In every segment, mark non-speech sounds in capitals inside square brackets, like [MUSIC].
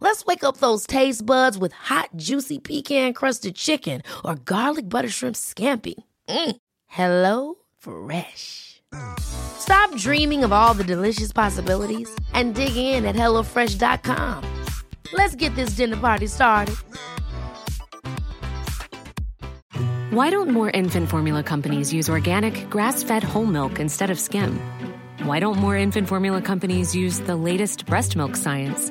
Let's wake up those taste buds with hot, juicy pecan crusted chicken or garlic butter shrimp scampi. Mm. Hello Fresh. Stop dreaming of all the delicious possibilities and dig in at HelloFresh.com. Let's get this dinner party started. Why don't more infant formula companies use organic, grass fed whole milk instead of skim? Why don't more infant formula companies use the latest breast milk science?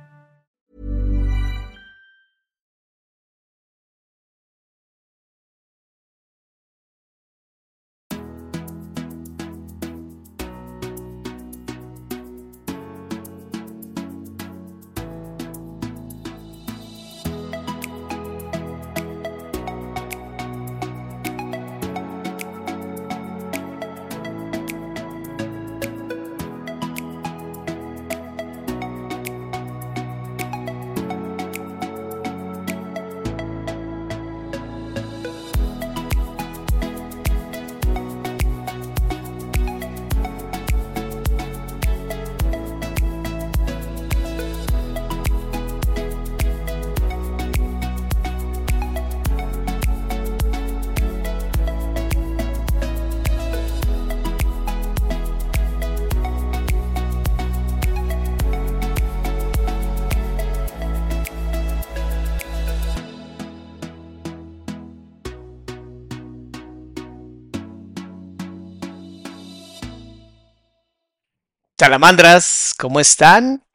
Salamandras, ¿cómo están?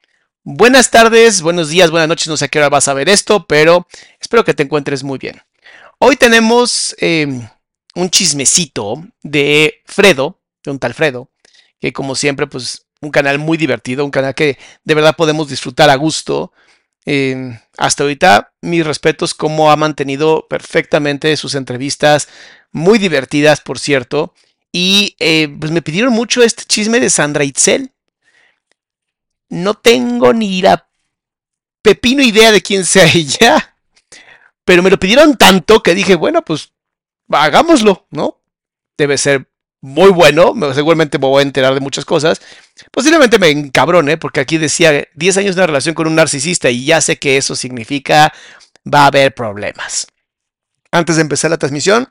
Buenas tardes, buenos días, buenas noches, no sé a qué hora vas a ver esto, pero espero que te encuentres muy bien. Hoy tenemos em, un chismecito de Fredo, de un tal Fredo, que como siempre, pues un canal muy divertido, un canal que de verdad podemos disfrutar a gusto. Em, hasta ahorita, mis respetos, cómo ha mantenido perfectamente sus entrevistas, muy divertidas, por cierto. Y eh, pues me pidieron mucho este chisme de Sandra Itzel no tengo ni la pepino idea de quién sea [LAUGHS] ella, pero me lo pidieron tanto que dije, bueno, pues hagámoslo, ¿no? Debe ser muy bueno, seguramente me voy a enterar de muchas cosas. Posiblemente me encabrone, porque aquí decía 10 años de relación con un narcisista y ya sé que eso significa va a haber problemas. Antes de empezar la transmisión,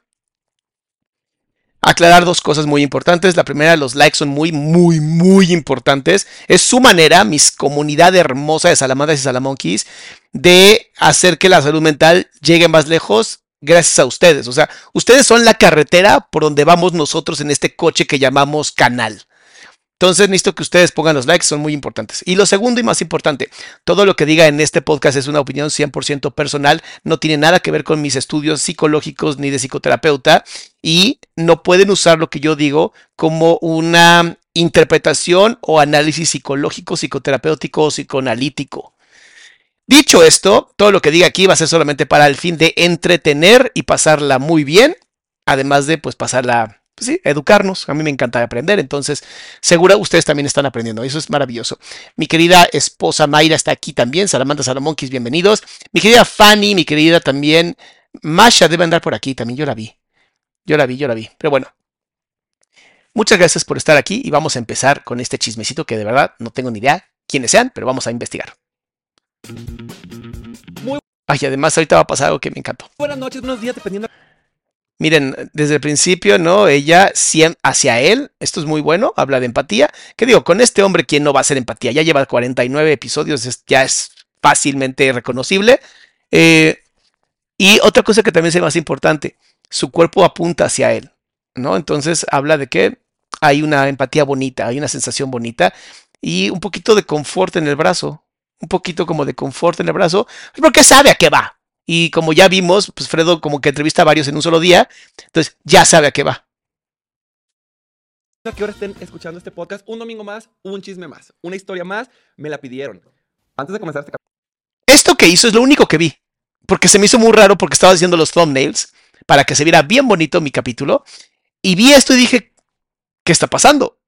aclarar dos cosas muy importantes. La primera, los likes son muy, muy, muy importantes. Es su manera, mis comunidad hermosa de salamandras y salamonquis, de hacer que la salud mental llegue más lejos gracias a ustedes. O sea, ustedes son la carretera por donde vamos nosotros en este coche que llamamos canal. Entonces necesito que ustedes pongan los likes, son muy importantes. Y lo segundo y más importante, todo lo que diga en este podcast es una opinión 100% personal, no tiene nada que ver con mis estudios psicológicos ni de psicoterapeuta y no pueden usar lo que yo digo como una interpretación o análisis psicológico, psicoterapéutico o psicoanalítico. Dicho esto, todo lo que diga aquí va a ser solamente para el fin de entretener y pasarla muy bien, además de pues pasarla pues sí, educarnos. A mí me encanta aprender, entonces seguro ustedes también están aprendiendo. Eso es maravilloso. Mi querida esposa Mayra está aquí también. Salamanda Salamonquis, bienvenidos. Mi querida Fanny, mi querida también. Masha debe andar por aquí, también yo la vi. Yo la vi, yo la vi. Pero bueno. Muchas gracias por estar aquí y vamos a empezar con este chismecito que de verdad no tengo ni idea quiénes sean, pero vamos a investigar. Ay, además ahorita va a pasar algo que me encantó. Buenas noches, buenos días, dependiendo Miren, desde el principio, ¿no? Ella hacia él, esto es muy bueno, habla de empatía. ¿Qué digo? Con este hombre, ¿quién no va a hacer empatía? Ya lleva 49 episodios, ya es fácilmente reconocible. Eh, y otra cosa que también es más importante, su cuerpo apunta hacia él, ¿no? Entonces habla de que hay una empatía bonita, hay una sensación bonita y un poquito de confort en el brazo, un poquito como de confort en el brazo, porque sabe a qué va. Y como ya vimos, pues Fredo como que entrevista a varios en un solo día, entonces ya sabe a qué va. A que ahora estén escuchando este podcast, un domingo más, un chisme más, una historia más, me la pidieron. Antes de comenzar este capítulo. Esto que hizo es lo único que vi, porque se me hizo muy raro porque estaba haciendo los thumbnails para que se viera bien bonito mi capítulo, y vi esto y dije, ¿qué está pasando?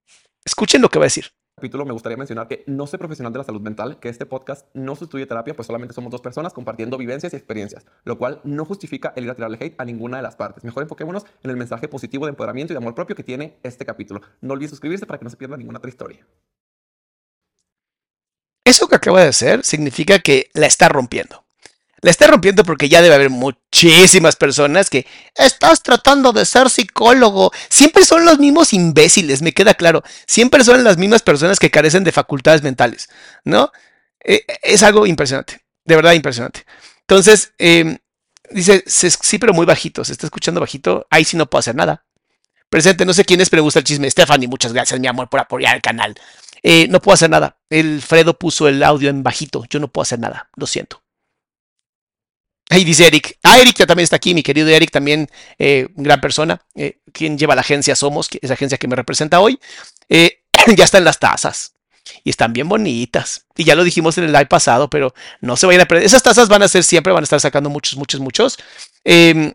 Escuchen lo que va a decir capítulo me gustaría mencionar que no soy profesional de la salud mental, que este podcast no sustituye terapia, pues solamente somos dos personas compartiendo vivencias y experiencias, lo cual no justifica el ir a tirarle hate a ninguna de las partes. Mejor enfoquémonos en el mensaje positivo de empoderamiento y de amor propio que tiene este capítulo. No olvides suscribirse para que no se pierda ninguna otra historia. Eso que acaba de hacer significa que la está rompiendo. La está rompiendo porque ya debe haber muchísimas personas que estás tratando de ser psicólogo. Siempre son los mismos imbéciles, me queda claro. Siempre son las mismas personas que carecen de facultades mentales, ¿no? Eh, es algo impresionante, de verdad impresionante. Entonces, em, dice, sí, pero muy bajito, se está escuchando bajito. Ahí sí no puedo hacer nada. Presente, no sé quién es, pero gusta el chisme. Stephanie, muchas gracias, mi amor, por apoyar el canal. Eh, no puedo hacer nada. El Fredo puso el audio en bajito. Yo no puedo hacer nada. Lo siento. Ahí dice Eric. Ah, Eric ya también está aquí, mi querido Eric, también eh, gran persona, eh, quien lleva la agencia Somos, esa agencia que me representa hoy. Eh, [CLEARS THROAT] ya están las tazas. Y están bien bonitas. Y ya lo dijimos en el live pasado, pero no se vayan a perder. Esas tazas van a ser siempre, van a estar sacando muchos, muchos, muchos. Em,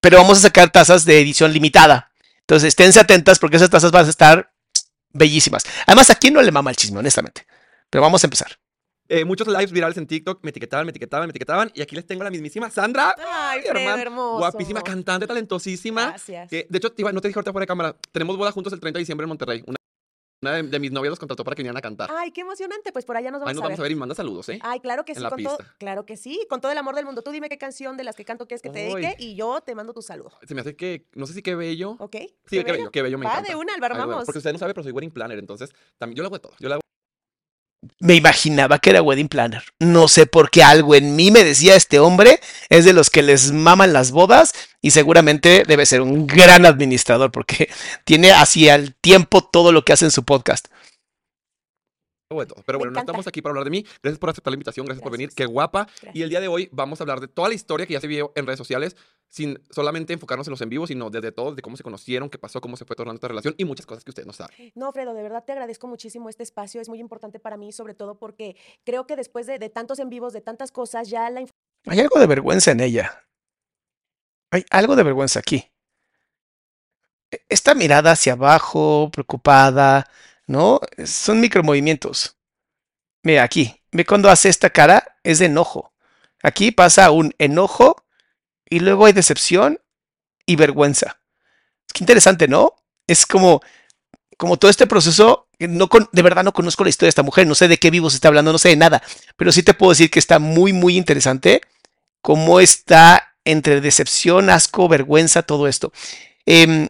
pero vamos a sacar tazas de edición limitada. Entonces, esténse atentas porque esas tazas van a estar bellísimas. Además, ¿a quién no le mama el chisme, honestamente? Pero vamos a empezar. Eh, muchos lives virales en TikTok me etiquetaban, me etiquetaban, me etiquetaban. Y aquí les tengo la mismísima Sandra. Ay, Fred, hermoso. Guapísima, cantante, talentosísima. Gracias. Que, de hecho, no te dije ahorita fuera de cámara. Tenemos boda juntos el 30 de diciembre en Monterrey. Una, una de, mis novias los contrató para que vinieran a cantar. Ay, qué emocionante. Pues por allá nos vamos, Ahí nos a, vamos ver. a ver y manda saludos, ¿eh? Ay, claro que En sí, la con todo, claro que sí, con todo el amor del mundo. Tú dime qué canción de las que canto quieres que te Ay. dedique y yo te mando tu saludo. Se me hace que, no sé si qué bello. ¿Ok? Sí, qué bello, qué bello me Va, encanta. de una, Álvaro, Ay, vamos. Porque usted no sabe, pero soy wedding planner, entonces también yo lo hago de todo. Yo lo hago Me imaginaba que era wedding planner. No sé por qué algo en mí me decía este hombre. Es de los que les maman las bodas y seguramente debe ser un gran administrador porque [LAUGHS] tiene así al tiempo todo lo que hace en su podcast. Pero bueno, no estamos aquí para hablar de mí. Gracias por aceptar la invitación, gracias, por venir. Qué guapa. Gracias. Y el día de hoy vamos a hablar de toda la historia que ya se vio en redes sociales, sin solamente enfocarnos en los en vivos, sino desde todo, de cómo se conocieron, qué pasó, cómo se fue tornando esta relación y muchas cosas que ustedes no saben. No, Fredo, de verdad te agradezco muchísimo este espacio. Es muy importante para mí, sobre todo porque creo que después de, de tantos en vivos, de tantas cosas, ya la Hay algo de vergüenza en ella. Hay algo de vergüenza aquí. E- Esta mirada hacia abajo, preocupada, ¿no? Son micromovimientos. Mira, aquí. Ve cuando hace esta cara, es de enojo. Aquí pasa un enojo y luego hay decepción y vergüenza. Qué interesante, ¿no? Es como, como todo este proceso. que No con- de verdad no conozco la historia de esta mujer, no sé de qué vivo se está hablando, no sé de nada, pero sí te puedo decir que está muy, muy interesante cómo está entre decepción, asco, vergüenza, todo esto. Em,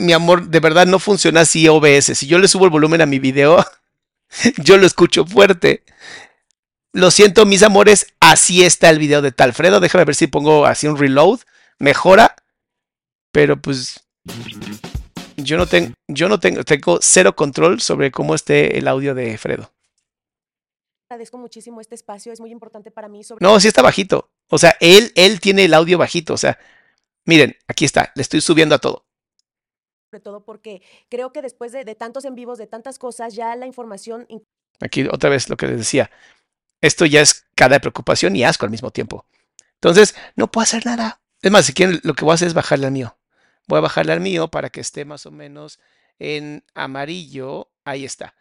mi amor, de verdad no funciona así OBS. Si yo le subo el volumen a mi video, [LAUGHS] yo lo escucho fuerte. Lo siento, mis amores, así está el video de Talfredo. Déjame ver si pongo así un reload. Mejora. Pero pues yo no tengo, yo no tengo, tengo cero control sobre cómo esté el audio de Fredo. agradezco muchísimo este espacio. Es muy importante para mí, sobre No, sí está bajito. O sea, él, él tiene el audio bajito. O sea, miren, aquí está. Le estoy subiendo a todo. sobre todo porque creo que después de, de tantos en vivos, de tantas cosas, ya la información Aquí otra vez lo que les decía. Esto ya es cada preocupación y asco al mismo tiempo. Entonces, no puedo hacer nada. Es más, si quieren, lo que voy a hacer es bajarle al mío. Voy a bajarle al mío para que esté más o menos en amarillo. Ahí está.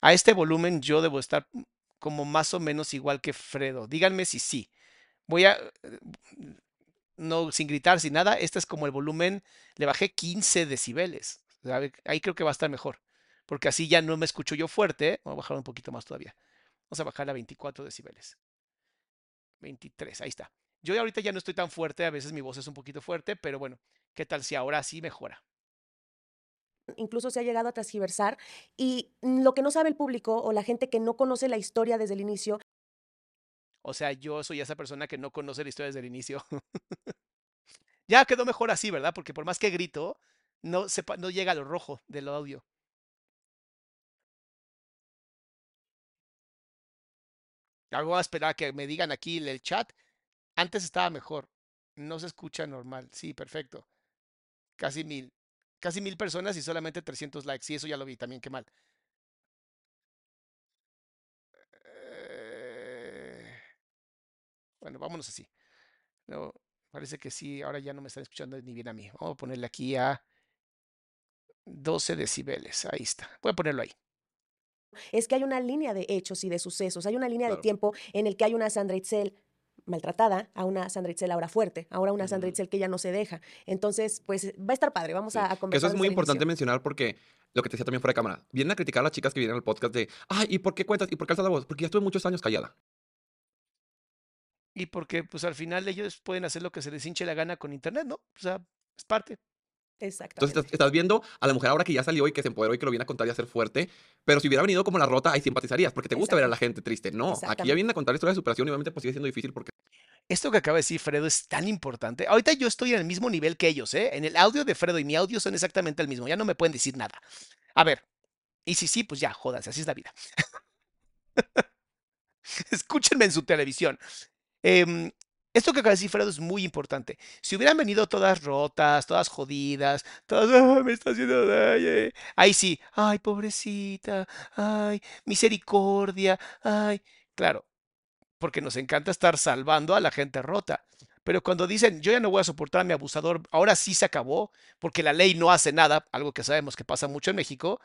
A este volumen yo debo estar como más o menos igual que Fredo. Díganme si sí. Voy a, no sin gritar, sin nada. Este es como el volumen. Le bajé 15 decibeles. Ahí creo que va a estar mejor. Porque así ya no me escucho yo fuerte. Voy a bajar un poquito más todavía. Vamos a bajar a 24 decibeles. 23, ahí está. Yo ahorita ya no estoy tan fuerte, a veces mi voz es un poquito fuerte, pero bueno, ¿qué tal si ahora sí mejora? incluso se ha llegado a transgiversar y lo que no sabe el público o la gente que no conoce la historia desde el inicio O sea, yo soy esa persona que no conoce la historia desde el inicio. [LAUGHS] ya quedó mejor así, ¿verdad? Porque por más que grito, no, sepa, no llega a lo rojo del audio. Hago a esperar a que me digan aquí en el chat. Antes estaba mejor. No se escucha normal. Sí, perfecto. Casi mil. Casi mil personas y solamente 300 likes. Sí, eso ya lo vi también. Qué mal. Eh, Bueno, vámonos así. No, parece que sí. Ahora ya no me están escuchando ni bien a mí. Vamos a ponerle aquí a 12 decibeles. Ahí está. Voy a ponerlo ahí. Es que hay una línea de hechos y de sucesos, hay una línea Claro. de tiempo en el que hay una Sandra Itzel maltratada, a una Sandra Itzel ahora fuerte, ahora una Sandra. Itzel que ya no se deja. Entonces, pues va a estar padre, vamos Sí, a, a Que eso conversar. es muy importante inicio. mencionar porque lo que te decía también fuera de cámara. Vienen a criticar a las chicas que vienen al podcast de, ay, ¿y por qué cuentas? ¿Y por qué alzas la voz? Porque ya estuve muchos años callada. Y porque, pues al final ellos pueden hacer lo que se les hinche la gana con internet, ¿no? O sea, es parte. Exactamente. Entonces estás, viendo a la mujer ahora que ya salió y que se empoderó y que lo viene a contar y a ser fuerte. Pero si hubiera venido como la rota, ahí simpatizarías porque te gusta ver a la gente triste. No, aquí ya Exactamente. viene a contar historias de superación y obviamente pues sigue siendo difícil porque Esto que acaba de decir Fredo es tan importante. Ahorita yo estoy en el mismo nivel que ellos, ¿eh? En el audio de Fredo y mi audio son exactamente el mismo. Ya no me pueden decir nada. A ver. Y si sí, pues ya, jodas, así es la vida. [LAUGHS] Escúchenme en su televisión. Em, esto que acaba de decir Fredo es muy importante. Si hubieran venido todas rotas, todas jodidas, todas, "Ah, me está haciendo daño. eh", Ahí sí, ay, pobrecita, ay, misericordia, ay. Claro, porque nos encanta estar salvando a la gente rota. Pero cuando dicen, yo ya no voy a soportar a mi abusador, ahora sí se acabó, porque la ley no hace nada, algo que sabemos que pasa mucho en México.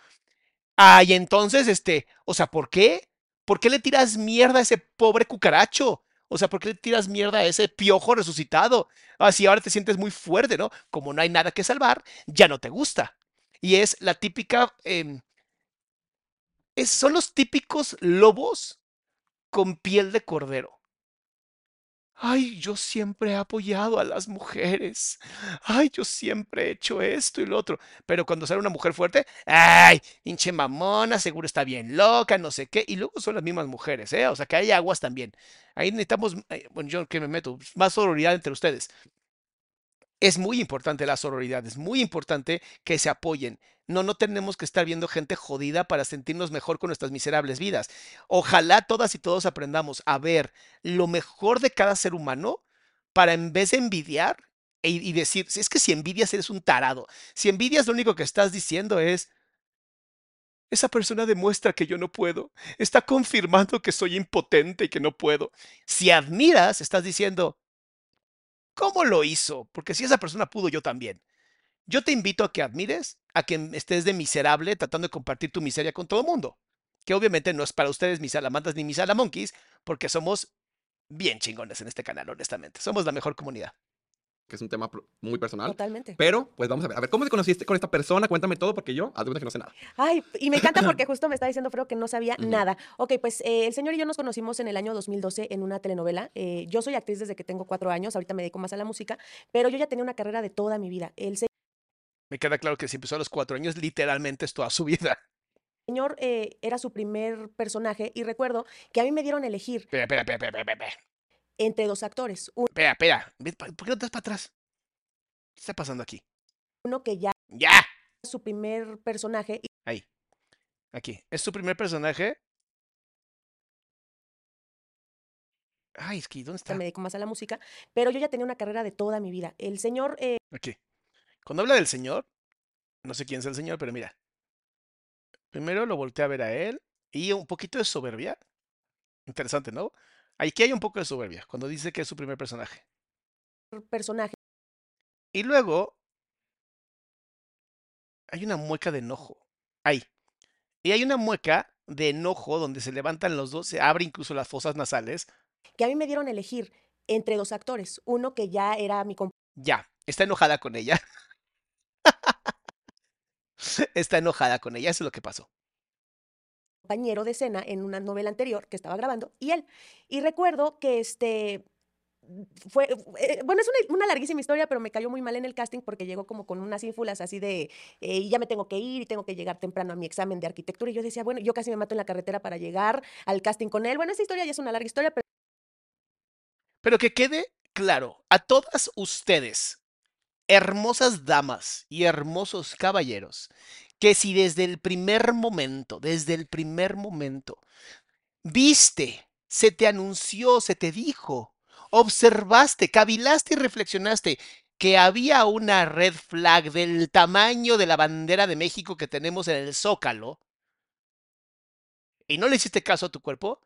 Ay, entonces, este, o sea, ¿por qué? ¿Por qué le tiras mierda a ese pobre cucaracho? O sea, ¿por qué le tiras mierda a ese piojo resucitado? Así ahora te sientes muy fuerte, ¿no? Como no hay nada que salvar, ya no te gusta. Y es la típica, em, son los típicos lobos con piel de cordero. Ay, yo siempre he apoyado a las mujeres. Ay, yo siempre he hecho esto y lo otro. Pero cuando sale una mujer fuerte, ay, hinche mamona, seguro está bien loca, no sé qué. Y luego son las mismas mujeres, ¿eh? O sea, que hay aguas también. Ahí necesitamos, eh, bueno, yo que me meto, más sororidad entre ustedes. Es muy importante la sororidad, es muy importante que se apoyen. No, no tenemos que estar viendo gente jodida para sentirnos mejor con nuestras miserables vidas. Ojalá todas y todos aprendamos a ver lo mejor de cada ser humano para en vez de envidiar y decir, "Si es que si envidias eres un tarado. Si envidias lo único que estás diciendo es, esa persona demuestra que yo no puedo. Está confirmando que soy impotente y que no puedo. Si admiras, estás diciendo, ¿cómo lo hizo? Porque si esa persona pudo, yo también. Yo te invito a que admires, a que estés de miserable tratando de compartir tu miseria con todo el mundo. Que obviamente no es para ustedes mis salamantas ni mis salamonkeys, porque somos bien chingones en este canal, honestamente. Somos la mejor comunidad. Que es un tema muy personal. Totalmente. Pero, pues vamos a ver. A ver, ¿cómo te conociste con esta persona? Cuéntame todo porque yo, haz de cuenta que no sé nada. Ay, y me encanta porque [CLEARS THROAT] justo me está diciendo Fredo que no sabía nada. Ok, pues eh, el señor y yo nos conocimos en el año 2012 en una telenovela. Eh, yo soy actriz desde que tengo cuatro años, ahorita me dedico más a la música, pero yo ya tenía una carrera de toda mi vida. El Me queda claro que si empezó a los cuatro años, literalmente es toda su vida. [LAUGHS] señor eh, era su primer personaje y recuerdo que a mí me dieron a elegir espera, espera, espera. Entre dos actores. Espera, espera. ¿Por qué no te das para atrás? ¿Qué está pasando aquí? Uno que ya ¡Ya! era su primer personaje y Ahí. Aquí. ¿Es su primer personaje? Ay, es que ¿dónde está? me dedico más a la música, pero yo ya tenía una carrera de toda mi vida. El señor eh, Aquí. Cuando habla del señor, no sé quién es el señor, pero mira. Primero lo volteé a ver a él y un poquito de soberbia. Interesante, ¿no? Aquí hay un poco de soberbia cuando dice que es su primer personaje. personaje Y luego hay una mueca de enojo. Ahí. Y hay una mueca de enojo donde se levantan los dos, se abre incluso las fosas nasales. que a mí me dieron a elegir entre dos actores. Uno que ya era mi Ya, está enojada con ella. [LAUGHS] está enojada con ella, eso es lo que pasó. Compañero de escena en una novela anterior que estaba grabando y él. Y recuerdo que este fue, eh, bueno, es una, larguísima historia, pero me cayó muy mal en el casting porque llegó como con unas ínfulas así de, eh, y ya me tengo que ir y tengo que llegar temprano a mi examen de arquitectura. Y yo decía, bueno, yo casi me mato en la carretera para llegar al casting con él. Bueno, esa historia ya es una larga historia, pero Pero que quede claro, a todas ustedes, hermosas damas y hermosos caballeros, que si desde el primer momento, desde el primer momento, viste Se te anunció, se te dijo. Observaste, cavilaste y reflexionaste que había una red flag del tamaño de la bandera de México que tenemos en el Zócalo y no le hiciste caso a tu cuerpo,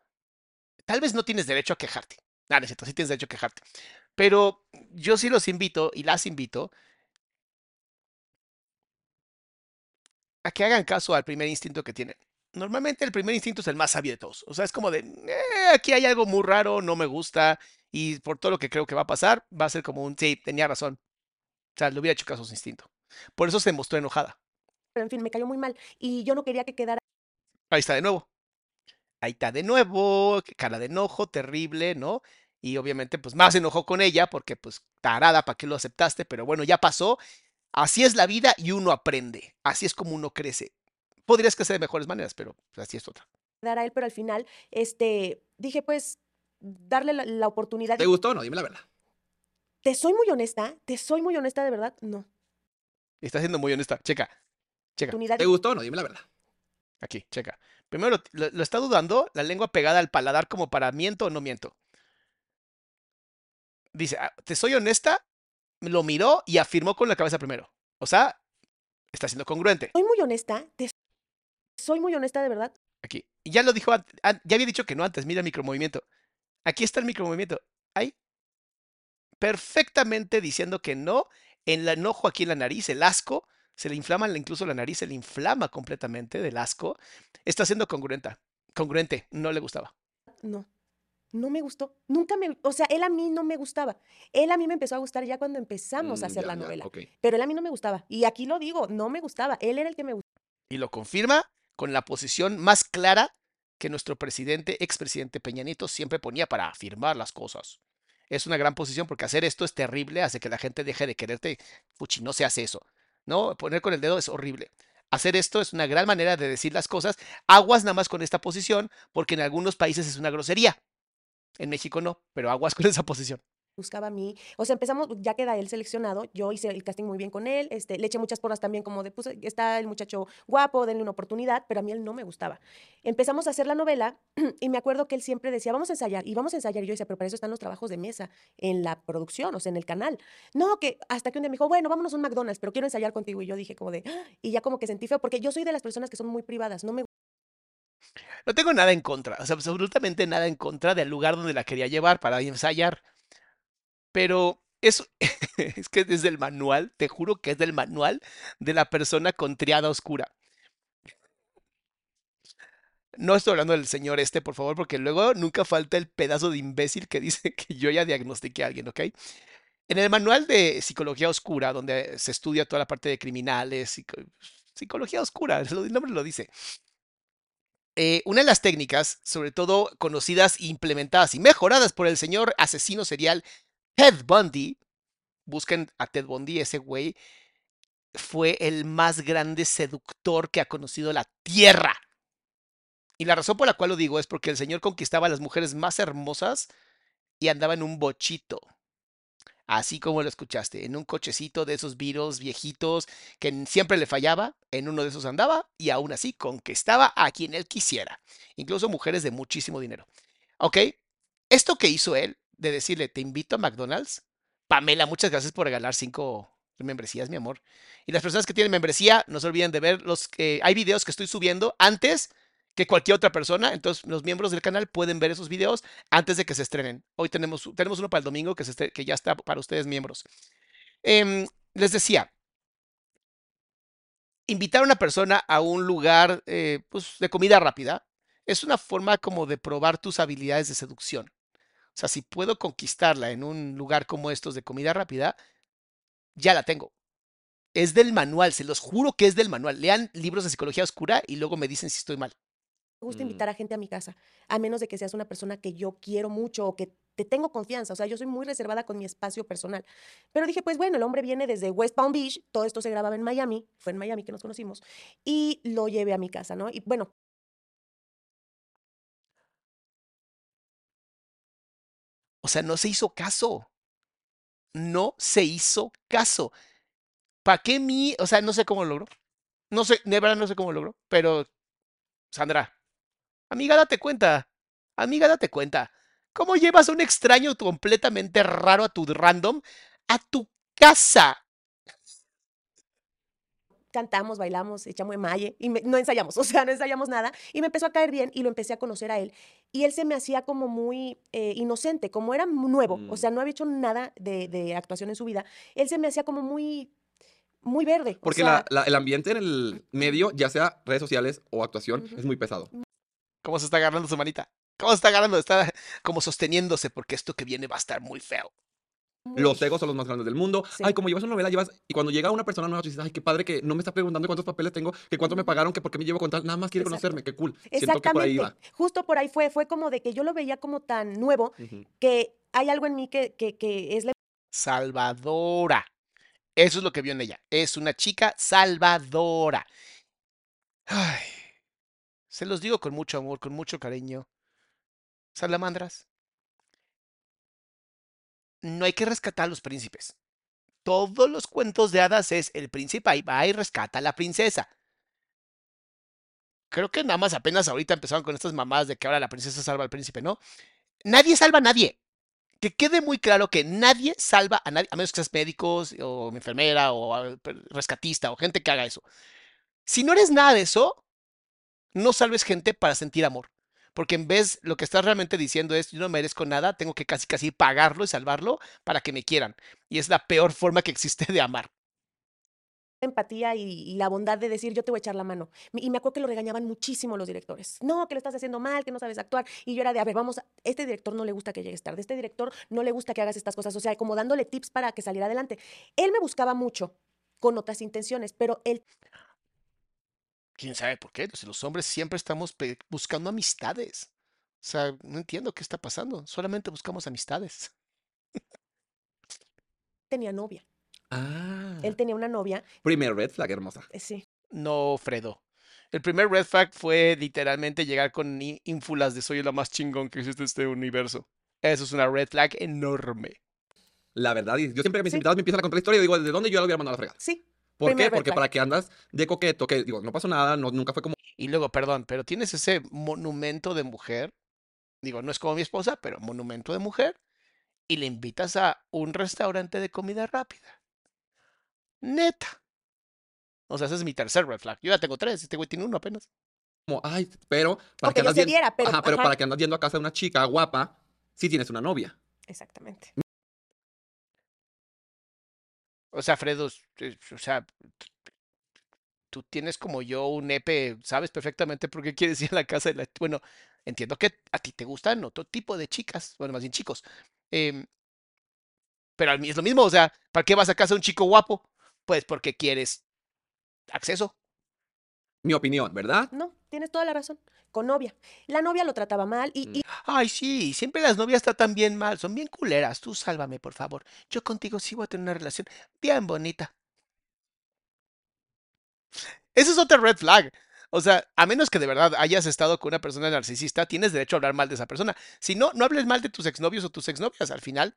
tal vez no tienes derecho a quejarte. Ah, necesito, sí tienes derecho a quejarte. Pero yo sí los invito y las invito a que hagan caso al primer instinto que tienen. Normalmente el primer instinto es el más sabio de todos. O sea, es como de, eh, aquí hay algo muy raro, no me gusta, y por todo lo que creo que va a pasar, va a ser como un, sí, tenía razón. O sea, le hubiera hecho caso a su instinto. Por eso se mostró enojada. Pero en fin, me cayó muy mal y yo no quería que quedara Ahí está de nuevo. Ahí está de nuevo, cara de enojo, terrible, ¿no? Y obviamente, pues más enojó con ella porque, pues, tarada, ¿para qué lo aceptaste? Pero bueno, ya pasó. Así es la vida y uno aprende. Así es como uno crece. Podrías crecer de mejores maneras, pero pues, así es otra. dar a él, pero al final, este, dije, pues, darle la, la oportunidad. ¿Te gustó o no? Dime la verdad. Te soy muy honesta, te soy muy honesta de verdad, no. Está siendo muy honesta. Checa, checa. Oportunidad ¿Te gustó o no? Dime la verdad. Aquí, checa. Primero lo, lo- lo está dudando, la lengua pegada al paladar como para miento o no miento. Dice, "Ah, te soy honesta, lo miró y afirmó con la cabeza primero. O sea, está siendo congruente. soy muy honesta, te soy muy honesta de verdad, Aquí. Ya lo dijo, ant- an- ya había dicho que no antes, mira el micromovimiento. Aquí está el micromovimiento. Ahí. Perfectamente diciendo que no. En el enojo aquí en la nariz, el asco, se le inflama la- incluso la nariz, se le inflama completamente del asco. Está siendo congruente. Congruente, no le gustaba. no. No me gustó. Nunca me, o sea, él a mí no me gustaba. Él a mí me empezó a gustar ya cuando empezamos a Mm, hacer ya, la ya, novela. Pero él a mí no me gustaba. Y aquí lo digo, no me gustaba. Él era el que me gustaba. Y lo confirma con la posición más clara que nuestro presidente, expresidente Peña Nieto, siempre ponía para afirmar las cosas. Es una gran posición porque hacer esto es terrible, hace que la gente deje de quererte. Fuchi, no se hace eso. ¿No? Poner con el dedo es horrible. Hacer esto es una gran manera de decir las cosas. Aguas nada más con esta posición, porque en algunos países es una grosería. En México no, pero aguas con esa posición. buscaba a mí. O sea, empezamos, ya queda él seleccionado, yo hice el casting muy bien con él, este, le eché muchas porras también como de, pues, está el muchacho guapo, denle una oportunidad, pero a mí él no me gustaba. Empezamos a hacer la novela [CLEARS THROAT] y me acuerdo que él siempre decía, vamos a ensayar, y vamos a ensayar, y yo decía, pero para eso están los trabajos de mesa, en la producción, o sea, en el canal. No, que hasta que un día me dijo, bueno, vámonos a un McDonald's, pero quiero ensayar contigo, y yo dije como de, "Ah", y ya como que sentí feo, porque yo soy de las personas que son muy privadas, no me No tengo nada en contra, o sea, absolutamente nada en contra del lugar donde la quería llevar para ensayar. Pero eso [LAUGHS] es que es del manual, te juro que es del manual de la persona con triada oscura. No estoy hablando del señor este, por favor, porque luego nunca falta el pedazo de imbécil que [LAUGHS] dice que yo ya diagnostiqué a alguien, ¿ok? En el manual de psicología oscura, donde se estudia toda la parte de criminales, psico- psicología oscura, [LAUGHS] el nombre lo dice. Eh, una de las técnicas, sobre todo conocidas, e implementadas y mejoradas por el señor asesino serial Ted Bundy, busquen a Ted Bundy, ese güey fue el más grande seductor que ha conocido la tierra. Y la razón por la cual lo digo es porque el señor conquistaba a las mujeres más hermosas y andaba en un bochito. Así como lo escuchaste, en un cochecito de esos viros viejitos que siempre le fallaba, en uno de esos andaba y aún así conquistaba a quien él quisiera, incluso mujeres de muchísimo dinero. ¿Ok? Esto que hizo él, de decirle, te invito a McDonald's, Pamela, muchas gracias por regalar cinco membresías, mi amor. Y las personas que tienen membresía, no se olviden de ver los que hay videos que estoy subiendo antes que cualquier otra persona. Entonces, los miembros del canal pueden ver esos videos antes de que se estrenen. Hoy tenemos, tenemos uno para el domingo que, se que ya está para ustedes miembros. Em, les decía, invitar a una persona a un lugar eh, pues, de comida rápida es una forma como de probar tus habilidades de seducción. O sea, si puedo conquistarla en un lugar como estos de comida rápida, ya la tengo. Es del manual, se los juro que es del manual. Lean libros de psicología oscura y luego me dicen si estoy mal. Gusta Mm. invitar a gente a mi casa, a menos de que seas una persona que yo quiero mucho o que te tengo confianza. O sea, yo soy muy reservada con mi espacio personal. Pero dije, pues bueno, el hombre viene desde West Palm Beach, todo esto se grababa en Miami, fue en Miami que nos conocimos, y lo llevé a mi casa, ¿no? Y bueno, O sea, no se hizo caso. No se hizo caso. ¿Para qué mi? O sea, no sé cómo lo logró. No sé, de verdad no sé cómo lo logró. Pero, Sandra, amiga, date cuenta. Amiga, date cuenta. ¿Cómo llevas a un extraño completamente raro a tu random a tu casa? cantamos, bailamos, echamos malle y me- no ensayamos, [LAUGHS] o sea, no ensayamos nada. Y me empezó a caer bien y lo empecé a conocer a él. Y él se me hacía como muy eh, inocente, como era nuevo, o Mm. sea, no había hecho nada de, de actuación en su vida. Él se me hacía como muy, muy verde. o Porque sea, la- la- el ambiente en el medio, ya sea redes sociales o actuación, es muy pesado. ¿Cómo se está agarrando su manita? ¿Cómo se está agarrando? Está como sosteniéndose porque esto que viene va a estar muy feo. Los egos son los más grandes del mundo. Sí. Ay, como llevas una novela, llevas. Y cuando llega una persona nueva, tú dices, ay, qué padre que no me está preguntando cuántos papeles tengo, que cuánto me pagaron, que por qué me llevo con tal. Nada más quiere Exacto. conocerme, qué cool. Siento que por ahí Exactamente. va. Justo por ahí fue, fue como de que yo lo veía como tan nuevo que hay algo en mí que, que, que es la Salvadora. Eso es lo que vio en ella. Es una chica salvadora. Ay, se los digo con mucho amor, con mucho cariño. Salamandras. No hay que rescatar a los príncipes. Todos los cuentos de hadas es el príncipe ahí va y rescata a la princesa. Creo que nada más apenas ahorita empezaron con estas mamadas de que ahora la princesa salva al príncipe, ¿no? Nadie salva a nadie que quede muy claro que nadie salva a nadie, a menos que seas médicos o enfermera o ah, rescatista o gente que haga eso. Si no eres nada de eso, no salves gente para sentir amor. Porque en vez lo que estás realmente diciendo es, yo no merezco nada, tengo que casi casi pagarlo y salvarlo para que me quieran. Y es la peor forma que existe de amar. empatía y, la bondad de decir yo te voy a echar la mano. Y me acuerdo que lo regañaban muchísimo los directores. No, que lo estás haciendo mal, que no sabes actuar. Y yo era de, a ver, vamos, a- este director no le gusta que llegues tarde, este director no le gusta que hagas estas cosas, o sea, como dándole tips para que saliera adelante. Él me buscaba mucho con otras intenciones, pero él ¿Quién sabe por qué? Los hombres siempre estamos buscando amistades. O sea, no entiendo qué está pasando. Solamente buscamos amistades. tenía novia. Ah. Él tenía una novia, Primer red flag, hermosa. eh, sí. No, Fredo. El primer red flag fue literalmente llegar con ínfulas de soy la más chingón que existe en este universo. Eso es una red flag enorme. La verdad, yo siempre que mis Sí. invitados me empiezan a contar la historia, digo, ¿de dónde yo la hubiera mandado a la fregada? Sí, ¿Por qué? Porque para que andas de coqueto, que digo, no pasó nada, no, nunca fue como Y luego, perdón, pero tienes ese monumento de mujer. Digo, no es como mi esposa, pero monumento de mujer. Y le invitas a un restaurante de comida rápida. Neta. O sea, ese es mi tercer red flag. Yo ya tengo tres, este güey tiene uno apenas. como, ay, pero para que andas viera, pero- ajá, pero ajá. para que andas yendo a casa de una chica guapa, si tienes una novia. exactamente. O sea, Fredo, o sea, tú tienes como yo un EP, sabes perfectamente por qué quieres ir a la casa de la... Bueno, entiendo que a ti te gustan otro tipo de chicas, bueno, más bien chicos. em, pero a mí es lo mismo, o sea, ¿para qué vas a casa de un chico guapo? Pues porque quieres acceso. Mi opinión, ¿verdad? No, tienes toda la razón. Con novia. La novia lo trataba mal y, y Ay, sí, siempre las novias tratan bien mal, son bien culeras. Tú sálvame, por favor. Yo contigo sí voy a tener una relación bien bonita. Ese es otro red flag. O sea, a menos que de verdad hayas estado con una persona narcisista, tienes derecho a hablar mal de esa persona. Si no, no hables mal de tus exnovios o tus exnovias. Al final,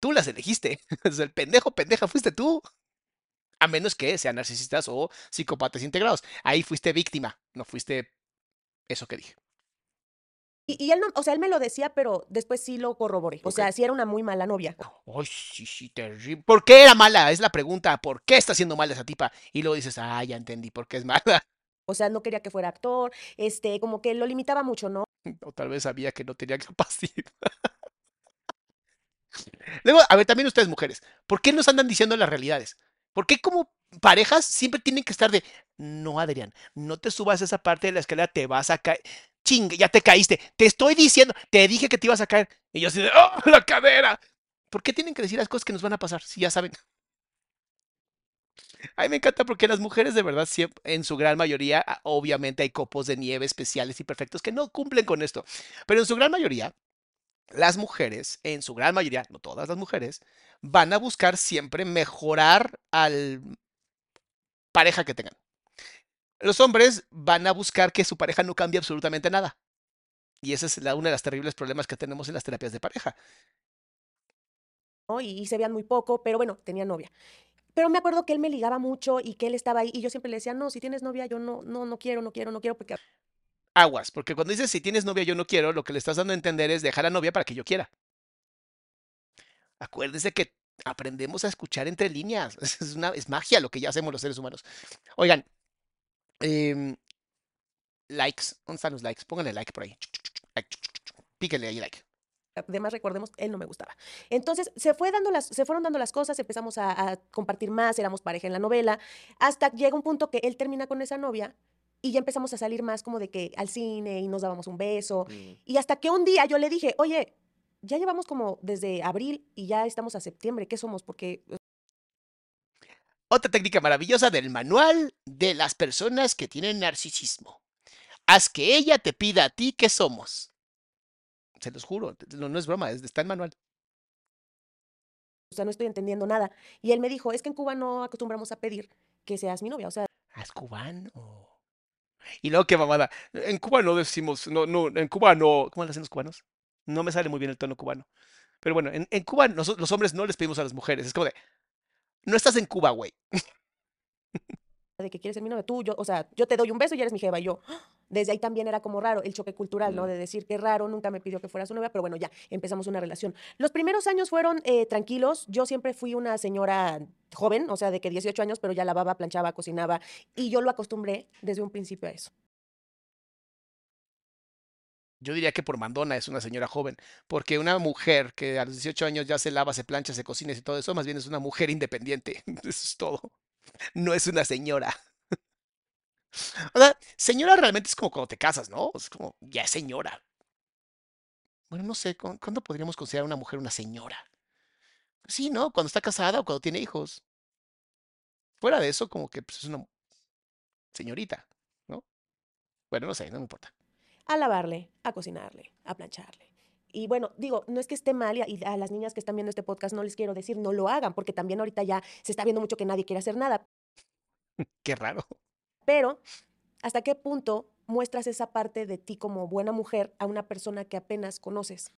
tú las elegiste. [LAUGHS] O sea, el pendejo, pendeja, fuiste tú. A menos que sean narcisistas o psicópatas integrados. Ahí fuiste víctima, no fuiste eso que dije. Y, y él no, o sea, él me lo decía, pero después sí lo corroboré. O sea, sí era una muy mala novia. Ay, sí, sí, terrible. ¿Por qué era mala? Es la pregunta. ¿Por qué está siendo mala esa tipa? Y luego dices, ah, ya entendí por qué es mala. O sea, no quería que fuera actor, este, como que lo limitaba mucho, ¿no? [LAUGHS] O tal vez sabía que no tenía [LAUGHS] capacidad. Luego, a ver, también ustedes mujeres, ¿por qué nos andan diciendo las realidades? ¿Por qué como parejas siempre tienen que estar de, no, Adrián, no te subas a esa parte de la escalera, te vas a caer. Chingue, ya te caíste. Te estoy diciendo, te dije que te ibas a caer. Y yo así de, ¡oh, la cadera! ¿Por qué tienen que decir las cosas que nos van a pasar si ya saben? A mí me encanta porque las mujeres de verdad, siempre, en su gran mayoría, ah, obviamente hay copos de nieve especiales y perfectos que no cumplen con esto, pero en su gran mayoría, las mujeres, en su gran mayoría, no todas las mujeres, van a buscar siempre mejorar al pareja que tengan. Los hombres van a buscar que su pareja no cambie absolutamente nada. Y ese es la, uno de los terribles problemas que tenemos en las terapias de pareja. ¿no? Y, y se veían muy poco, pero bueno, tenía novia. Pero me acuerdo que él me ligaba mucho y que él estaba ahí y yo siempre le decía, no, si tienes novia, yo no, no, no quiero, no quiero, no quiero, porque aguas, porque cuando dices si tienes novia yo no quiero, lo que le estás dando a entender es dejar a novia para que yo quiera. Acuérdese que aprendemos a escuchar entre líneas. [LAUGHS] Es, magia lo que ya hacemos los seres humanos. Oigan, em, likes. ¿Dónde están los likes? Pónganle like por ahí. Píquenle ahí like. Además, recordemos, él no me gustaba. Entonces, se, fue dando las, se fueron dando las cosas, empezamos a, a compartir más, éramos pareja en la novela, hasta llega un punto que él termina con esa novia y ya empezamos a salir más como de que al cine y nos dábamos un beso. Mm. Y hasta que un día yo le dije, oye, ya llevamos como desde abril y ya estamos a septiembre, ¿qué somos? Porque Otra técnica maravillosa del manual de las personas que tienen narcisismo. Haz que ella te pida a ti qué somos. Se los juro, no, no es broma, es- está en manual. o sea, no estoy entendiendo nada. Y él me dijo, es que en Cuba no acostumbramos a pedir que seas mi novia. O sea, Haz cubano. Y luego qué mamada. En Cuba no decimos, no, no, en Cuba no. ¿Cómo lo hacen los cubanos? No me sale muy bien el tono cubano. Pero bueno, en, en Cuba nosotros, los hombres no les pedimos a las mujeres. Es como de, no estás en Cuba, güey. De que quieres ser mi novia, tú, yo, o sea, yo te doy un beso y eres mi jeva. Y yo, ¡ah! desde ahí también era como raro el choque cultural, ¿no? De decir que raro, nunca me pidió que fuera su novia, pero bueno, ya empezamos una relación. Los primeros años fueron eh, tranquilos. Yo siempre fui una señora joven, o sea, de que 18 años, pero ya lavaba, planchaba, cocinaba. Y yo lo acostumbré desde un principio a eso. Yo diría que por mandona es una señora joven, porque una mujer que a los 18 años ya se lava, se plancha, se cocina y todo eso, más bien es una mujer independiente. [LAUGHS] Eso es todo. No es una señora. O sea, señora realmente es como cuando te casas, ¿no? Es como, ya es señora. Bueno, no sé, ¿cu- ¿cuándo podríamos considerar a una mujer una señora? Sí, ¿no? Cuando está casada o cuando tiene hijos. Fuera de eso, como que pues, es una señorita, ¿no? Bueno, no sé, no me importa. A lavarle, a cocinarle, a plancharle. Y bueno, digo, no es que esté mal y a, las niñas que están viendo este podcast no les quiero decir no lo hagan, porque también ahorita ya se está viendo mucho que nadie quiere hacer nada, [LAUGHS] Qué raro. Pero, ¿hasta qué punto muestras esa parte de ti como buena mujer a una persona que apenas conoces?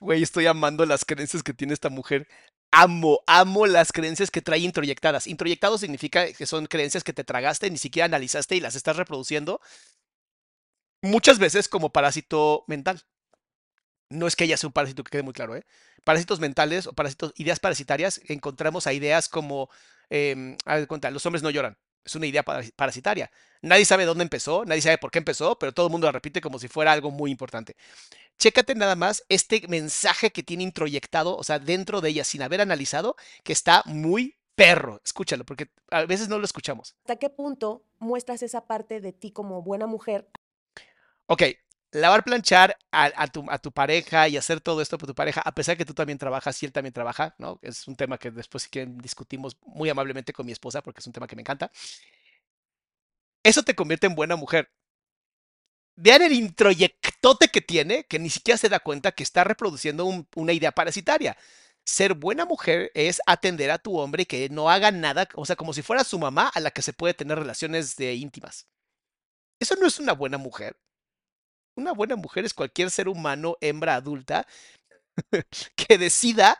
Güey, estoy amando las creencias que tiene esta mujer. Amo, amo las creencias que trae introyectadas. Introyectado significa que son creencias que te tragaste, ni siquiera analizaste y las estás reproduciendo muchas veces como parásito mental. No es que ella sea un parásito que quede muy claro, ¿eh? Parásitos mentales o parásitos, ideas parasitarias, encontramos a ideas como, em, haz de cuenta, los hombres no lloran. Es una idea para- parasitaria. Nadie sabe dónde empezó, nadie sabe por qué empezó, pero todo el mundo la repite como si fuera algo muy importante. Chécate nada más este mensaje que tiene introyectado, o sea, dentro de ella, sin haber analizado, que está muy perro. Escúchalo, porque a veces no lo escuchamos. ¿Hasta qué punto muestras esa parte de ti como buena mujer Ok, lavar, planchar a, tu, pareja y hacer todo esto por tu pareja, a pesar que tú también trabajas y él también trabaja, ¿no? Es un tema que después si quieren discutimos muy amablemente con mi esposa porque es un tema que me encanta. Eso te convierte en buena mujer. Vean el introyectote que tiene, que ni siquiera se da cuenta que está reproduciendo un- una idea parasitaria. Ser buena mujer es atender a tu hombre y que no haga nada, o sea, como si fuera su mamá a la que se puede tener relaciones de íntimas. Eso no es una buena mujer. Una buena mujer es cualquier ser humano, hembra adulta, [LAUGHS] que decida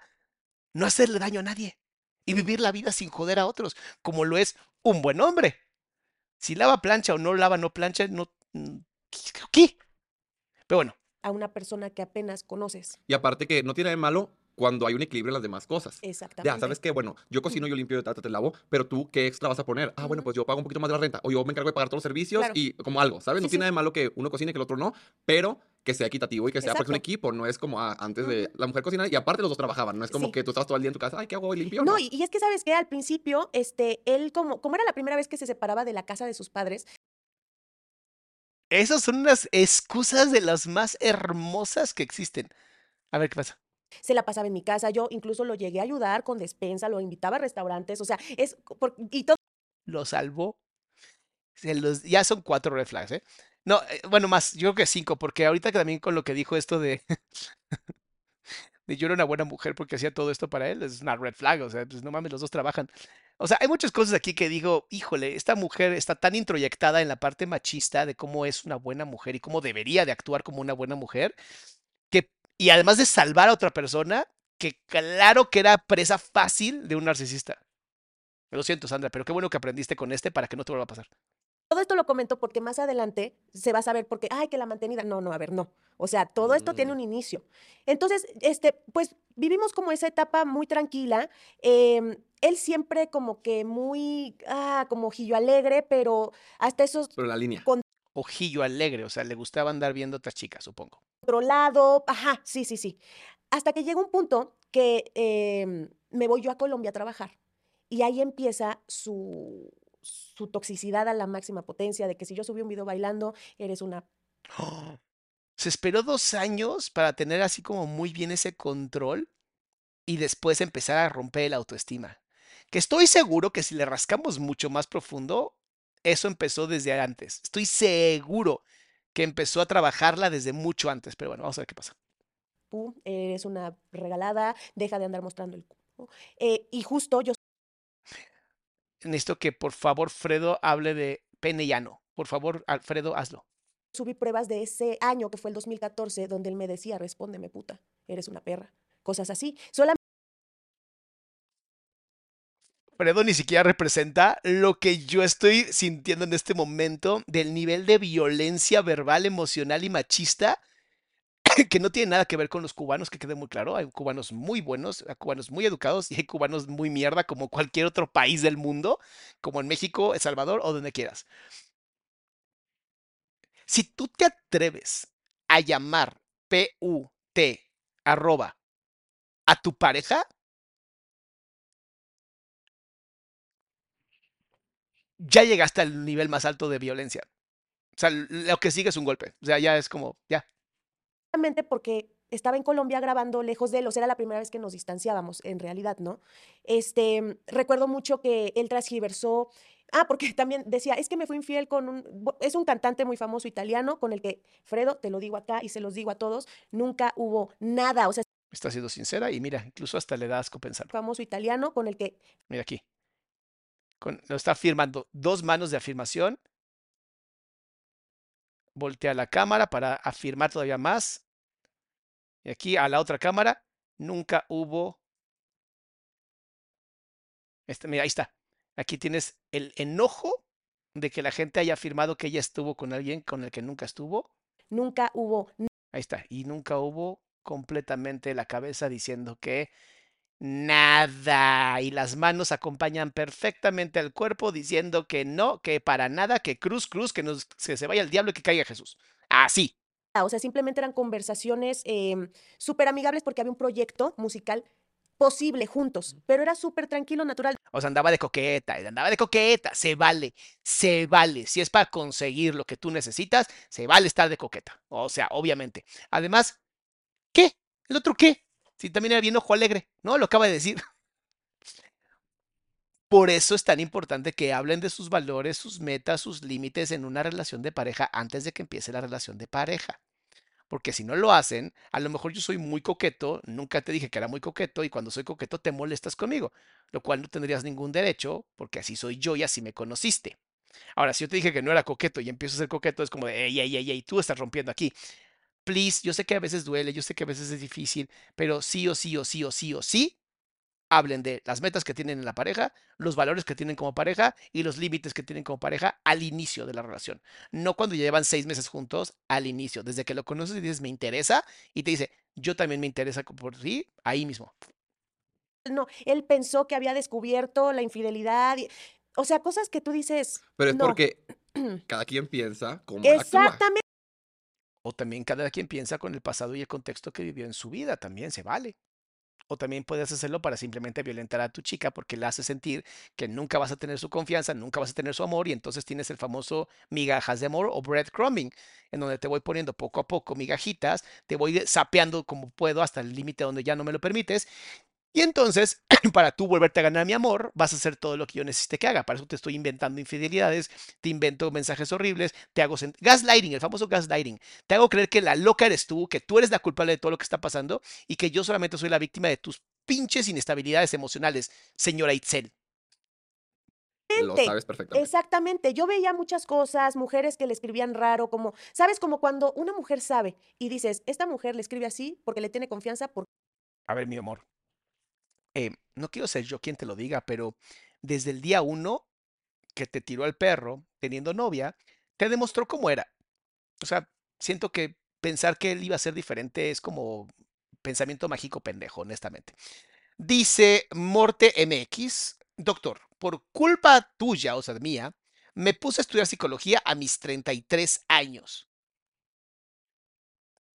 no hacerle daño a nadie y vivir la vida sin joder a otros, como lo es un buen hombre. Si lava plancha o no lava no plancha, no... mm, ¿Qué? Pero bueno, a una persona que apenas conoces? Y aparte que no tiene de malo cuando hay un equilibrio en las demás cosas. Exactamente. Ya, ¿sabes qué? Bueno, yo cocino, yo limpio, te, te lavo, pero tú, ¿qué extra vas a poner? Ah, bueno, pues yo pago un poquito más de la renta, o yo me encargo de pagar todos los servicios Claro. y como algo, ¿sabes? No Sí, tiene sí. de malo que uno cocine y que el otro no, pero que sea equitativo y que sea porque es un Exacto. equipo, no es como ah, antes de la mujer cocina y aparte los dos trabajaban, no es como Sí. que tú estabas todo el día en tu casa, ay, ¿qué hago hoy limpio? No, y, y es que sabes que al principio, este, él como, como era la primera vez que se separaba de la casa de sus padres, esas son unas excusas de las más hermosas que existen. A ver qué pasa. Se la pasaba en mi casa, yo incluso lo llegué a ayudar con despensa, lo invitaba a restaurantes, o sea, es por- y todo Lo salvó. Se los, ya son cuatro red flags, ¿eh? No, eh, bueno, más, yo creo que cinco, porque ahorita también con lo que dijo esto de, [LAUGHS] de yo era una buena mujer porque hacía todo esto para él, es una red flag, o sea, pues no mames, los dos trabajan. O sea, hay muchas cosas aquí que digo, híjole, esta mujer está tan introyectada en la parte machista de cómo es una buena mujer y cómo debería de actuar como una buena mujer, y además de salvar a otra persona, que claro que era presa fácil de un narcisista. Lo siento, Sandra, pero qué bueno que aprendiste con este para que no te vuelva a pasar. Todo esto lo comento porque más adelante se va a saber porque, ay, que la mantenida. No, no, a ver, no. O sea, todo esto tiene Mm. un inicio. Entonces, este, pues vivimos como esa etapa muy tranquila. em, él siempre como que muy, ah, como ojillo alegre, pero hasta esos Pero la línea. Ojillo alegre, o sea, le gustaba andar viendo otras chicas, supongo. controlado. Ajá, sí, sí, sí. Hasta que llega un punto que em, me voy yo a Colombia a trabajar. Y ahí empieza su, su toxicidad a la máxima potencia de que si yo subí un video bailando, eres una ¡Oh! Se esperó dos años para tener así como muy bien ese control y después empezar a romper la autoestima. Que estoy seguro que si le rascamos mucho más profundo, eso empezó desde antes. Estoy seguro que empezó a trabajarla desde mucho antes. Pero bueno, vamos a ver qué pasa. pu, eres una regalada, deja de andar mostrando el culo. Eh, y justo yo Necesito que por favor Fredo hable de pene llano. Por favor, Alfredo, hazlo. subí pruebas de ese año, que fue el 2014, donde él me decía, respóndeme puta, eres una perra. Cosas así. Solamente Fredo ni siquiera representa lo que yo estoy sintiendo en este momento del nivel de violencia verbal, emocional y machista [COUGHS] que no tiene nada que ver con los cubanos, que quede muy claro. Hay cubanos muy buenos, hay cubanos muy educados y hay cubanos muy mierda como cualquier otro país del mundo, como en México, El Salvador o donde quieras. Si tú te atreves a llamar P-U-T arroba a tu pareja, ya llegaste al nivel más alto de violencia. O sea, lo que sigue es un golpe. O sea, ya es como, ya. porque estaba en Colombia grabando lejos de él, o sea, era la primera vez que nos distanciábamos, en realidad, ¿no? Este, recuerdo mucho que él transgiversó, ah, porque [LAUGHS] también decía, es que me fui infiel con un, es un cantante muy famoso italiano con el que, Fredo, te lo digo acá y se los digo a todos, nunca hubo nada, o sea, Está siendo sincera y mira, incluso hasta le da asco pensarlo. famoso italiano con el que Mira aquí. Con, lo está firmando dos manos de afirmación. Voltea la cámara para afirmar todavía más. Y aquí a la otra cámara. Nunca hubo. Este, mira, ahí está. Aquí tienes el enojo de que la gente haya afirmado que ella estuvo con alguien con el que nunca estuvo. nunca hubo Ahí está. Y nunca hubo completamente la cabeza diciendo que nada. Y las manos acompañan perfectamente al cuerpo diciendo que no, que para nada, que cruz, cruz, que, nos, que se vaya el diablo y que caiga Jesús. Así. O sea, simplemente eran conversaciones eh, súper amigables porque había un proyecto musical posible juntos, pero era súper tranquilo, natural. O sea, andaba de coqueta, andaba de coqueta. Se vale, se vale. Si es para conseguir lo que tú necesitas, se vale estar de coqueta. O sea, obviamente. Además, ¿qué? ¿El otro qué? Si también era bien ojo alegre, ¿no? Lo acaba de decir. Por eso es tan importante que hablen de sus valores, sus metas, sus límites en una relación de pareja antes de que empiece la relación de pareja. Porque si no lo hacen, a lo mejor yo soy muy coqueto, nunca te dije que era muy coqueto y cuando soy coqueto te molestas conmigo, lo cual no tendrías ningún derecho porque así soy yo y así me conociste. Ahora, si yo te dije que no era coqueto y empiezo a ser coqueto, es como de, ey, ey, ey, ey, tú estás rompiendo aquí. Please, yo sé que a veces duele, yo sé que a veces es difícil, pero sí o sí o sí o sí o sí, hablen de las metas que tienen en la pareja, los valores que tienen como pareja y los límites que tienen como pareja al inicio de la relación. No cuando ya llevan seis meses juntos, al inicio. Desde que lo conoces y dices, me interesa, y te dice, yo también me interesa por ti, ahí mismo. No, él pensó que había descubierto la infidelidad. y- o sea, cosas que tú dices. Pero es no. porque [CLEARS THROAT] cada quien piensa cómo actúa. O también cada quien piensa con el pasado y el contexto que vivió en su vida, también se vale. O también puedes hacerlo para simplemente violentar a tu chica porque la hace sentir que nunca vas a tener su confianza, nunca vas a tener su amor y entonces tienes el famoso migajas de amor o breadcrumbing, en donde te voy poniendo poco a poco migajitas, te voy sapeando como puedo hasta el límite donde ya no me lo permites. Y entonces, [CLEARS THROAT] para tú volverte a ganar mi amor, vas a hacer todo lo que yo necesite que haga. Para eso te estoy inventando infidelidades, te invento mensajes horribles, te hago gaslighting, el famoso gaslighting. Te hago creer que la loca eres tú, que tú eres la culpable de todo lo que está pasando y que yo solamente soy la víctima de tus pinches inestabilidades emocionales, señora Itzel. Lo sabes perfectamente. Exactamente. Yo veía muchas cosas, mujeres que le escribían raro, como, ¿sabes? Como cuando una mujer sabe y dices, esta mujer le escribe así porque le tiene confianza, porque A ver, mi amor. Eh, no quiero ser yo quien te lo diga, pero desde el día uno que te tiró al perro teniendo novia, te demostró cómo era. O sea, siento que pensar que él iba a ser diferente es como pensamiento mágico pendejo, honestamente. Dice Morte MX, doctor, por culpa tuya, o sea, mía, me puse a estudiar psicología a mis 33 años.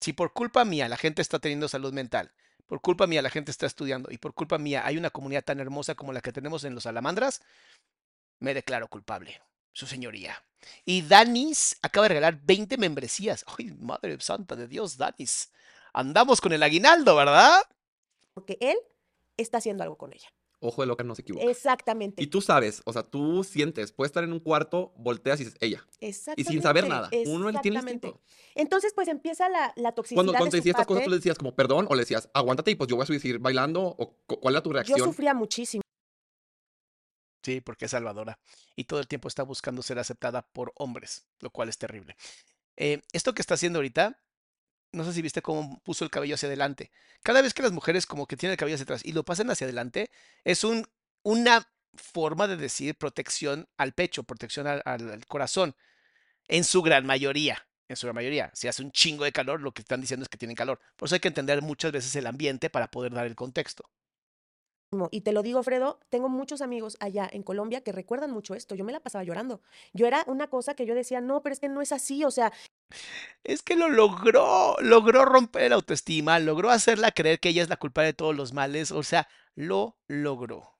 Si por culpa mía la gente está teniendo salud mental, por culpa mía la gente está estudiando y por culpa mía hay una comunidad tan hermosa como la que tenemos en los Salamandras, me declaro culpable, su señoría. Y Danis acaba de regalar 20 membresías. Ay, madre santa de Dios, Danis. Andamos con el aguinaldo, ¿verdad? Porque él está haciendo algo con ella. Ojo de loca no se equivoca. Exactamente. Y tú sabes, o sea, tú sientes, puedes estar en un cuarto, volteas y dices, ella. Y sin saber nada. Uno tiene instinto. Entonces, pues empieza la, la toxicidad. Cuando, cuando de te decía estas cosas, tú le decías como perdón o le decías, aguántate y pues yo voy a seguir bailando. o cu- ¿Cuál era tu Yo reacción? sufría muchísimo. Sí, porque es salvadora. Y todo el tiempo está buscando ser aceptada por hombres, lo cual es terrible. Eh, esto que está haciendo ahorita, no sé si viste cómo puso el cabello hacia adelante. Cada vez que las mujeres como que tienen el cabello hacia atrás y lo pasan hacia adelante, es un, una forma de decir protección al pecho, protección al, al- al corazón, en su gran mayoría. En su gran mayoría, si hace un chingo de calor, lo que están diciendo es que tienen calor. Por eso hay que entender muchas veces el ambiente para poder dar el contexto. Y te lo digo, Fredo, tengo muchos amigos allá en Colombia que recuerdan mucho esto. Yo me la pasaba llorando. Yo era una cosa que yo decía, no, pero es que no es así. O sea, Es que lo logró, logró romper la autoestima, logró hacerla creer que ella es la culpable de todos los males, o sea, lo logró.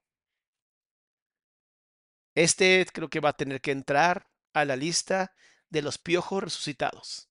Este creo que va a tener que entrar a la lista de los piojos resucitados.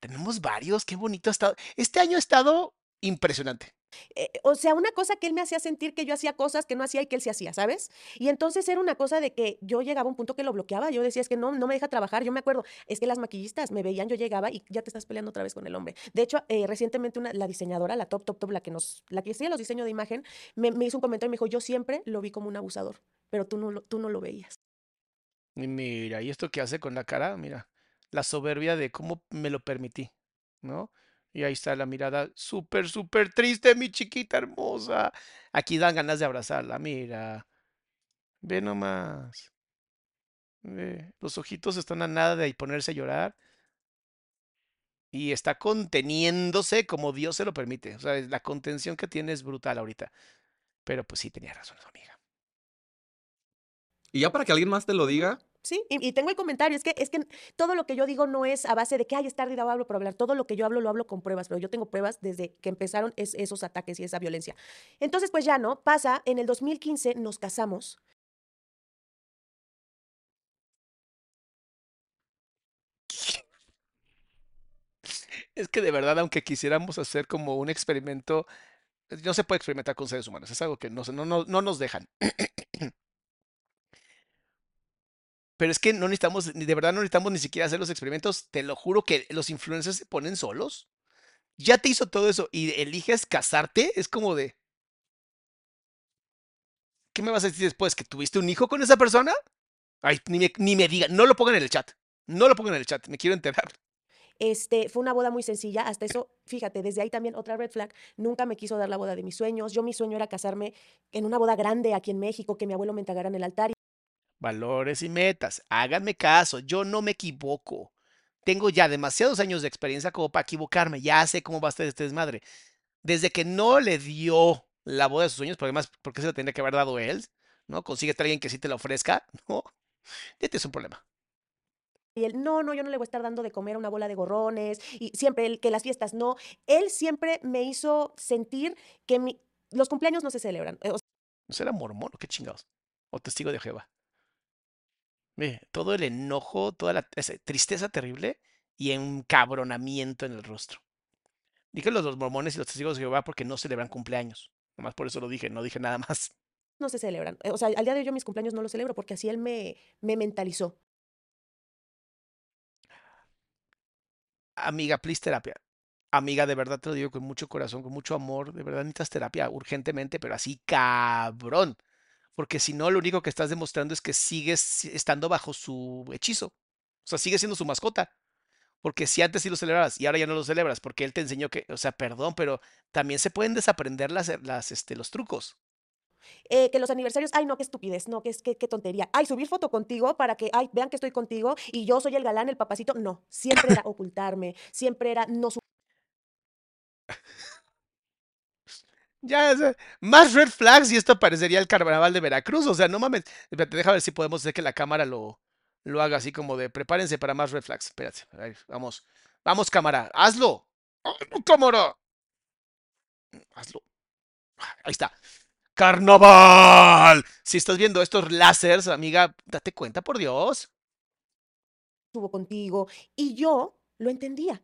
Tenemos varios, qué bonito ha estado. Este año ha estado impresionante. Eh, o sea, una cosa que él me hacía sentir que yo hacía cosas que no hacía y que él sí hacía, ¿sabes? Y entonces era una cosa de que yo llegaba a un punto que lo bloqueaba. Yo decía, es que no, no me deja trabajar. Yo me acuerdo, es que las maquillistas me veían, yo llegaba y ya te estás peleando otra vez con el hombre. De hecho, eh, recientemente la diseñadora, la top, top, top, la que nos, la que hacía los diseños de imagen, me, hizo un comentario y me dijo, yo siempre lo vi como un abusador, pero tú no, tú no lo veías. Mira, y esto que hace con la cara, mira, la soberbia de cómo me lo permití, ¿no? Y ahí está la mirada súper, súper triste, mi chiquita hermosa. Aquí dan ganas de abrazarla, mira. Ve nomás. Ve, Los ojitos están a nada de ponerse a llorar. Y está conteniéndose como Dios se lo permite. O sea, la contención que tiene es brutal ahorita. Pero pues sí, tenía razón su amiga. Y ya para que alguien más te lo diga, Y, tengo el comentario, es que, es que todo lo que yo digo no es a base de que, ay, es tarde hablo por hablar, todo lo que yo hablo lo hablo con pruebas, pero yo tengo pruebas desde que empezaron es- esos ataques y esa violencia. Entonces, pues ya, ¿no? Pasa, en el 2015 nos casamos, Es que de verdad, aunque quisiéramos hacer como un experimento, no se puede experimentar con seres humanos. Es algo que no, no, no, no nos dejan. Pero es que no necesitamos, de verdad no necesitamos ni siquiera hacer los experimentos. Te lo juro que los influencers se ponen solos. Ya te hizo todo eso y eliges casarte. Es como de. ¿Qué me vas a decir después? ¿Que tuviste un hijo con esa persona? Ay, ni me, ni me digan. No lo pongan en el chat. No lo pongan en el chat. Me quiero enterar. Este, fue una boda muy sencilla, hasta eso, fíjate, desde ahí también otra red flag, nunca me quiso dar la boda de mis sueños. Yo mi sueño era casarme en una boda grande aquí en México, que mi abuelo me entregara en el altar. Valores y metas. Háganme caso. Yo no me equivoco. Tengo ya demasiados años de experiencia como para equivocarme. Ya sé cómo va a estar este desmadre. Desde que no le dio la boda de sus sueños, porque además, ¿por qué se la tendría que haber dado él? ¿No? Consíguete a alguien que sí te la ofrezca. [LAUGHS] No. Este es un problema. Y él, no, no, yo no le voy a estar dando de comer a una bola de gorrones. Y siempre él, que las fiestas no. Él siempre me hizo sentir que mi- los cumpleaños no se celebran. Eh, o ¿No será mormón o qué chingados? O testigo de Jehová. Todo el enojo, toda la tristeza terrible y encabronamiento en el rostro. Dije los, los mormones y los testigos de Jehová porque no celebran cumpleaños. Nomás por eso lo dije, no dije nada más. no se celebran. Eh, O sea, al día de hoy yo mis cumpleaños no los celebro porque así él me, me mentalizó. Amiga, please terapia. Amiga, de verdad te lo digo con mucho corazón, con mucho amor. De verdad necesitas terapia urgentemente, pero así cabrón. Porque si no, lo único que estás demostrando es que sigues estando bajo su hechizo. O sea, sigues siendo su mascota. Porque si antes sí lo celebrabas y ahora ya no lo celebras, porque él te enseñó que, o sea, perdón, pero también se pueden desaprender las, este, los trucos. Eh, que los aniversarios, ay, no, qué estupidez, no, qué, qué, qué tontería. Ay, subir foto contigo para que, ay, vean que estoy contigo y yo soy el galán, el papacito. No, siempre era ocultarme, siempre era no su- Ya, más red flags y esto parecería el carnaval de Veracruz. O sea, no mames. Espérate, deja ver si podemos hacer que la cámara lo, lo haga así como de prepárense para más red flags. Espérate, a ver, vamos. Vamos, cámara, hazlo. ¡Hazlo, cámara! Hazlo. Ahí está. ¡Carnaval! Si estás viendo estos lásers, amiga, date cuenta, por Dios. subo contigo. Y yo lo entendía,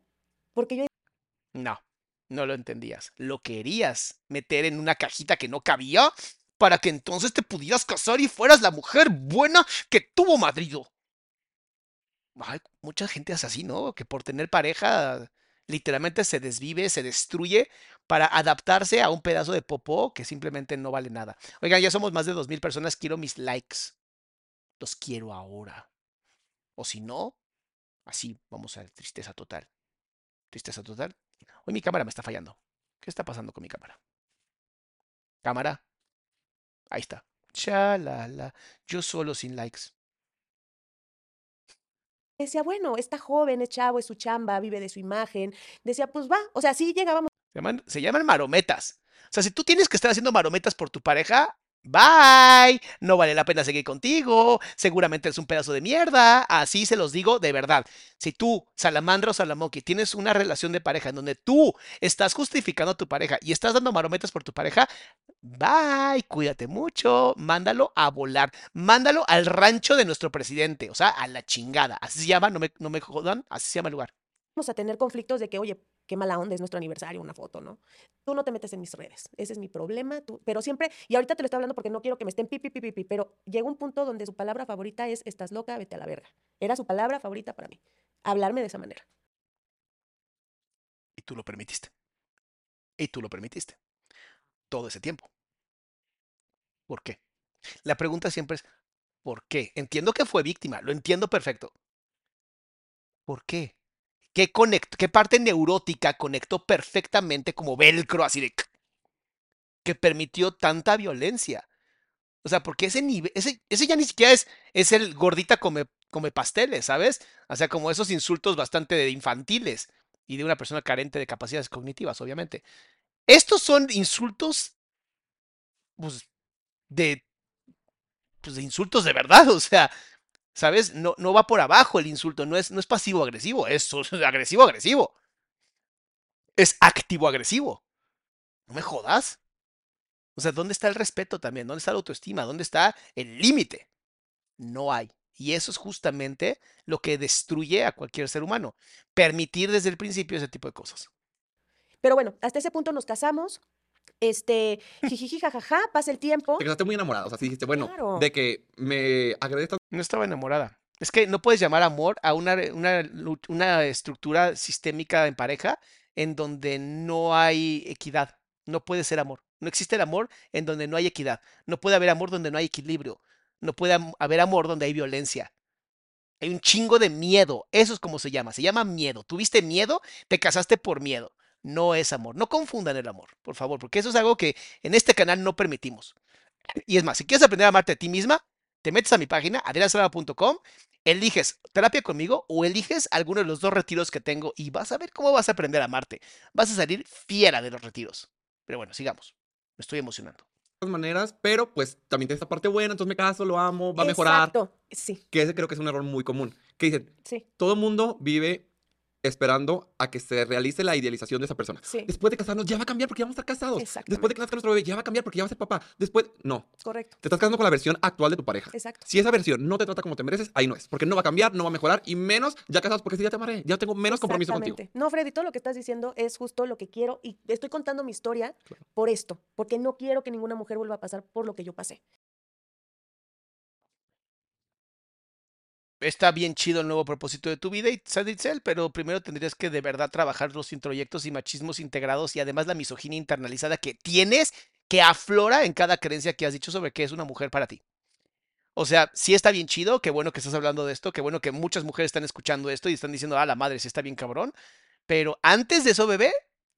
porque yo No, no lo entendías. Lo querías meter en una cajita que no cabía para que entonces te pudieras casar y fueras la mujer buena que tuvo marido. Ay, mucha gente hace así, ¿no? Que por tener pareja literalmente se desvive, se destruye para adaptarse a un pedazo de popó que simplemente no vale nada. Oigan, ya somos más de 2.000 personas, quiero mis likes. Los quiero ahora. O si no, así vamos a tristeza total. Tristeza total. Hoy mi cámara me está fallando. ¿Qué está pasando con mi cámara? Cámara. Ahí está. Chalala. Yo solo sin likes. decía, bueno, está joven, es chavo, es su chamba, vive de su imagen. Decía, pues va, o sea, sí llegábamos Se llaman, se llaman marometas. O sea, si tú tienes que estar haciendo marometas por tu pareja, bye. No vale la pena seguir contigo. Seguramente es un pedazo de mierda. Así se los digo de verdad. Si tú, salamandra o salamoqui, tienes una relación de pareja en donde tú estás justificando a tu pareja y estás dando marometas por tu pareja, bye. Cuídate mucho. Mándalo a volar. Mándalo al rancho de nuestro presidente. O sea, a la chingada. Así se llama, no me, no me jodan. Así se llama el lugar. a tener conflictos de que, oye, qué mala onda, es nuestro aniversario, una foto, ¿no? Tú no te metes en mis redes, ese es mi problema, tú, pero siempre, y ahorita te lo estoy hablando porque no quiero que me estén pipi, pipi, pipi, pero llega un punto donde su palabra favorita es, estás loca, vete a la verga. Era su palabra favorita para mí, hablarme de esa manera. Y tú lo permitiste. Y tú lo permitiste. Todo ese tiempo. ¿Por qué? La pregunta siempre es, ¿por qué? Entiendo que fue víctima, lo entiendo perfecto. ¿Por qué? ¿Qué, parte neurótica conectó perfectamente como velcro así de... que permitió tanta violencia? O sea, porque ese nivel, ese, ese ya ni siquiera es, es el gordita come, come pasteles, ¿sabes? O sea, como esos insultos bastante infantiles y de una persona carente de capacidades cognitivas, obviamente. Estos son insultos, pues, de, pues, de insultos de verdad, [LAUGHS] o sea, ¿sabes? No, no va por abajo el insulto, no es, no es pasivo-agresivo, es [LAUGHS] agresivo-agresivo. Es activo-agresivo. No me jodas. O sea, ¿dónde está el respeto también? ¿Dónde está la autoestima? ¿Dónde está el límite? No hay. Y eso es justamente lo que destruye a cualquier ser humano. Permitir desde el principio ese tipo de cosas. Pero bueno, hasta ese punto nos casamos. Este, [LAUGHS] jijiji, jajaja, pasa el tiempo. Te quedaste muy enamorada. O sea, sí dijiste, bueno, Claro. de que me agradezco No estaba enamorada. Es que no puedes llamar amor a una, una, una estructura sistémica en pareja en donde no hay equidad. No puede ser amor. No existe el amor en donde no hay equidad. No puede haber amor donde no hay equilibrio. No puede haber amor donde hay violencia. Hay un chingo de miedo. Eso es como se llama. Se llama miedo. Tuviste miedo, te casaste por miedo. No es amor. No confundan el amor, por favor, porque eso es algo que en este canal no permitimos. Y es más, si quieres aprender a amarte a ti misma, te metes a mi página, adriansalama.com, eliges terapia conmigo o eliges alguno de los dos retiros que tengo y vas a ver cómo vas a aprender a amarte. Vas a salir fiera de los retiros. Pero bueno, sigamos. Me estoy emocionando. de todas maneras, pero pues también tiene esta parte buena, entonces me caso, lo amo, va a mejorar. Exacto. Sí, Que ese creo que es un error muy común. Que dicen, sí, todo el mundo vive esperando a que se realice la idealización de esa persona. sí, Después de casarnos, ya va a cambiar porque ya vamos a estar casados. Después de que nazca nuestro bebé, ya va a cambiar porque ya va a ser papá. Después, no. correcto. Te estás casando con la versión actual de tu pareja. Exacto. Si esa versión no te trata como te mereces, ahí no es. Porque no va a cambiar, no va a mejorar y menos ya casados porque si ya te amaré, ya tengo menos compromiso contigo. No, Freddy, todo lo que estás diciendo es justo lo que quiero y estoy contando mi historia por esto, porque no quiero que ninguna mujer vuelva a pasar por lo que yo pasé. Está bien chido el nuevo propósito de tu vida, y Itzel, pero primero tendrías que de verdad trabajar los introyectos y machismos integrados y además la misoginia internalizada que tienes que aflora en cada creencia que has dicho sobre qué es una mujer para ti. O sea, sí está bien chido, qué bueno que estás hablando de esto, qué bueno que muchas mujeres están escuchando esto y están diciendo, ah, la madre, sí está bien cabrón. Pero antes de eso, bebé,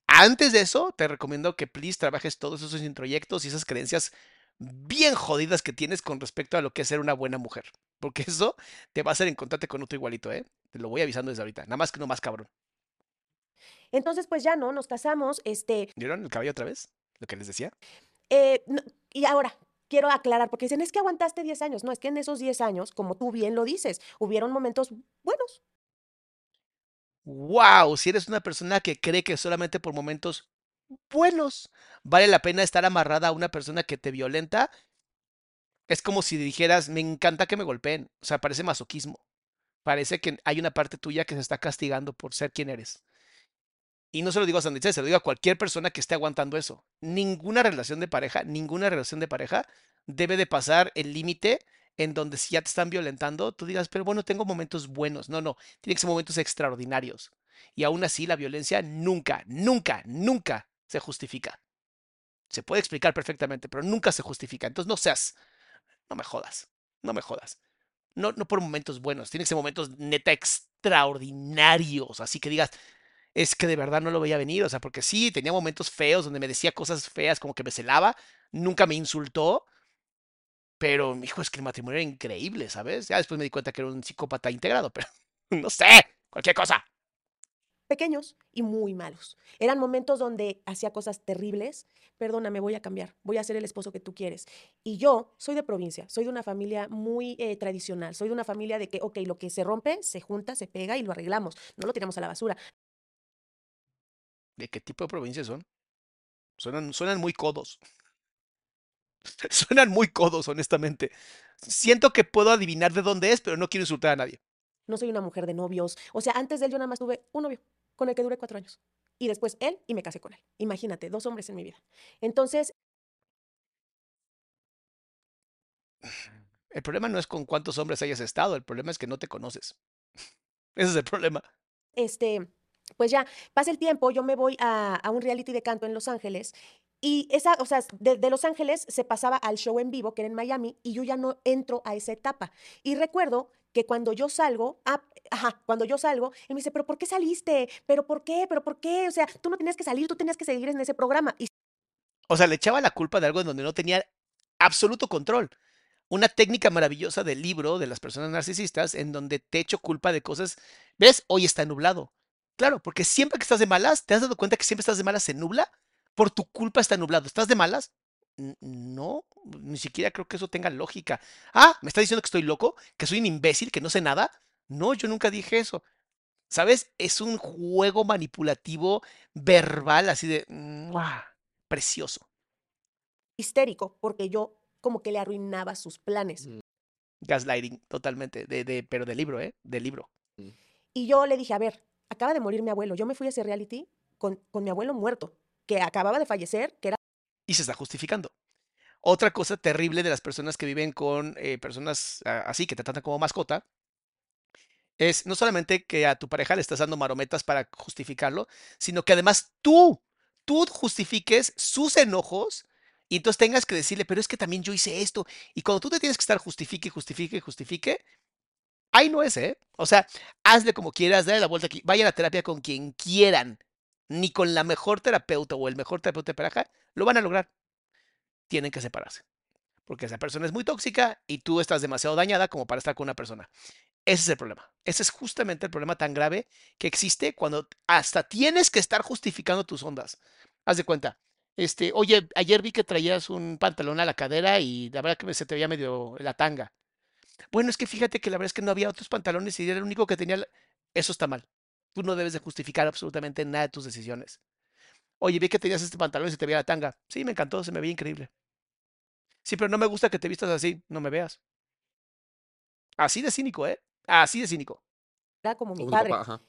antes de eso, te recomiendo que please trabajes todos esos introyectos y esas creencias bien jodidas que tienes con respecto a lo que es ser una buena mujer. Porque eso te va a hacer encontrarte con otro igualito, ¿eh? Te lo voy avisando desde ahorita. Nada más que no más cabrón. Entonces, pues ya no, nos casamos, este, ¿Vieron el caballo otra vez? Lo que les decía. eh, no- y ahora, quiero aclarar, porque dicen, es que aguantaste 10 años. No, es que en esos 10 años, como tú bien lo dices, hubieron momentos buenos. ¡Wow! Si eres una persona que cree que solamente por momentos buenos vale la pena estar amarrada a una persona que te violenta, es como si dijeras, me encanta que me golpeen. O sea, parece masoquismo. Parece que hay una parte tuya que se está castigando por ser quien eres. Y no se lo digo a Sandice, se lo digo a cualquier persona que esté aguantando eso. Ninguna relación de pareja, ninguna relación de pareja debe de pasar el límite en donde si ya te están violentando, tú digas, pero bueno, tengo momentos buenos. No, no, tienen que ser momentos extraordinarios. Y aún así, la violencia nunca, nunca, nunca se justifica. Se puede explicar perfectamente, pero nunca se justifica. Entonces no seas, no me jodas, no me jodas. No, no por momentos buenos, tienen que ser momentos neta extraordinarios. Así que digas, es que de verdad no lo veía venir. O sea, porque sí, tenía momentos feos donde me decía cosas feas, como que me celaba, nunca me insultó. Pero, hijo, es que el matrimonio era increíble, ¿sabes? Ya después me di cuenta que era un psicópata integrado, [LAUGHS] pero no sé, cualquier cosa. Pequeños y muy malos. Eran momentos donde hacía cosas terribles. Perdóname, voy a cambiar, voy a ser el esposo que tú quieres. Y yo soy de provincia, soy de una familia muy eh, tradicional, soy de una familia de que, ok, lo que se rompe, se junta, se pega y lo arreglamos, no lo tiramos a la basura. ¿De qué tipo de provincias son? Suenan, suenan muy codos. [LAUGHS] Suenan muy codos, honestamente. Siento que puedo adivinar de dónde es, pero no quiero insultar a nadie. No soy una mujer de novios. O sea, antes de él yo nada más tuve un novio con el que duré cuatro años. Y después él y me casé con él. Imagínate, dos hombres en mi vida. Entonces, El problema no es con cuántos hombres hayas estado, el problema es que no te conoces. [LAUGHS] Ese es el problema. este, pues ya pasa el tiempo, yo me voy a, a un reality de canto en Los Ángeles y esa, o sea, de, de Los Ángeles se pasaba al show en vivo que era en Miami y yo ya no entro a esa etapa. Y recuerdo que cuando yo salgo, ah, ajá, cuando yo salgo, él me dice, pero ¿por qué saliste? ¿Pero por qué? ¿Pero por qué? O sea, tú no tenías que salir, tú tenías que seguir en ese programa. Y O sea, le echaba la culpa de algo en donde no tenía absoluto control. Una técnica maravillosa del libro de las personas narcisistas en donde te echo culpa de cosas. ¿Ves? Hoy está nublado. Claro, porque siempre que estás de malas, ¿te has dado cuenta que siempre estás de malas se nubla? Por tu culpa está nublado. ¿Estás de malas? No, ni siquiera creo que eso tenga lógica. Ah, ¿me está diciendo que estoy loco? ¿Que soy un imbécil? ¿Que no sé nada? No, yo nunca dije eso. ¿Sabes? Es un juego manipulativo verbal así de... ¡mua! Precioso. histérico, porque yo como que le arruinaba sus planes. Gaslighting, totalmente. De, de, pero del libro, ¿eh? Del libro. Y yo le dije, a ver, acaba de morir mi abuelo. Yo me fui a ese reality con, con mi abuelo muerto, que acababa de fallecer, que era Y se está justificando. Otra cosa terrible de las personas que viven con eh, personas así, que te tratan como mascota, es no solamente que a tu pareja le estás dando marometas para justificarlo, sino que además tú, tú justifiques sus enojos y entonces tengas que decirle, pero es que también yo hice esto. Y cuando tú te tienes que estar justifique, justifique, justifique, ahí no es, ¿eh? O sea, hazle como quieras, dale la vuelta aquí, vayan a terapia con quien quieran, ni con la mejor terapeuta o el mejor terapeuta de pareja, lo van a lograr. Tienen que separarse. Porque esa persona es muy tóxica y tú estás demasiado dañada como para estar con una persona. Ese es el problema. Ese es justamente el problema tan grave que existe cuando hasta tienes que estar justificando tus ondas. Haz de cuenta. Este, oye, ayer vi que traías un pantalón a la cadera y la verdad que se te veía medio la tanga. Bueno, es que fíjate que la verdad es que no había otros pantalones y era el único que tenía. Eso está mal. Tú no debes de justificar absolutamente nada de tus decisiones. Oye, vi que tenías este pantalón y se te veía la tanga. Sí, me encantó, se me veía increíble. Sí, pero no me gusta que te vistas así. No me veas. Así de cínico, ¿eh? Así de cínico. como mi Como tu padre. papá.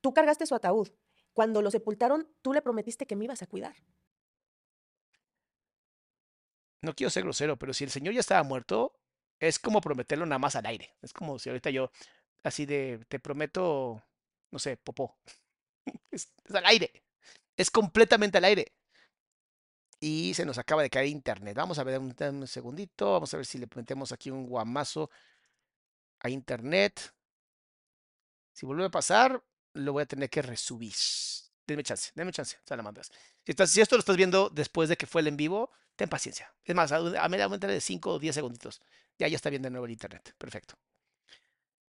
Tú cargaste su ataúd. Cuando lo sepultaron, tú le prometiste que me ibas a cuidar. No quiero ser grosero, pero si el señor ya estaba muerto, es como prometerlo nada más al aire. Es como si ahorita yo, así de, te prometo, no sé, popó. [LAUGHS] Es, al aire. Es completamente al aire. Y se nos acaba de caer internet. Vamos a ver un, un segundito. Vamos a ver si le metemos aquí un guamazo a internet. Si vuelve a pasar, lo voy a tener que resubir. Denme chance, denme chance, salamandras. Si, si esto lo estás viendo después de que fue el en vivo, Ten paciencia. Es más, a, a vuelta de 5 o 10 segunditos. Ya, ya está bien de nuevo el internet. Perfecto.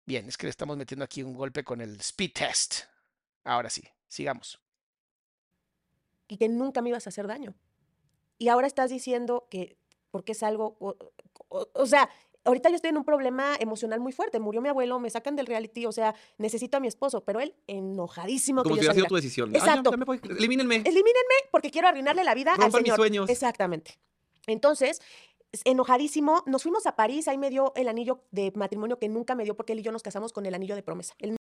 Bien, es que le estamos metiendo aquí un golpe con el speed test. Ahora sí, sigamos. y que nunca me ibas a hacer daño. Y ahora estás diciendo que porque es algo, o, o- o sea, ahorita yo estoy en un problema emocional muy fuerte. Murió mi abuelo, me sacan del reality, o sea, necesito a mi esposo, pero él enojadísimo Como que si hubiera sido tu decisión. Ah, ya, Exacto. ya. Elimínenme. Elimínenme porque quiero arruinarle la vida al Rompan mis señor. sueños. Exactamente. Entonces, enojadísimo, nos fuimos a París, ahí me dio el anillo de matrimonio que nunca me dio porque él y yo nos casamos con el anillo de promesa. Él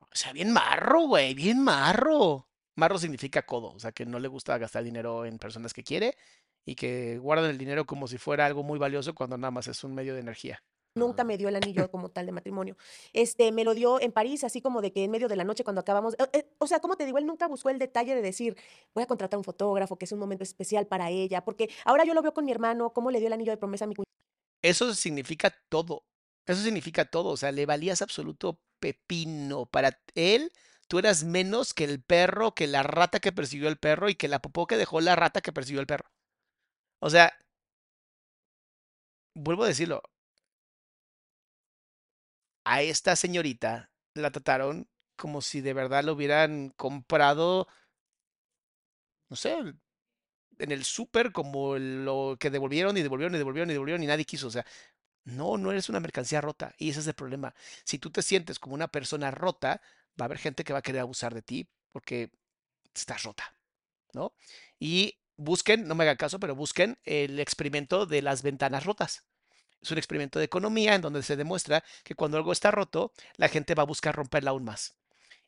O sea, bien marro, güey, bien marro. Marro significa codo, o sea, que no le gusta gastar dinero en personas que quiere y que guardan el dinero como si fuera algo muy valioso cuando nada más es un medio de energía. Nunca me dio el anillo [LAUGHS] como tal de matrimonio. Este, me lo dio en París, así como de que en medio de la noche cuando acabamos, eh, eh, o sea, como te digo, él nunca buscó el detalle de decir, voy a contratar un fotógrafo, que es un momento especial para ella, porque ahora yo lo veo con mi hermano, cómo le dio el anillo de promesa a mi cuñado. Eso significa todo. Eso significa todo. O sea, le valías absoluto pepino. Para él, tú eras menos que el perro, que la rata que persiguió el perro y que la popó que dejó la rata que persiguió el perro. O sea, vuelvo a decirlo. A esta señorita la trataron como si de verdad lo hubieran comprado, no sé, en el súper como lo que devolvieron y devolvieron y devolvieron y devolvieron y nadie quiso. O sea, no, no eres una mercancía rota. Y ese es el problema. Si tú te sientes como una persona rota, va a haber gente que va a querer abusar de ti porque estás rota, ¿no? Y busquen, no me hagan caso, pero busquen el experimento de las ventanas rotas. Es un experimento de economía en donde se demuestra que cuando algo está roto, la gente va a buscar romperla aún más.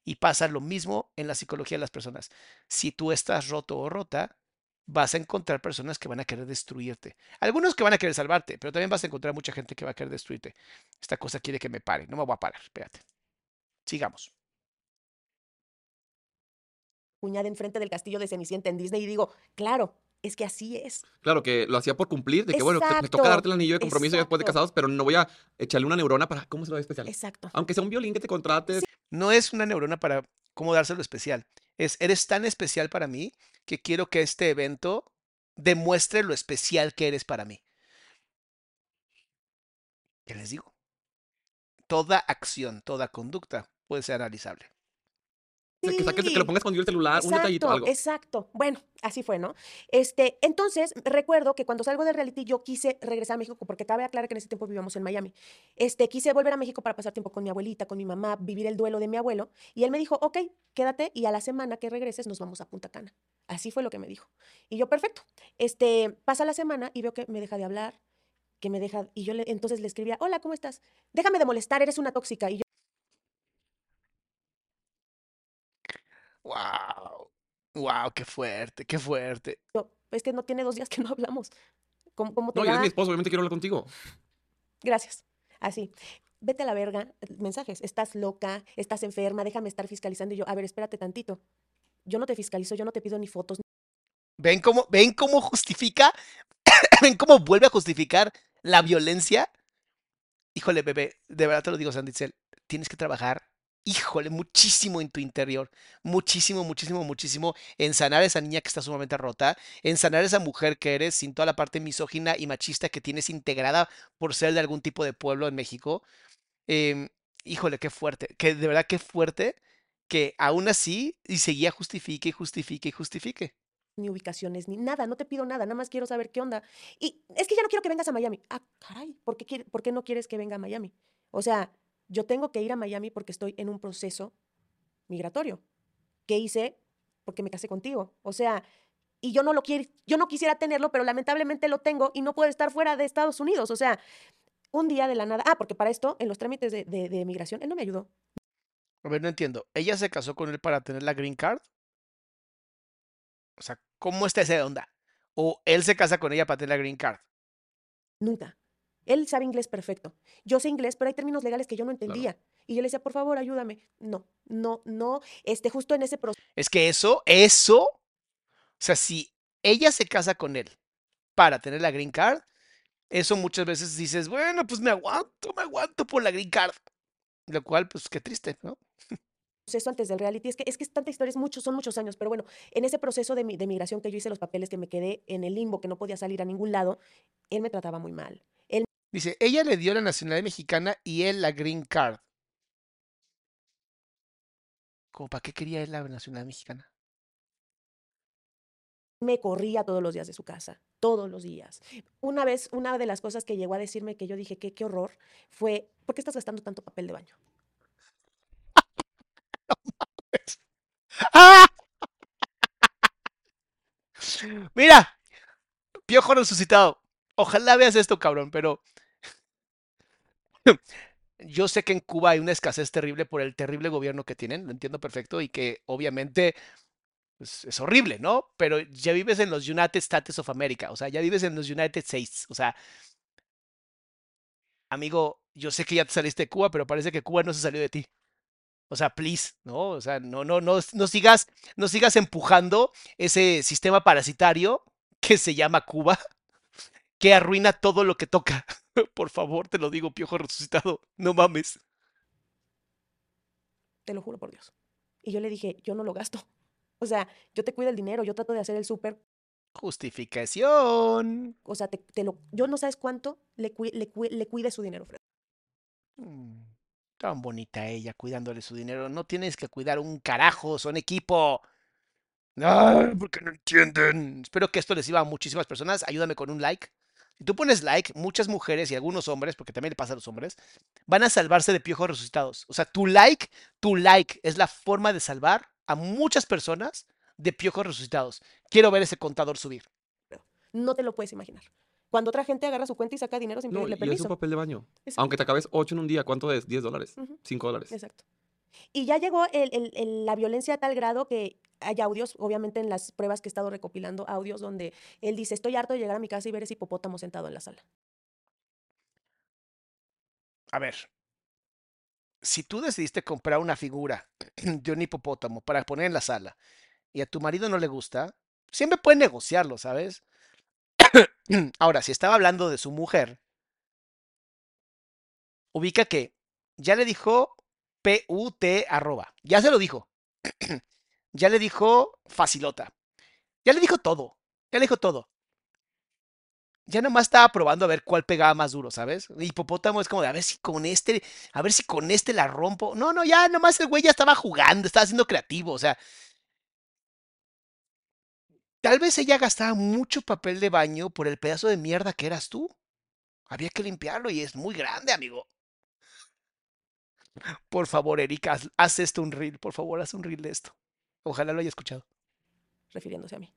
Y pasa lo mismo en la psicología de las personas. Si tú estás roto o rota, vas a encontrar personas que van a querer destruirte. Algunos que van a querer salvarte, pero también vas a encontrar mucha gente que va a querer destruirte. Esta cosa quiere que me pare. No me voy a parar. Espérate. Sigamos. cuñada enfrente del castillo de Cenicienta en Disney y digo, claro, es que así es. Claro, que lo hacía por cumplir, de que bueno, me Exacto, toca darte el anillo de compromiso ya después de exacto. casados, pero no voy a echarle una neurona para, ¿cómo se lo ve especial? Exacto. Aunque sea un violín que te contrates, No es una neurona para cómo dárselo especial. Es, eres tan especial para mí que quiero que este evento demuestre lo especial que eres para mí. ¿Qué les digo? Toda acción, toda conducta puede ser analizable. Que, saques, que Sí. lo pongas el celular, un detallito, Exacto, algo. exacto. Bueno, así fue, ¿no? Este, entonces, recuerdo que cuando salgo de reality yo quise regresar a México porque cabe aclarar que en ese tiempo vivíamos en Miami. Este, quise volver a México para pasar tiempo con mi abuelita, con mi mamá, vivir el duelo de mi abuelo. Y él me dijo, ok, quédate y a la semana que regreses nos vamos a Punta Cana. Así fue lo que me dijo. Y yo, perfecto. Este, pasa la semana y veo que me deja de hablar, que me deja, y yo le- entonces le escribía, hola, ¿cómo estás? Déjame de molestar, eres una tóxica. Y yo, ¡Wow! ¡Wow! ¡Qué fuerte! ¡Qué fuerte! es que no tiene dos días que no hablamos. ¿Cómo, cómo te No, y es va? mi esposo, obviamente quiero hablar contigo. Gracias. Así. Vete a la verga. Mensajes. Estás loca, estás enferma, déjame estar fiscalizando. Y yo, a ver, espérate tantito. Yo no te fiscalizo, yo no te pido ni fotos. ¿Ven cómo, ven cómo justifica? [COUGHS] ¿Ven cómo vuelve a justificar la violencia? Híjole, bebé, de verdad te lo digo, Sanditzel, tienes que trabajar, híjole, muchísimo en tu interior, muchísimo, muchísimo, muchísimo en sanar a esa niña que está sumamente rota, en sanar a esa mujer que eres sin toda la parte misógina y machista que tienes integrada por ser de algún tipo de pueblo en México. Em, híjole, qué fuerte, que de verdad qué fuerte que aún así y seguía justifique y justifique y justifique. ni ubicaciones, ni nada, no te pido nada, nada más quiero saber qué onda. Y es que ya no quiero que vengas a Miami. Ah, caray, ¿por por qué no quieres que venga a Miami? O sea, yo tengo que ir a Miami porque estoy en un proceso migratorio. ¿Qué hice? Porque me casé contigo. O sea, y yo no lo quiero, yo no quisiera tenerlo, pero lamentablemente lo tengo y no puedo estar fuera de Estados Unidos. O sea, un día de la nada. Ah, porque para esto, en los trámites de, de, de migración, él no me ayudó. A ver, no entiendo. ¿Ella se casó con él para tener la green card? O sea, ¿cómo está esa onda? ¿O él se casa con ella para tener la green card? Nunca. Él sabe inglés perfecto. Yo sé inglés, pero hay términos legales que yo no entendía. Y yo le decía, por favor, ayúdame. No, no, no. Este, justo en ese proceso. Es que eso, eso, o sea, si ella se casa con él para tener la green card, eso muchas veces dices, bueno, pues me aguanto, me aguanto por la green card. Lo cual, pues qué triste, ¿no? proceso antes del reality, es que es que tanta historia, es mucho, son muchos años, pero bueno, en ese proceso de, mi- de migración que yo hice los papeles, que me quedé en el limbo, que no podía salir a ningún lado, él me trataba muy mal. Dice, ella le dio la nacionalidad mexicana y él la green card. ¿Cómo para qué quería él la nacionalidad mexicana? me corría todos los días de su casa, todos los días. Una vez, una de las cosas que llegó a decirme que yo dije que qué horror fue, ¿por qué estás gastando tanto papel de baño? ¡Ah! [LAUGHS] Mira, piojo resucitado. Ojalá veas esto, cabrón, pero yo sé que en Cuba hay una escasez terrible por el terrible gobierno que tienen, lo entiendo perfecto, y que obviamente pues, es horrible, ¿no? Pero ya vives en los United States of America, o sea, ya vives en los United States, o sea, amigo, yo sé que ya te saliste de Cuba, pero parece que Cuba no se salió de ti. O sea, please, ¿no? O sea, no, no, no, no sigas, no sigas empujando ese sistema parasitario que se llama Cuba, que arruina todo lo que toca. [LAUGHS] Por favor, te lo digo, piojo resucitado, no mames. Te lo juro por Dios. Y yo le dije, yo no lo gasto. [LAUGHS] O sea, yo te cuido el dinero, yo trato de hacer el súper, Justificación. o sea, te, te lo, yo no sabes cuánto le, le, le cuide su dinero, Fred. Mm, Tan bonita ella cuidándole su dinero. No tienes que cuidar un carajo, son equipo. Ay, porque no entienden. Espero que esto les sirva a muchísimas personas. Ayúdame con un like. Si tú pones like, muchas mujeres y algunos hombres, porque también le pasa a los hombres, van a salvarse de piojos resucitados. O sea, tu like, tu like es la forma de salvar a muchas personas de piojos resucitados. Quiero ver ese contador subir. No te lo puedes imaginar. Cuando otra gente agarra su cuenta y saca dinero sin No, pedirle y es un papel de baño. Exacto. Aunque te acabes 8 en un día, ¿cuánto es? 10 dólares, Ujú. 5 dólares. Exacto. Y ya llegó el- el- el- la violencia a tal grado que hay audios, obviamente en las pruebas que he estado recopilando, audios donde él dice, estoy harto de llegar a mi casa y ver ese hipopótamo sentado en la sala. A ver, si tú decidiste comprar una figura de un hipopótamo para poner en la sala y a tu marido no le gusta, siempre pueden negociarlo, ¿sabes? Ahora, si estaba hablando de su mujer, ubica que ya le dijo PUT arroba, ya se lo dijo, ya le dijo facilota, ya le dijo todo, ya le dijo todo. Ya nomás estaba probando a ver cuál pegaba más duro, ¿sabes? Hipopótamo es como de a ver si con este, a ver si con este la rompo. No, no, ya nomás el güey ya estaba jugando, estaba siendo creativo, o sea. Tal vez ella gastaba mucho papel de baño por el pedazo de mierda que eras tú. Había que limpiarlo y es muy grande, amigo. Por favor, Erika, haz, haz esto un reel, por favor, haz un reel de esto. Ojalá lo haya escuchado. refiriéndose a mí.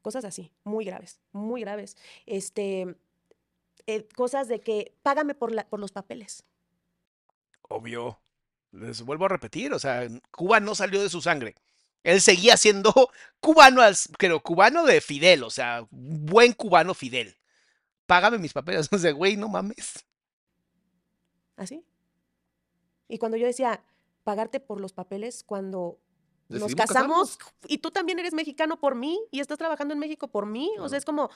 Cosas así, muy graves, muy graves. Este, eh, cosas de que págame por, la, por los papeles. Obvio. Les vuelvo a repetir, o sea, Cuba no salió de su sangre. Él seguía siendo [LAUGHS] cubano, pero cubano de Fidel, o sea, buen cubano Fidel. Págame mis papeles. [LAUGHS] O sea, güey, no mames. ¿Así? Y cuando yo decía, pagarte por los papeles cuando nos casamos y tú también eres mexicano por mí y estás trabajando en México por mí, o sea, es como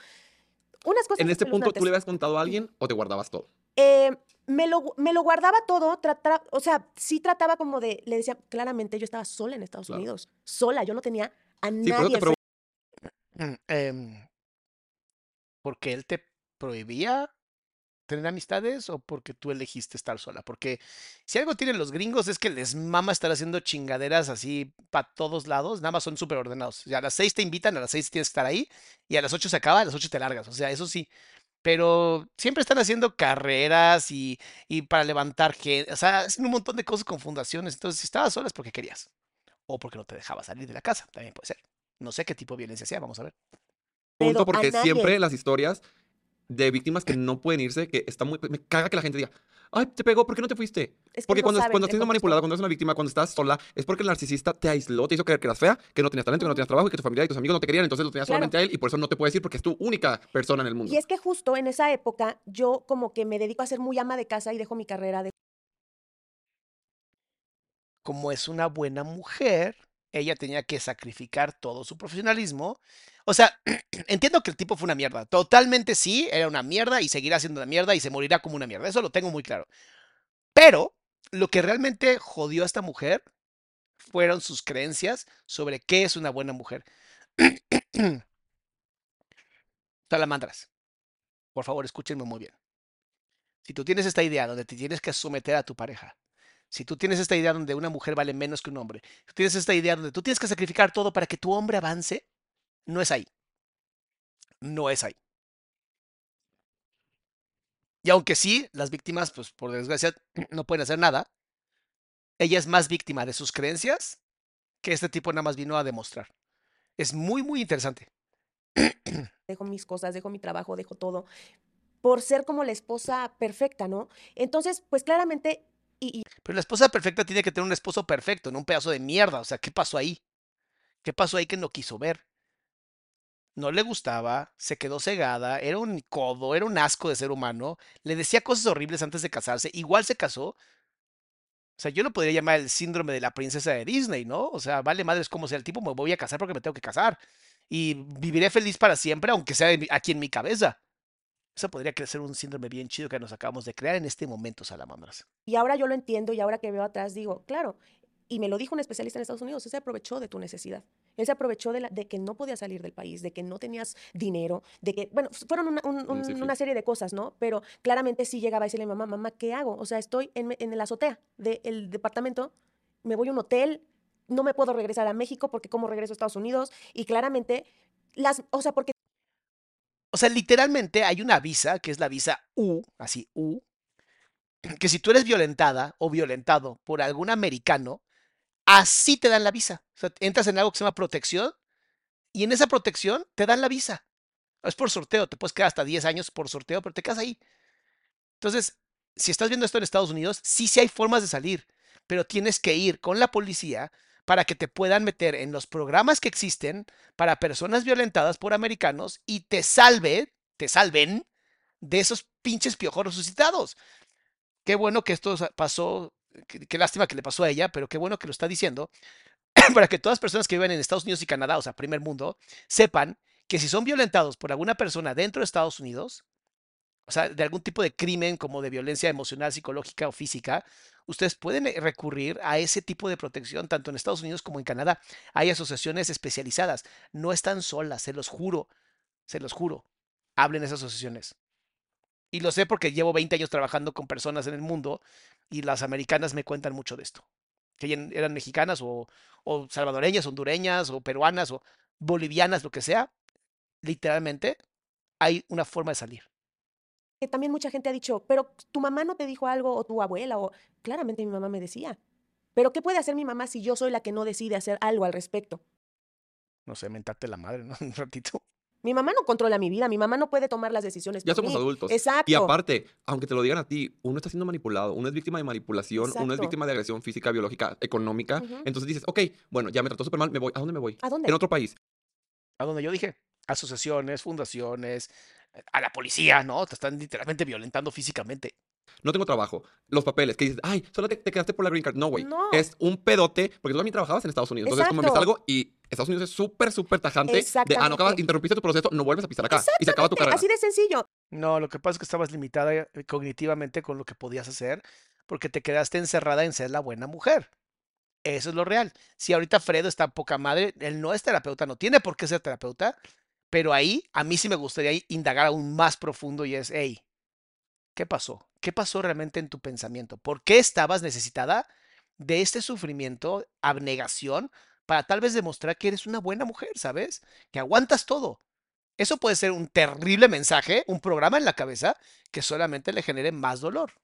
unas cosas En este punto, ¿tú le habías contado a alguien o te guardabas todo? Eh, me, lo, me lo guardaba todo, trataba, o sea, sí trataba como de, le decía, claramente yo estaba sola en Estados Claro. Unidos, sola, yo no tenía a Sí, por nadie. te pregunto. Mm, em, ¿Porque él te prohibía tener amistades o porque tú elegiste estar sola? Porque si algo tienen los gringos es que les mama estar haciendo chingaderas así para todos lados, nada más son súper ordenados. O sea, a las seis te invitan, a las seis tienes que estar ahí y a las ocho se acaba, a las ocho te largas. O sea, eso sí. Pero siempre están haciendo carreras y, y para levantar gente, o sea, hacen un montón de cosas con fundaciones. Entonces, si estabas sola es porque querías. O porque no te dejaba salir de la casa, también puede ser. No sé qué tipo de violencia sea, vamos a ver. punto porque siempre las historias de víctimas que no pueden irse, que está muy... Me caga que la gente diga, ay, te pegó, ¿por qué no te fuiste? Es que Porque no cuando, saben cuando estás siendo manipulada, cuando eres una víctima, cuando estás sola, es porque el narcisista te aisló, te hizo creer que eras fea, que no tenías talento, que no tenías trabajo y que tu familia y tus amigos no te querían, entonces lo tenías Claro. solamente a él y por eso no te puedes ir porque es tu única persona en el mundo. Y es que justo en esa época yo como que me dedico a ser muy ama de casa y dejo mi carrera de como es una buena mujer, ella tenía que sacrificar todo su profesionalismo. O sea, [CLEARS THROAT] entiendo que el tipo fue una mierda. Totalmente sí, era una mierda y seguirá siendo una mierda y se morirá como una mierda. Eso lo tengo muy claro. Pero lo que realmente jodió a esta mujer fueron sus creencias sobre qué es una buena mujer. [CLEARS THROAT] Salamandras, por favor, escúchenme muy bien. Si tú tienes esta idea donde te tienes que someter a tu pareja, si tú tienes esta idea donde una mujer vale menos que un hombre, si tienes esta idea donde tú tienes que sacrificar todo para que tu hombre avance, no es ahí. No es ahí. Y aunque sí, las víctimas, pues por desgracia, [CLEARS THROAT] no pueden hacer nada, ella es más víctima de sus creencias que este tipo nada más vino a demostrar. Es muy, muy interesante. [CLEARS THROAT] Dejo mis cosas, dejo mi trabajo, dejo todo, por ser como la esposa perfecta, ¿no? Entonces, pues claramente... Pero la esposa perfecta tiene que tener un esposo perfecto, no un pedazo de mierda. O sea, ¿qué pasó ahí? ¿Qué pasó ahí que no quiso ver? No le gustaba, se quedó cegada, era un codo, era un asco de ser humano, le decía cosas horribles antes de casarse, igual se casó. O sea, yo lo podría llamar el síndrome de la princesa de Disney, ¿no? O sea, vale madres como sea el tipo, me voy a casar porque me tengo que casar. Y viviré feliz para siempre, aunque sea aquí en mi cabeza. Eso podría que ser un síndrome bien chido que nos acabamos de crear en este momento, salamandras. y ahora yo lo entiendo y ahora que veo atrás digo, claro, y me lo dijo un especialista en Estados Unidos, él se aprovechó de tu necesidad. Él se aprovechó de, la- de que no podías salir del país, de que no tenías dinero, de que, bueno, fueron una, un- Un un- sinfín. una serie de cosas, ¿no? Pero claramente sí llegaba a decirle a mi mamá, mamá, ¿qué hago? O sea, estoy en, en el azotea del departamento, me voy a un hotel, no me puedo regresar a México porque cómo regreso a Estados Unidos y claramente las, o sea, porque O sea, literalmente hay una visa, que es la visa U, así U, [CLEARS THROAT] que si tú eres violentada o violentado por algún americano, así te dan la visa. O sea, entras en algo que se llama protección y en esa protección te dan la visa. Es por sorteo, te puedes quedar hasta 10 años por sorteo, pero te quedas ahí. Entonces, si estás viendo esto en Estados Unidos, sí, sí hay formas de salir, pero tienes que ir con la policía para que te puedan meter en los programas que existen para personas violentadas por americanos y te salve, te salven de esos pinches piojos resucitados. Qué bueno que esto pasó, qué, qué lástima que le pasó a ella, pero qué bueno que lo está diciendo, [CLEARS THROAT] para que todas las personas que viven en Estados Unidos y Canadá, o sea, primer mundo, sepan que si son violentados por alguna persona dentro de Estados Unidos, o sea, de algún tipo de crimen como de violencia emocional, psicológica o física, ustedes pueden eh, recurrir a ese tipo de protección tanto en Estados Unidos como en Canadá. Hay asociaciones especializadas, no están solas, se los juro, se los juro. Hablen esas asociaciones. Y lo sé porque llevo 20 años trabajando con personas en el mundo y las americanas me cuentan mucho de esto. Que eran mexicanas o, o salvadoreñas, hondureñas o peruanas o bolivianas, lo que sea. Literalmente hay una forma de salir. Que también mucha gente ha dicho, pero tu mamá no te dijo algo o tu abuela o claramente mi mamá me decía. Pero ¿qué puede hacer mi mamá si yo soy la que no decide hacer algo al respecto? No sé, mentarte la madre, ¿no? [LAUGHS] Un ratito. Mi mamá no controla mi vida, mi mamá no puede tomar las decisiones. Ya por somos mí. adultos. Exacto. Y aparte, aunque te lo digan a ti, uno está siendo manipulado, uno es víctima de manipulación, uno es víctima de agresión física, biológica, económica. Entonces dices, ok, bueno, ya me trató súper mal, me voy. ¿A dónde me voy? ¿A dónde? En otro país. A donde yo dije, asociaciones, fundaciones, a la policía, ¿no? Te están literalmente violentando físicamente. No tengo trabajo. Los papeles, que dices, ay, solo te, te quedaste por la green card. No, güey. No. Es un pedote, porque tú también trabajabas en Estados Unidos. Entonces, como me Exacto. salgo y Estados Unidos es súper, súper tajante de, ah, no Exactamente. acabas, interrumpiste tu proceso, no vuelves a pisar acá. Y se acaba tu carrera. Así de sencillo. No, lo que pasa es que estabas limitada eh, cognitivamente con lo que podías hacer porque te quedaste encerrada en ser la buena mujer. Eso es lo real. Si ahorita Fredo está poca madre, él no es terapeuta, no tiene por qué ser terapeuta, pero ahí a mí sí me gustaría indagar aún más profundo y es, hey, ¿qué pasó? ¿Qué pasó realmente en tu pensamiento? ¿Por qué estabas necesitada de este sufrimiento, abnegación, para tal vez demostrar que eres una buena mujer, ¿sabes? Que aguantas todo. Eso puede ser un terrible mensaje, un programa en la cabeza que solamente le genere más dolor.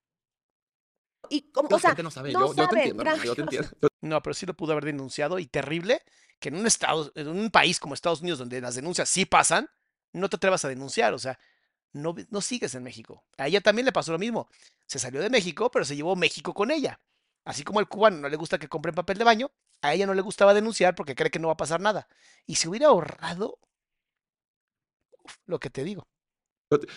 Y como, La o sea, gente no sabe. no yo, yo te entiendo, hermana, yo te gracias. entiendo. [LAUGHS] No, pero sí lo pudo haber denunciado y terrible que en un estado, en un país como Estados Unidos donde las denuncias sí pasan, no te atrevas a denunciar, o sea, no, no sigues en México. A ella también le pasó lo mismo. Se salió de México, pero se llevó México con ella. Así como al cubano no le gusta que compren papel de baño, a ella no le gustaba denunciar porque cree que no va a pasar nada. Y se hubiera ahorrado uf, lo que te digo.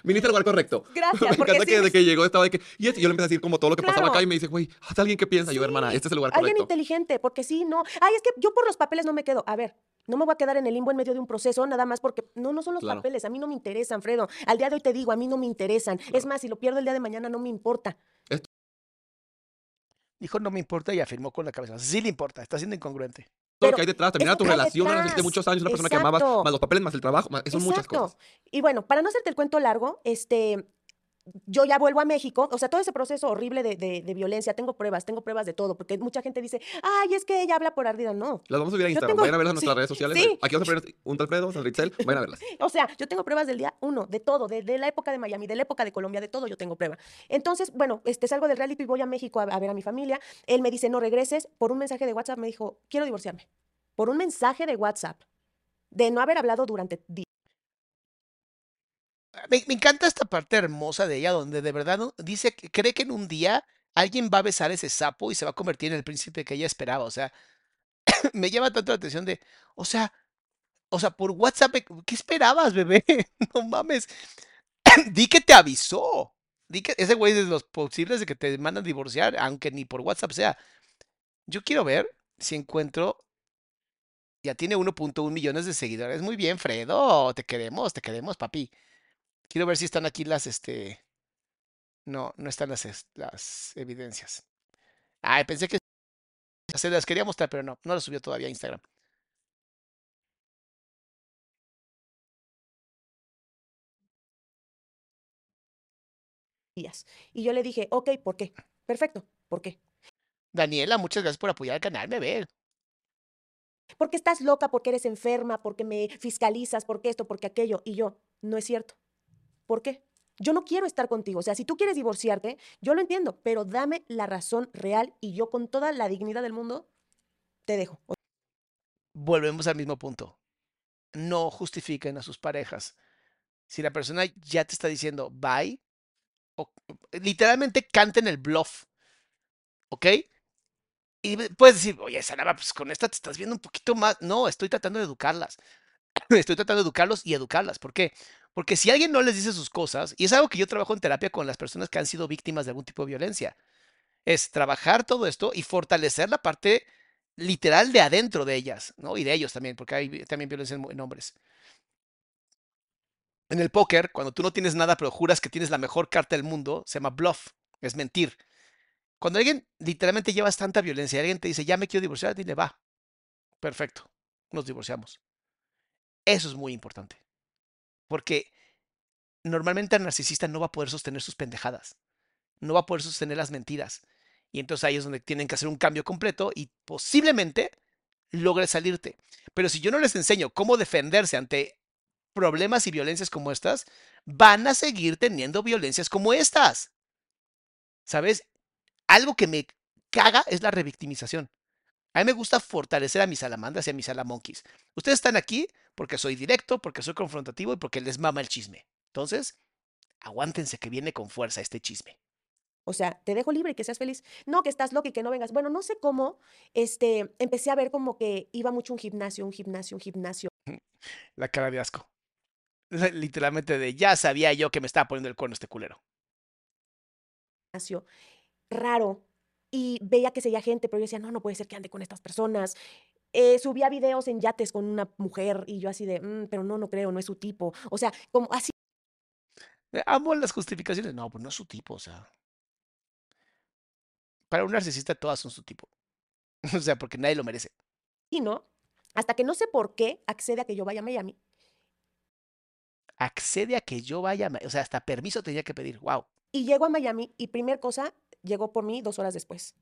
Viniste al lugar correcto. Gracias, [LAUGHS] Me porque encanta sí que desde que llegó estaba de que. Y este, yo le empecé a decir como todo lo que pasaba acá y me dice, güey, haz alguien que piensa. Yo, hermana, este es el lugar Alguien correcto. inteligente, porque sí, no. Ay, es que yo por los papeles no me quedo. A ver, no me voy a quedar en el limbo en medio de un proceso, nada más porque no, no son los Claro. papeles. A mí no me interesan, Fredo. Al día de hoy te digo, a mí no me interesan. Es más, si lo pierdo el día de mañana, no me importa. Dijo, no me importa y afirmó con la cabeza. Sí le importa, está siendo incongruente. Todo lo que hay detrás, también tu relación, de muchos años, una persona que amabas, más los papeles, más el trabajo, más, son muchas cosas. Y bueno, para no hacerte el cuento largo, este, yo ya vuelvo a México, o sea, todo ese proceso horrible de, de- de violencia, tengo pruebas, tengo pruebas de todo, porque mucha gente dice, ay, es que ella habla por ardida. No. Las vamos a subir a Instagram, tengo- vayan a verlas en nuestras sí, redes sociales. sí. Aquí vamos a poner un Alfredo, San Ritzel, vayan a verlas. [LAUGHS] O sea, yo tengo pruebas del día uno, de todo, de, de la época de Miami, de la época de Colombia, de todo yo tengo prueba. Entonces, bueno, este, salgo del reality y voy a México a, a ver a mi familia. Él me dice, no regreses. Por un mensaje de WhatsApp me dijo, quiero divorciarme. Por un mensaje de WhatsApp, de no haber hablado durante días. Me, encanta esta parte hermosa de ella, donde de verdad dice que cree que en un día alguien va a besar ese sapo y se va a convertir en el príncipe que ella esperaba. O sea, [COUGHS] me llama tanto la atención de, o sea, o sea, por WhatsApp, ¿qué esperabas, bebé? [LAUGHS] No mames. [COUGHS] Di que te avisó. Di que ese güey es de los posibles de que te mandan divorciar, aunque ni por WhatsApp sea. Yo quiero ver si encuentro. Ya tiene 1.1 millones de seguidores. Muy bien, Fredo. Te queremos, te queremos, papi. Quiero ver si están aquí las, este. No, no están las, las evidencias. Ay, pensé que se las quería mostrar, pero no, no las subió todavía a Instagram. Y yo le dije, ok, ¿por qué? Perfecto, ¿por qué? Daniela, muchas gracias por apoyar al canal, bebé. Porque estás loca, porque eres enferma, porque me fiscalizas, porque esto, porque aquello. Y yo, no es cierto. ¿Por qué? Yo no quiero estar contigo. O sea, si tú quieres divorciarte, yo lo entiendo, pero dame la razón real y yo con toda la dignidad del mundo te dejo. Volvemos al mismo punto. No justifiquen a sus parejas. Si la persona ya te está diciendo bye, o- literalmente canten el bluff. ¿Ok? Y puedes decir, oye, Salama, pues con esta te estás viendo un poquito más. No, estoy tratando de educarlas. [CLEARS THROAT] Estoy tratando de educarlos y educarlas. ¿Por qué? Porque si alguien no les dice sus cosas, y es algo que yo trabajo en terapia con las personas que han sido víctimas de algún tipo de violencia, es trabajar todo esto y fortalecer la parte literal de adentro de ellas, ¿no? Y de ellos también, porque hay también violencia en hombres. En el póker, cuando tú no tienes nada, pero juras que tienes la mejor carta del mundo, se llama bluff, es mentir. Cuando alguien literalmente llevas tanta violencia y alguien te dice, ya me quiero divorciar, dile, va, perfecto, nos divorciamos. Eso es muy importante. Porque normalmente el narcisista no va a poder sostener sus pendejadas. No va a poder sostener las mentiras. Y entonces ahí es donde tienen que hacer un cambio completo y posiblemente logre salirte. Pero si yo no les enseño cómo defenderse ante problemas y violencias como estas, van a seguir teniendo violencias como estas. ¿Sabes? Algo que me caga es la revictimización. A mí me gusta fortalecer a mis salamandras y a mis salamonkeys. Ustedes están aquí porque soy directo, porque soy confrontativo y porque les mama el chisme. Entonces, aguántense que viene con fuerza este chisme. O sea, te dejo libre y que seas feliz. No, que estás loca y que no vengas. Bueno, no sé cómo, este, empecé a ver como que iba mucho un gimnasio, un gimnasio, un gimnasio. [LAUGHS] La cara de asco. Literalmente de ya sabía yo que me estaba poniendo el cuerno este culero. gimnasio raro y veía que seguía gente, pero yo decía, no, no puede ser que ande con estas personas. Eh, subía videos en yates con una mujer y yo así de, "Mm, pero no, no creo, no es su tipo. O sea, como así Eh, Amo las justificaciones. No, pues no es su tipo, o sea. Para un narcisista todas son su tipo. [LAUGHS] O sea, porque nadie lo merece. ¿no? Hasta que no sé por qué accede a que yo vaya a Miami. Accede a que yo vaya, a Ma- o sea, hasta permiso tenía que pedir. Wow. Y llego a Miami y primer cosa, llegó por mí dos horas después.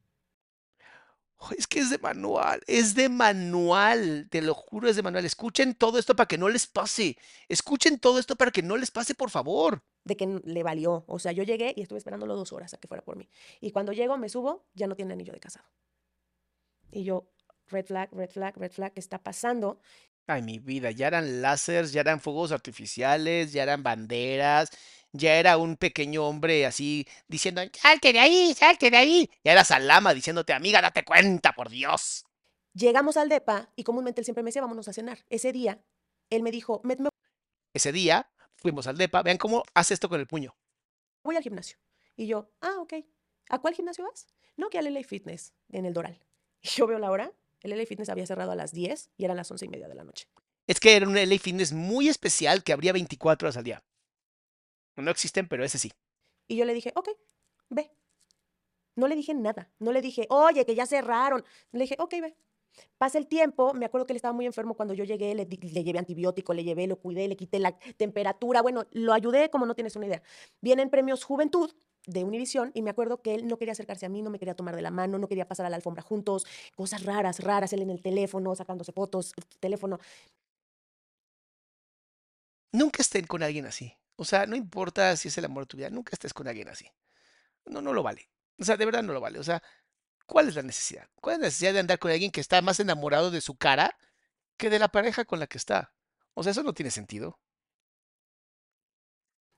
Es que es de manual, es de manual, te lo juro, es de manual. Escuchen todo esto para que no les pase. Escuchen todo esto para que no les pase, por favor. de que le valió. O sea, yo llegué y estuve esperándolo dos horas a que fuera por mí. Y cuando llego, me subo, ya no tiene anillo de casado. Y yo, red flag, red flag, red flag, ¿qué está pasando? Ay, mi vida, ya eran láseres, ya eran fuegos artificiales, ya eran banderas, ya era un pequeño hombre así diciendo, salte de ahí, salte de ahí. Ya era Salama diciéndote, amiga, date cuenta, por Dios. Llegamos al DEPA y comúnmente él siempre me decía, vámonos a cenar. Ese día, él me dijo, me, me Ese día fuimos al DEPA, vean cómo hace esto con el puño. voy al gimnasio. Y yo, ah, ok. ¿A cuál gimnasio vas? No, que al LA Fitness, en el Doral. Y [LAUGHS] yo veo la hora, el LA Fitness había cerrado a las 10 y eran las once y media de la noche. Es que era un LA Fitness muy especial que abría 24 horas al día. No existen, pero ese sí. Y yo le dije, ok, ve. No le dije nada. No le dije, oye, que ya cerraron. Le dije, ok, ve. Pasa el tiempo, me acuerdo que él estaba muy enfermo cuando yo llegué, le, le llevé antibiótico, le llevé, lo cuidé, le quité la temperatura, bueno, lo ayudé como no tienes una idea. Vienen premios Juventud de Univisión y me acuerdo que él no quería acercarse a mí, no me quería tomar de la mano, no quería pasar a la alfombra juntos, cosas raras, raras, él en el teléfono, sacándose fotos, teléfono. Nunca estén con alguien así. O sea, no importa si es el amor de tu vida, nunca estés con alguien así. No, no lo vale. O sea, de verdad no lo vale. O sea, ¿cuál es la necesidad? ¿Cuál es la necesidad de andar con alguien que está más enamorado de su cara que de la pareja con la que está? O sea, eso no tiene sentido.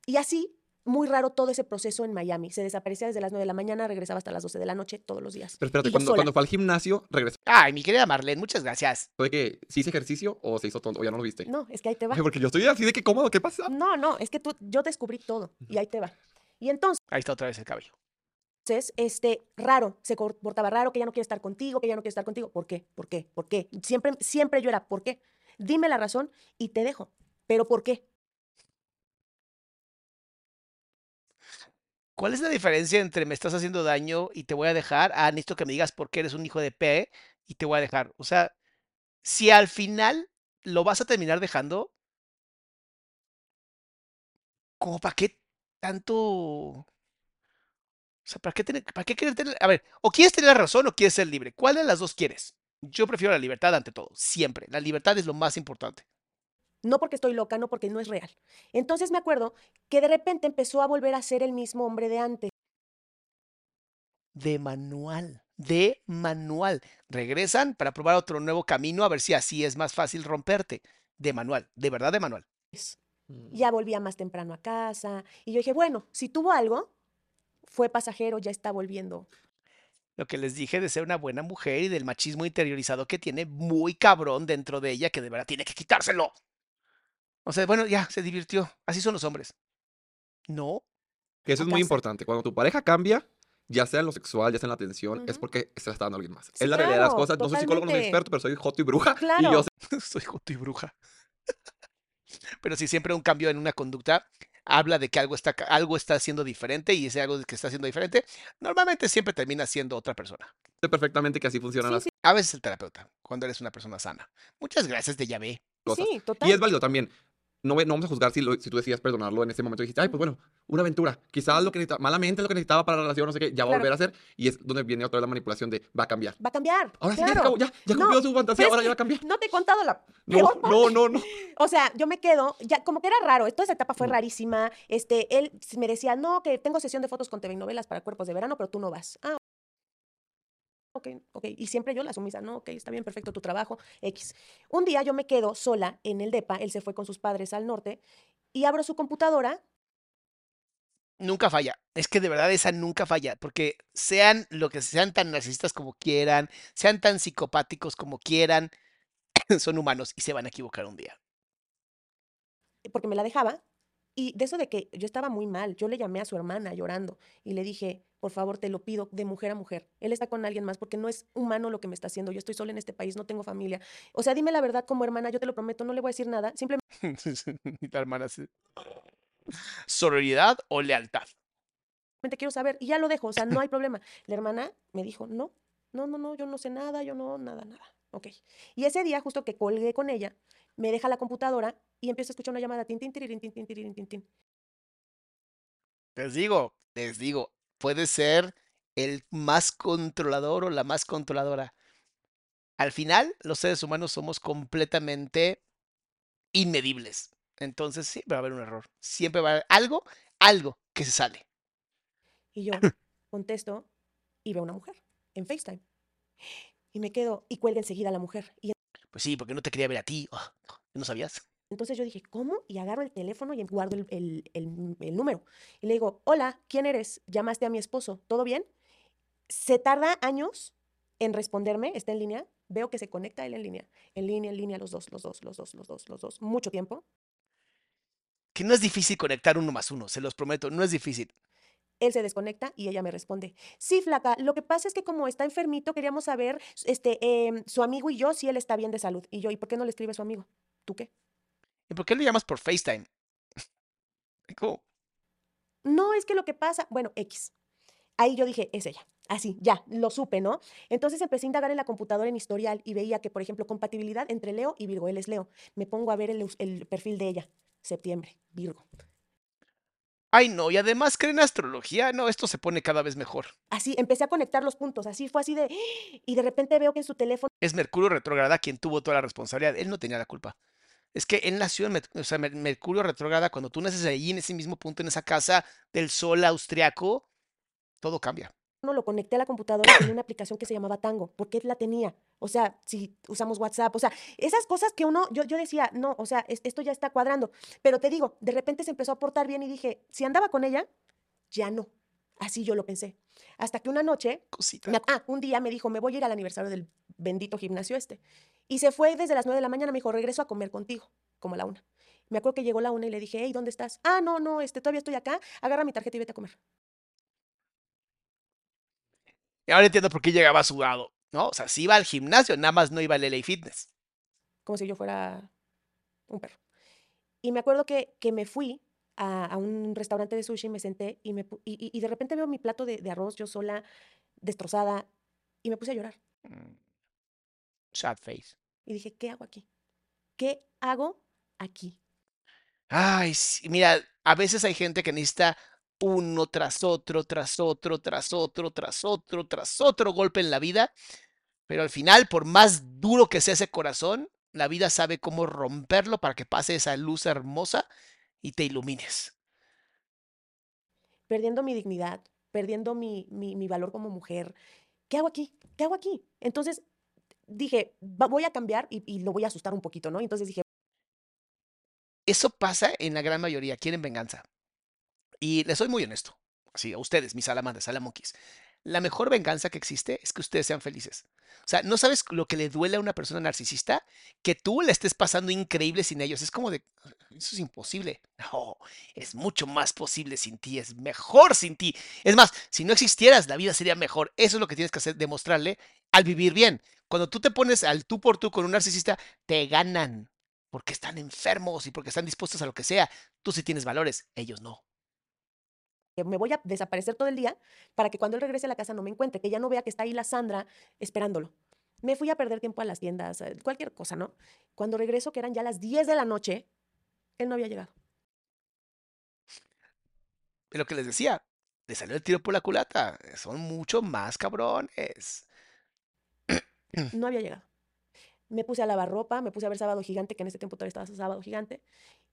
Y así, muy raro todo ese proceso en Miami. Se desaparecía desde las 9 de la mañana, regresaba hasta las 12 de la noche todos los días. Pero espérate, cuando, cuando fue al gimnasio, regresó Ay, mi querida Marlene, muchas gracias. de que sí hice ejercicio o se hizo tonto, o ya no lo viste. No, es que ahí te va. Ay, porque yo estoy así de que cómodo, ¿qué pasa? No, no, es que tú, yo descubrí todo y ahí te va. Y entonces, Ahí está otra vez el cabello. este, raro, se comportaba raro, que ya no quiere estar contigo, que ya no quiere estar contigo. ¿Por qué? ¿Por qué? ¿Por qué? Siempre, siempre yo era, ¿por qué? Dime la razón y te dejo. ¿Pero por qué? ¿Cuál es la diferencia entre me estás haciendo daño y te voy a dejar? Ah, necesito que me digas por qué eres un hijo de P y te voy a dejar. O sea, si al final lo vas a terminar dejando, ¿como para qué tanto? O sea, ¿para qué, tener, ¿para qué querer tener? A ver, o quieres tener la razón o quieres ser libre. ¿Cuál de las dos quieres? Yo prefiero la libertad ante todo, siempre. La libertad es lo más importante. No porque estoy loca, no porque no es real. Entonces me acuerdo que de repente empezó a volver a ser el mismo hombre de antes. De manual, de manual. Regresan para probar otro nuevo camino a ver si así es más fácil romperte. De manual, de verdad de manual. Ya volvía más temprano a casa. Y yo dije, bueno, si tuvo algo, fue pasajero, ya está volviendo. Lo que les dije de ser una buena mujer y del machismo interiorizado que tiene muy cabrón dentro de ella que de verdad tiene que quitárselo. O sea, bueno, ya, se divirtió. Así son los hombres. No, Que eso es muy importante. Cuando tu pareja cambia, ya sea en lo sexual, ya sea en la atención, es porque se la está dando a alguien más. Sí, es la realidad de las cosas. No soy psicólogo, no soy experto, pero soy joto y bruja. Y Claro. yo sé [LAUGHS] soy joto y bruja. [LAUGHS] Pero sí, siempre un cambio en una conducta habla de que algo está, algo está haciendo diferente y ese algo que está haciendo diferente normalmente siempre termina siendo otra persona. perfectamente que así funcionan Sí, las sí, A veces el terapeuta, cuando eres una persona sana. Muchas gracias de llave. cosas. sí, total. Y es válido también. No, no vamos a juzgar si, lo- si tú decías perdonarlo en ese momento. Dijiste, ay, pues bueno, una aventura. Quizás lo que necesitaba, malamente lo que necesitaba para la relación, no sé qué, ya va a volver a hacer. Y es donde viene otra vez la manipulación de va a cambiar. Va a cambiar. Ahora sí, ya, acabó, ya, ya No, cumplió su fantasía, ahora ya va a cambiar. No te he contado la No, peor parte. no, no, no. [LAUGHS] O sea, yo me quedo, ya como que era raro, toda esa etapa fue Mm. rarísima. Este, él me decía, no, que tengo sesión de fotos con TV y novelas para cuerpos de verano, pero tú no vas. Ah, ok, ok. Y siempre yo la sumisa, no, ok, está bien, perfecto, tu trabajo, X. Un día yo me quedo sola en el DEPA, él se fue con sus padres al norte, y abro su computadora, Nunca falla. Es que de verdad esa nunca falla. Porque sean lo que sean tan narcisistas como quieran, sean tan psicopáticos como quieran, [COUGHS] son humanos y se van a equivocar un día. porque me la dejaba, y de eso de que yo estaba muy mal, yo le llamé a su hermana llorando y le dije, por favor, te lo pido, de mujer a mujer. Él está con alguien más porque no es humano lo que me está haciendo. Yo estoy sola en este país, no tengo familia. O sea, dime la verdad como hermana, yo te lo prometo, no le voy a decir nada. Simplemente [LAUGHS] la hermana así, ¿Sororidad o lealtad? quiero saber y ya lo dejo, o sea, no hay problema. La hermana me dijo, no, no, no, no, yo no sé nada, yo no, nada, nada. Ok. Y ese día, justo que colgué con ella, me deja la computadora y empiezo a escuchar una llamada, tin, tin, tin, tin, tin, tin. Les digo, les digo, puede ser el más controlador o la más controladora. Al final, los seres humanos somos completamente inmedibles. Entonces siempre va a haber un error. Siempre va a haber algo, algo que se sale. Y yo [CLEARS THROAT] contesto y veo una mujer en FaceTime. Y me quedo y cuelga enseguida la mujer. Y Pues sí, porque no te quería ver a ti. Oh, ¿No sabías? Entonces yo dije, ¿cómo? Y agarro el teléfono y guardo el, el- el- el número. Y le digo, hola, ¿quién eres? Llamaste a mi esposo, ¿todo bien? Se tarda años en responderme, está en línea. Veo que se conecta él en línea. En línea, en línea, los dos, los dos, los dos, los dos, los dos. Mucho tiempo. Que no es difícil conectar uno más uno, se los prometo, no es difícil. Él se desconecta y ella me responde, sí, flaca, lo que pasa es que como está enfermito, queríamos saber, este, em, su amigo y yo, si él está bien de salud. Y yo, ¿y por qué no le escribe a su amigo? ¿Tú qué? ¿Y por qué le llamas por FaceTime? [LAUGHS] ¿Cómo? No, es que lo que pasa, bueno, X. Ahí yo dije, es ella. Así, ya, lo supe, ¿no? Entonces empecé a indagar en la computadora en historial y veía que, por ejemplo, compatibilidad entre Leo y Virgo. Él es Leo. Me pongo a ver el, el perfil de ella. Septiembre, Virgo. Ay, no, y además creen astrología, no, esto se pone cada vez mejor. Así, empecé a conectar los puntos, así fue así de... Y de repente veo que en su teléfono... Es Mercurio retrógrada quien tuvo toda la responsabilidad, él no tenía la culpa. Es que él nació en o sea, Mercurio retrógrada, cuando tú naces ahí en ese mismo punto, en esa casa del sol austriaco, todo cambia no lo conecté a la computadora en una aplicación que se llamaba Tango, porque la tenía. O sea, si usamos WhatsApp, o sea, esas cosas que uno, yo, yo decía, no, o sea, esto ya está cuadrando. Pero te digo, de repente se empezó a portar bien y dije, si andaba con ella, ya no. Así yo lo pensé. Hasta que una noche, ah, un día me dijo, me voy a ir al aniversario del bendito gimnasio este. Y se fue desde las nueve de la mañana, me dijo, regreso a comer contigo, como a la una. Me acuerdo que llegó la una y le dije, hey, ¿dónde estás? Ah, no, no, este, todavía estoy acá, agarra mi tarjeta y vete a comer. Y ahora entiendo por qué llegaba sudado, ¿no? O sea, si iba al gimnasio, nada más no iba al LA Fitness. Como si yo fuera un perro. Y me acuerdo que, que me fui a, un restaurante de sushi, me senté y, me, y, de repente veo mi plato de, arroz, yo sola, destrozada, y me puse a llorar. Mm. Sad face. Y dije, ¿qué hago aquí? ¿Qué hago aquí? Ay, sí, mira, a veces hay gente que necesita uno tras otro, tras otro, tras otro, tras otro, tras otro golpe en la vida. Pero al final, por más duro que sea ese corazón, la vida sabe cómo romperlo para que pase esa luz hermosa y te ilumines. Perdiendo mi dignidad, perdiendo mi, mi, valor como mujer. ¿Qué hago aquí? ¿Qué hago aquí? Entonces dije, voy a cambiar y, lo voy a asustar un poquito, ¿no? Entonces dije... Eso pasa en la gran mayoría, quieren venganza. Y les soy muy honesto, así a ustedes, mis salamandras, salamonquis. La mejor venganza que existe es que ustedes sean felices. O sea, ¿no sabes lo que le duele a una persona narcisista? Que tú le estés pasando increíble sin ellos. Es como de, eso es imposible. [LAUGHS] No, es mucho más posible sin ti, es mejor sin ti. Es más, si no existieras, la vida sería mejor. Eso es lo que tienes que hacer, demostrarle al vivir bien. Cuando tú te pones al tú por tú con un narcisista, te ganan. Porque están enfermos y porque están dispuestos a lo que sea. Tú sí tienes valores, ellos no me voy a desaparecer todo el día para que cuando él regrese a la casa no me encuentre, que ya no vea que está ahí la Sandra esperándolo. Me fui a perder tiempo a las tiendas, eh, cualquier cosa, ¿no? Cuando regreso, que eran ya las 10 de la noche, él no había llegado. Lo que les decía, le salió el tiro por la culata. Son mucho más cabrones. No había llegado me puse a lavar ropa, me puse a ver Sábado Gigante, que en ese tiempo todavía estaba Sábado Gigante,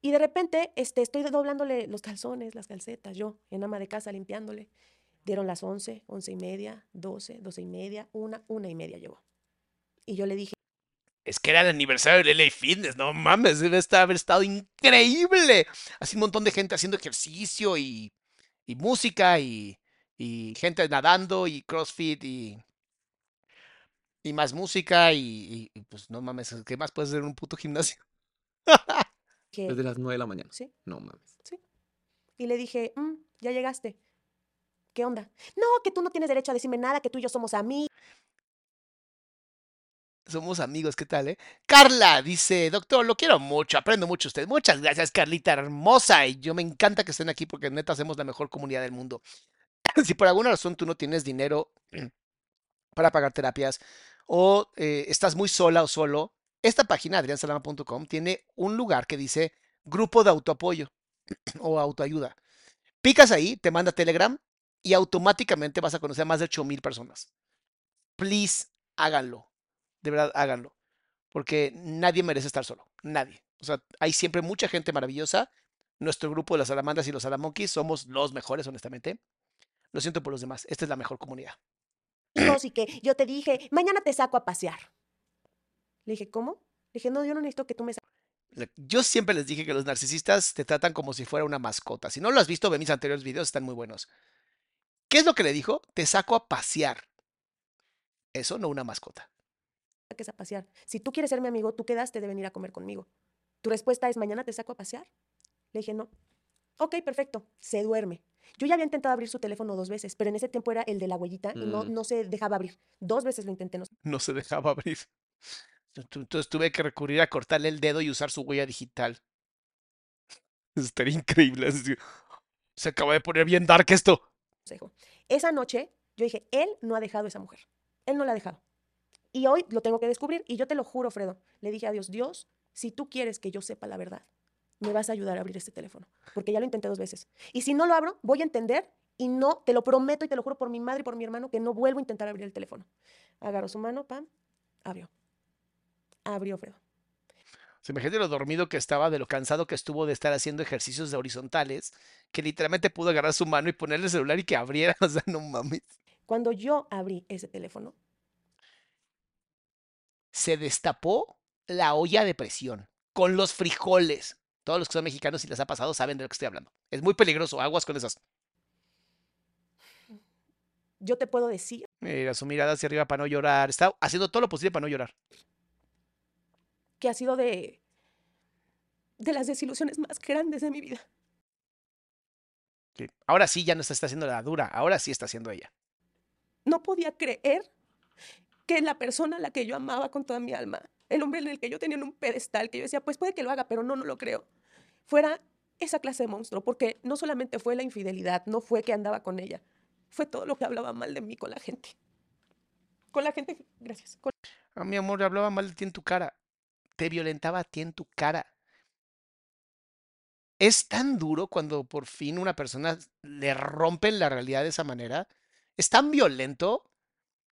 y de repente este, estoy doblándole los calzones, las calcetas, yo, en ama de casa, limpiándole. Dieron las 11, 11 y media, 12, 12 y media, una, una y media llegó. Y yo le dije... Es que era el aniversario de LA Fitness, no mames, debe estar, haber estado increíble. Así un montón de gente haciendo ejercicio y, música y, y gente nadando y CrossFit y más música y, pues no mames, ¿qué más puede en un puto gimnasio? [LAUGHS] Desde las 9 de la mañana. Sí. No mames. Sí. Y le dije, mm, ya llegaste. ¿Qué onda? No, que tú no tienes derecho a decirme nada, que tú y yo somos amigos. Somos amigos, ¿qué tal, eh? Carla dice, doctor, lo quiero mucho, aprendo mucho usted. Muchas gracias, Carlita, hermosa. Y yo me encanta que estén aquí porque neta hacemos la mejor comunidad del mundo. [CLEARS THROAT] si por alguna razón tú no tienes dinero [CLEARS THROAT] para pagar terapias, o eh, estás muy sola o solo, esta página, adriansalama.com, tiene un lugar que dice grupo de autoapoyo [CLEARS THROAT] o autoayuda. Picas ahí, te manda Telegram y automáticamente vas a conocer a más de 8000 personas. Please, háganlo. De verdad, háganlo. Porque nadie merece estar solo. Nadie. O sea, hay siempre mucha gente maravillosa. Nuestro grupo de las salamandas y los salamonquis somos los mejores, honestamente. Lo siento por los demás. Esta es la mejor comunidad que yo te dije, mañana te saco a pasear. Le dije, ¿cómo? Le dije, no, yo no necesito que tú me Yo siempre les dije que los narcisistas te tratan como si fuera una mascota. Si no lo has visto, ve mis anteriores videos, están muy buenos. ¿Qué es lo que le dijo? Te saco a pasear. Eso no una mascota. Que a pasear. Si tú quieres ser mi amigo, tú quedaste de venir a comer conmigo. Tu respuesta es, mañana te saco a pasear. Le dije, no. Ok, perfecto. Se duerme. Yo ya había intentado abrir su teléfono dos veces, pero en ese tiempo era el de la huellita y no, mm. no se dejaba abrir. Dos veces lo intenté. No, no se dejaba abrir. Entonces tuve que recurrir a cortarle el dedo y usar su huella digital. [LAUGHS] Estaría increíble. Se acaba de poner bien dark esto. esa noche yo dije, él no ha dejado a esa mujer. Él no la ha dejado. Y hoy lo tengo que descubrir. Y yo te lo juro, Fredo. Le dije a Dios, Dios, si tú quieres que yo sepa la verdad, me vas a ayudar a abrir este teléfono. Porque ya lo intenté dos veces. Y si no lo abro, voy a entender y no, te lo prometo y te lo juro por mi madre y por mi hermano, que no vuelvo a intentar abrir el teléfono. Agarró su mano, pam, abrió. Abrió, Fredo. Se imagínate lo dormido que estaba, de lo cansado que estuvo de estar haciendo ejercicios de horizontales, que literalmente pudo agarrar su mano y ponerle el celular y que abriera. [LAUGHS] O sea, no mames. Cuando yo abrí ese teléfono, Se destapó la olla de presión con los frijoles. Todos los que son mexicanos y les ha pasado saben de lo que estoy hablando. Es muy peligroso, aguas con esas. yo te puedo decir Mira, su mirada hacia arriba para no llorar. Está haciendo todo lo posible para no llorar. Que ha sido de, de las desilusiones más grandes de mi vida. Sí. Ahora sí ya no está, está haciendo la dura, ahora sí está haciendo ella. No podía creer que la persona a la que yo amaba con toda mi alma, el hombre en el que yo tenía en un pedestal, que yo decía, pues puede que lo haga, pero no, no lo creo, fuera esa clase de monstruo, porque no solamente fue la infidelidad, no fue que andaba con ella, fue todo lo que hablaba mal de mí con la gente. Con la gente, gracias. con- Ah, mi amor, hablaba mal de ti en tu cara. Te violentaba a ti en tu cara. Es tan duro cuando por fin una persona le rompen la realidad de esa manera. Es tan violento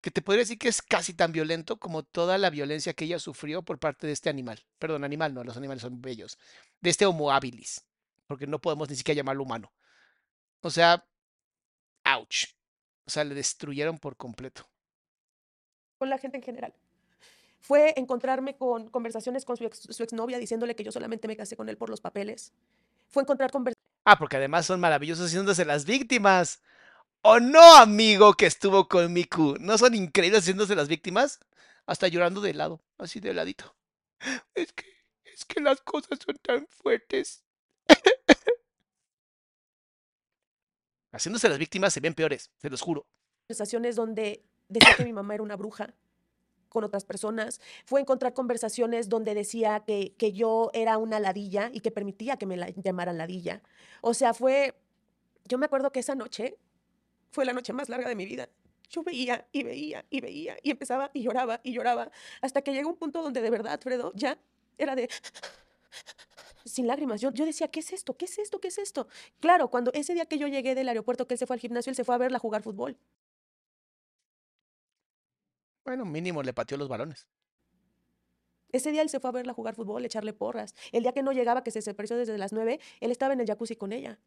que te podría decir que es casi tan violento como toda la violencia que ella sufrió por parte de este animal. Perdón, animal no, los animales son bellos. De este Homo habilis. Porque no podemos ni siquiera llamarlo humano. O sea, ouch. O sea, le destruyeron por completo. con la gente en general. Fue encontrarme con conversaciones con su, ex, su exnovia diciéndole que yo solamente me casé con él por los papeles. Fue encontrar conversaciones Ah, porque además son maravillosos haciéndose las víctimas. ¿O no, amigo que estuvo con Miku? ¿No son increíbles haciéndose las víctimas? Hasta llorando de lado, así de ladito. Es que, es que las cosas son tan fuertes. [LAUGHS] Haciéndose las víctimas se ven peores, se los juro. donde decía que mi mamá era una bruja con otras personas. Fue encontrar conversaciones donde decía que, que yo era una ladilla y que permitía que me la llamaran ladilla. O sea, fue... Yo me acuerdo que esa noche fue la noche más larga de mi vida. Yo veía y veía y veía y empezaba y lloraba y lloraba hasta que llegó un punto donde de verdad, Fredo, ya era de... Sin lágrimas. Yo, yo decía, ¿qué es esto? ¿Qué es esto? ¿Qué es esto? Claro, cuando ese día que yo llegué del aeropuerto, que él se fue al gimnasio, él se fue a verla jugar fútbol. Bueno, mínimo le pateó los balones. Ese día él se fue a verla jugar fútbol, echarle porras. El día que no llegaba, que se desapareció desde las 9, él estaba en el jacuzzi con ella.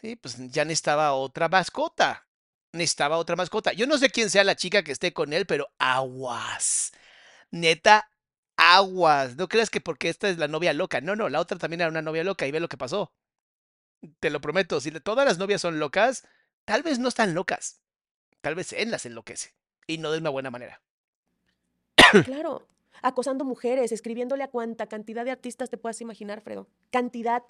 Sí, pues ya necesitaba otra mascota. Necesitaba otra mascota. Yo no sé quién sea la chica que esté con él, pero aguas. Neta, aguas. No creas que porque esta es la novia loca. No, no, la otra también era una novia loca y ve lo que pasó. Te lo prometo, si todas las novias son locas, tal vez no están locas. Tal vez él las enloquece. Y no de una buena manera. Claro, acosando mujeres, escribiéndole a cuánta cantidad de artistas te puedas imaginar, Fredo. Cantidad,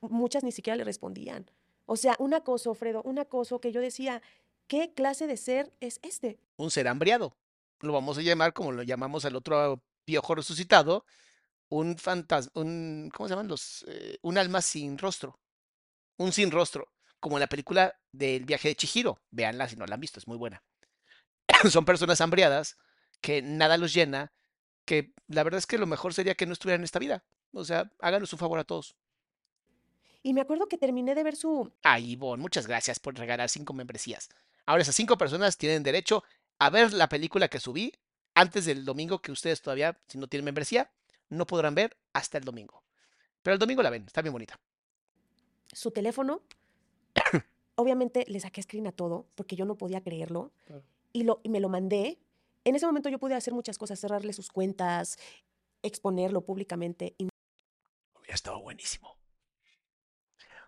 muchas ni siquiera le respondían. O sea, un acoso, Fredo, un acoso que yo decía, ¿qué clase de ser es este? Un ser hambriado. Lo vamos a llamar como lo llamamos al otro piojo resucitado. Un fantasma, un, ¿cómo se llaman los? Eh, un alma sin rostro. Un sin rostro. Como en la película del viaje de Chihiro. Véanla si no la han visto, es muy buena. [COUGHS] Son personas hambriadas que nada los llena, que la verdad es que lo mejor sería que no estuvieran en esta vida. O sea, háganos un favor a todos. Y me acuerdo que terminé de ver su... Ah, Ivonne, muchas gracias por regalar cinco membresías. Ahora esas cinco personas tienen derecho a ver la película que subí antes del domingo que ustedes todavía, si no tienen membresía, no podrán ver hasta el domingo. Pero el domingo la ven, está bien bonita. su teléfono. [COUGHS] Obviamente le saqué screen a todo porque yo no podía creerlo y, lo, y me lo mandé. En ese momento yo pude hacer muchas cosas, cerrarle sus cuentas, exponerlo públicamente. Y Hubiera estado buenísimo.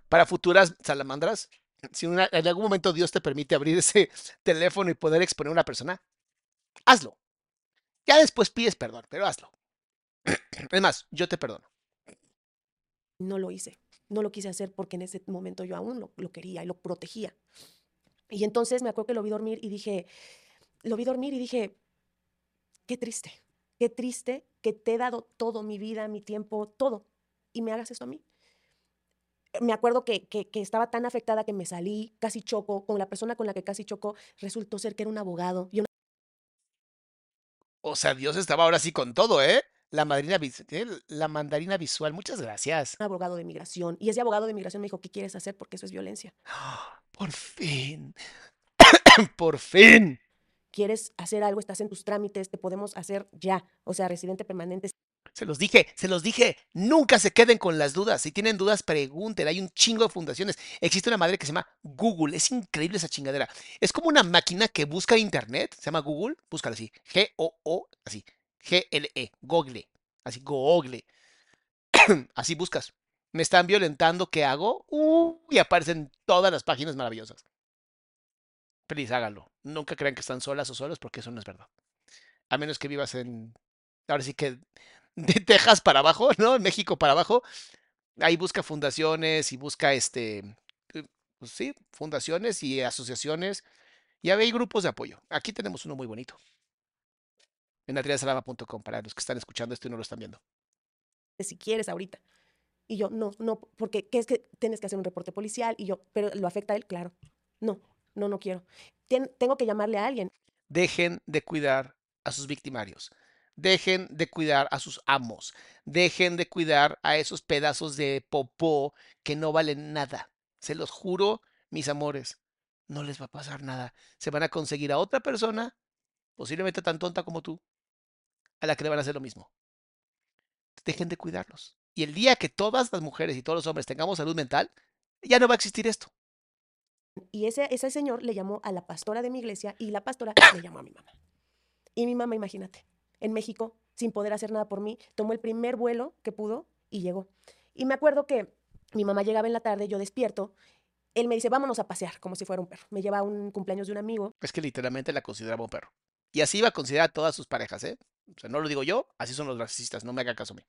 Para futuras salamandras, si una- en algún momento Dios te permite abrir ese [LAUGHS] teléfono y poder exponer a una persona, hazlo. Ya después pides perdón, pero hazlo. [CLEARS THROAT] Es más, yo te perdono. no lo hice. No lo quise hacer porque en ese momento yo aún lo, lo quería y lo protegía. Y entonces me acuerdo que lo vi dormir y dije, lo vi dormir y dije, qué triste, qué triste que te he dado todo, mi vida, mi tiempo, todo, y me hagas esto a mí. me acuerdo que, que, que estaba tan afectada que me salí, casi choco, con la persona con la que casi choco, resultó ser que era un abogado y un O sea, Dios estaba ahora sí con todo, ¿eh? La madrina vis- eh, la mandarina visual, muchas gracias. abogado de migración. Y ese abogado de migración me dijo, ¿qué quieres hacer? Porque eso es violencia. Por fin. [COUGHS] Por fin. ¿Quieres hacer algo? Estás en tus trámites, te podemos hacer ya. O sea, residente permanente. Se los dije, se los dije. Nunca se queden con las dudas. Si tienen dudas, pregunten. Hay un chingo de fundaciones. Existe una madre que se llama Google. Es increíble esa chingadera. Es como una máquina que busca internet. Se llama Google. Búscala así. G-O-O, así. G-L-E. Google. Así, Google. [COUGHS] así buscas. Me están violentando. ¿Qué hago? Y aparecen todas las páginas maravillosas. Please, háganlo. Nunca crean que están solas o solos porque eso no es verdad. A menos que vivas en. Ahora sí que [LAUGHS] de Texas para abajo, ¿no? En México para abajo. Ahí busca fundaciones y busca este. eh, Pues sí, fundaciones y asociaciones. Y hay grupos de apoyo. Aquí tenemos uno muy bonito. En atriasalama.com para los que están escuchando esto y no lo están viendo. si quieres ahorita. Y yo, no, no, porque ¿qué es que tienes que hacer un reporte policial? Y yo, pero ¿lo afecta a él? Claro. No, no, no quiero. Tengo que llamarle a alguien. Dejen de cuidar a sus victimarios. Dejen de cuidar a sus amos. Dejen de cuidar a esos pedazos de popó que no valen nada. Se los juro, mis amores, no les va a pasar nada. Se van a conseguir a otra persona, posiblemente tan tonta como tú, a la que le van a hacer lo mismo. Dejen de cuidarlos. Y el día que todas las mujeres y todos los hombres tengamos salud mental, ya no va a existir esto. Y ese, ese señor le llamó a la pastora de mi iglesia y la pastora [COUGHS] le llamó a mi mamá. Y mi mamá, imagínate, en México, sin poder hacer nada por mí, tomó el primer vuelo que pudo y llegó. Y me acuerdo que mi mamá llegaba en la tarde, yo despierto, él me dice, vámonos a pasear, como si fuera un perro. Me lleva a un cumpleaños de un amigo Es que literalmente la consideraba un perro. Y así iba a considerar a todas sus parejas, ¿eh? O sea, no lo digo yo, así son los narcisistas, no me haga caso a mí.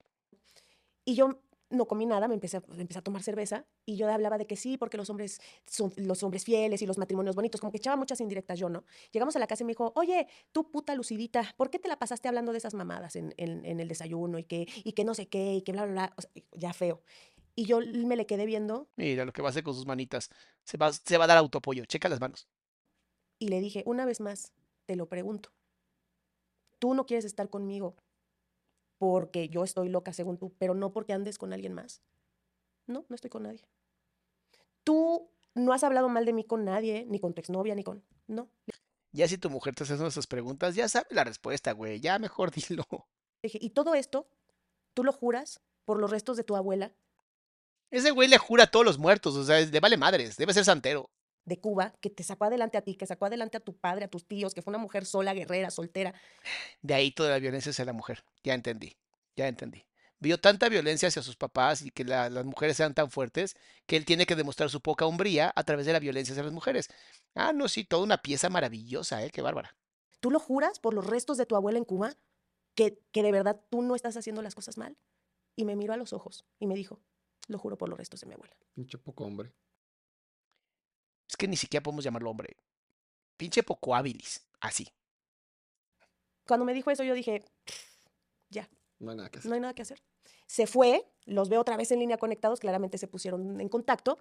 Y yo no comí nada, me empecé, a- empecé a tomar cerveza y yo hablaba de que sí, porque los hombres son los hombres fieles y los matrimonios bonitos, como que echaba muchas indirectas yo, ¿no? Llegamos a la casa y me dijo, oye, tú puta lucidita, ¿por qué te la pasaste hablando de esas mamadas en, en- en el desayuno y que, y que no sé qué y que bla, bla, bla? O sea, ya feo. Y yo me le quedé viendo Mira lo que va a hacer con sus manitas. Se va, se va a dar autoapoyo. Checa las manos. y le dije, una vez más, te lo pregunto, tú no quieres estar conmigo porque yo estoy loca según tú, pero no porque andes con alguien más. No, no estoy con nadie. Tú no has hablado mal de mí con nadie, ni con tu exnovia, ni con... No. Ya si tu mujer te hace esas preguntas, ya sabe la respuesta, güey. Ya mejor [LAUGHS] dilo. Dije, y todo esto, tú lo juras por los restos de tu abuela Ese güey le jura a todos los muertos, o sea, le vale madres, debe ser santero. De Cuba, que te sacó adelante a ti, que sacó adelante a tu padre, a tus tíos, que fue una mujer sola, guerrera, soltera. De ahí toda la violencia hacia la mujer. Ya entendí, ya entendí. Vio tanta violencia hacia sus papás y que la- las mujeres eran tan fuertes que él tiene que demostrar su poca hombría a través de la violencia hacia las mujeres. Ah, no, sí, toda una pieza maravillosa, ¿eh? Qué bárbara. ¿Tú lo juras por los restos de tu abuela en Cuba? Que, que de verdad tú no estás haciendo las cosas mal. Y me miró a los ojos y me dijo, lo juro por los restos de mi abuela. Pinche poco hombre. Es que ni siquiera podemos llamarlo hombre. Pinche poco hábilis. Así. Cuando me dijo eso yo dije, ya, No hay nada que hacer. no hay nada que hacer. Se fue, los veo otra vez en línea conectados, claramente se pusieron en contacto.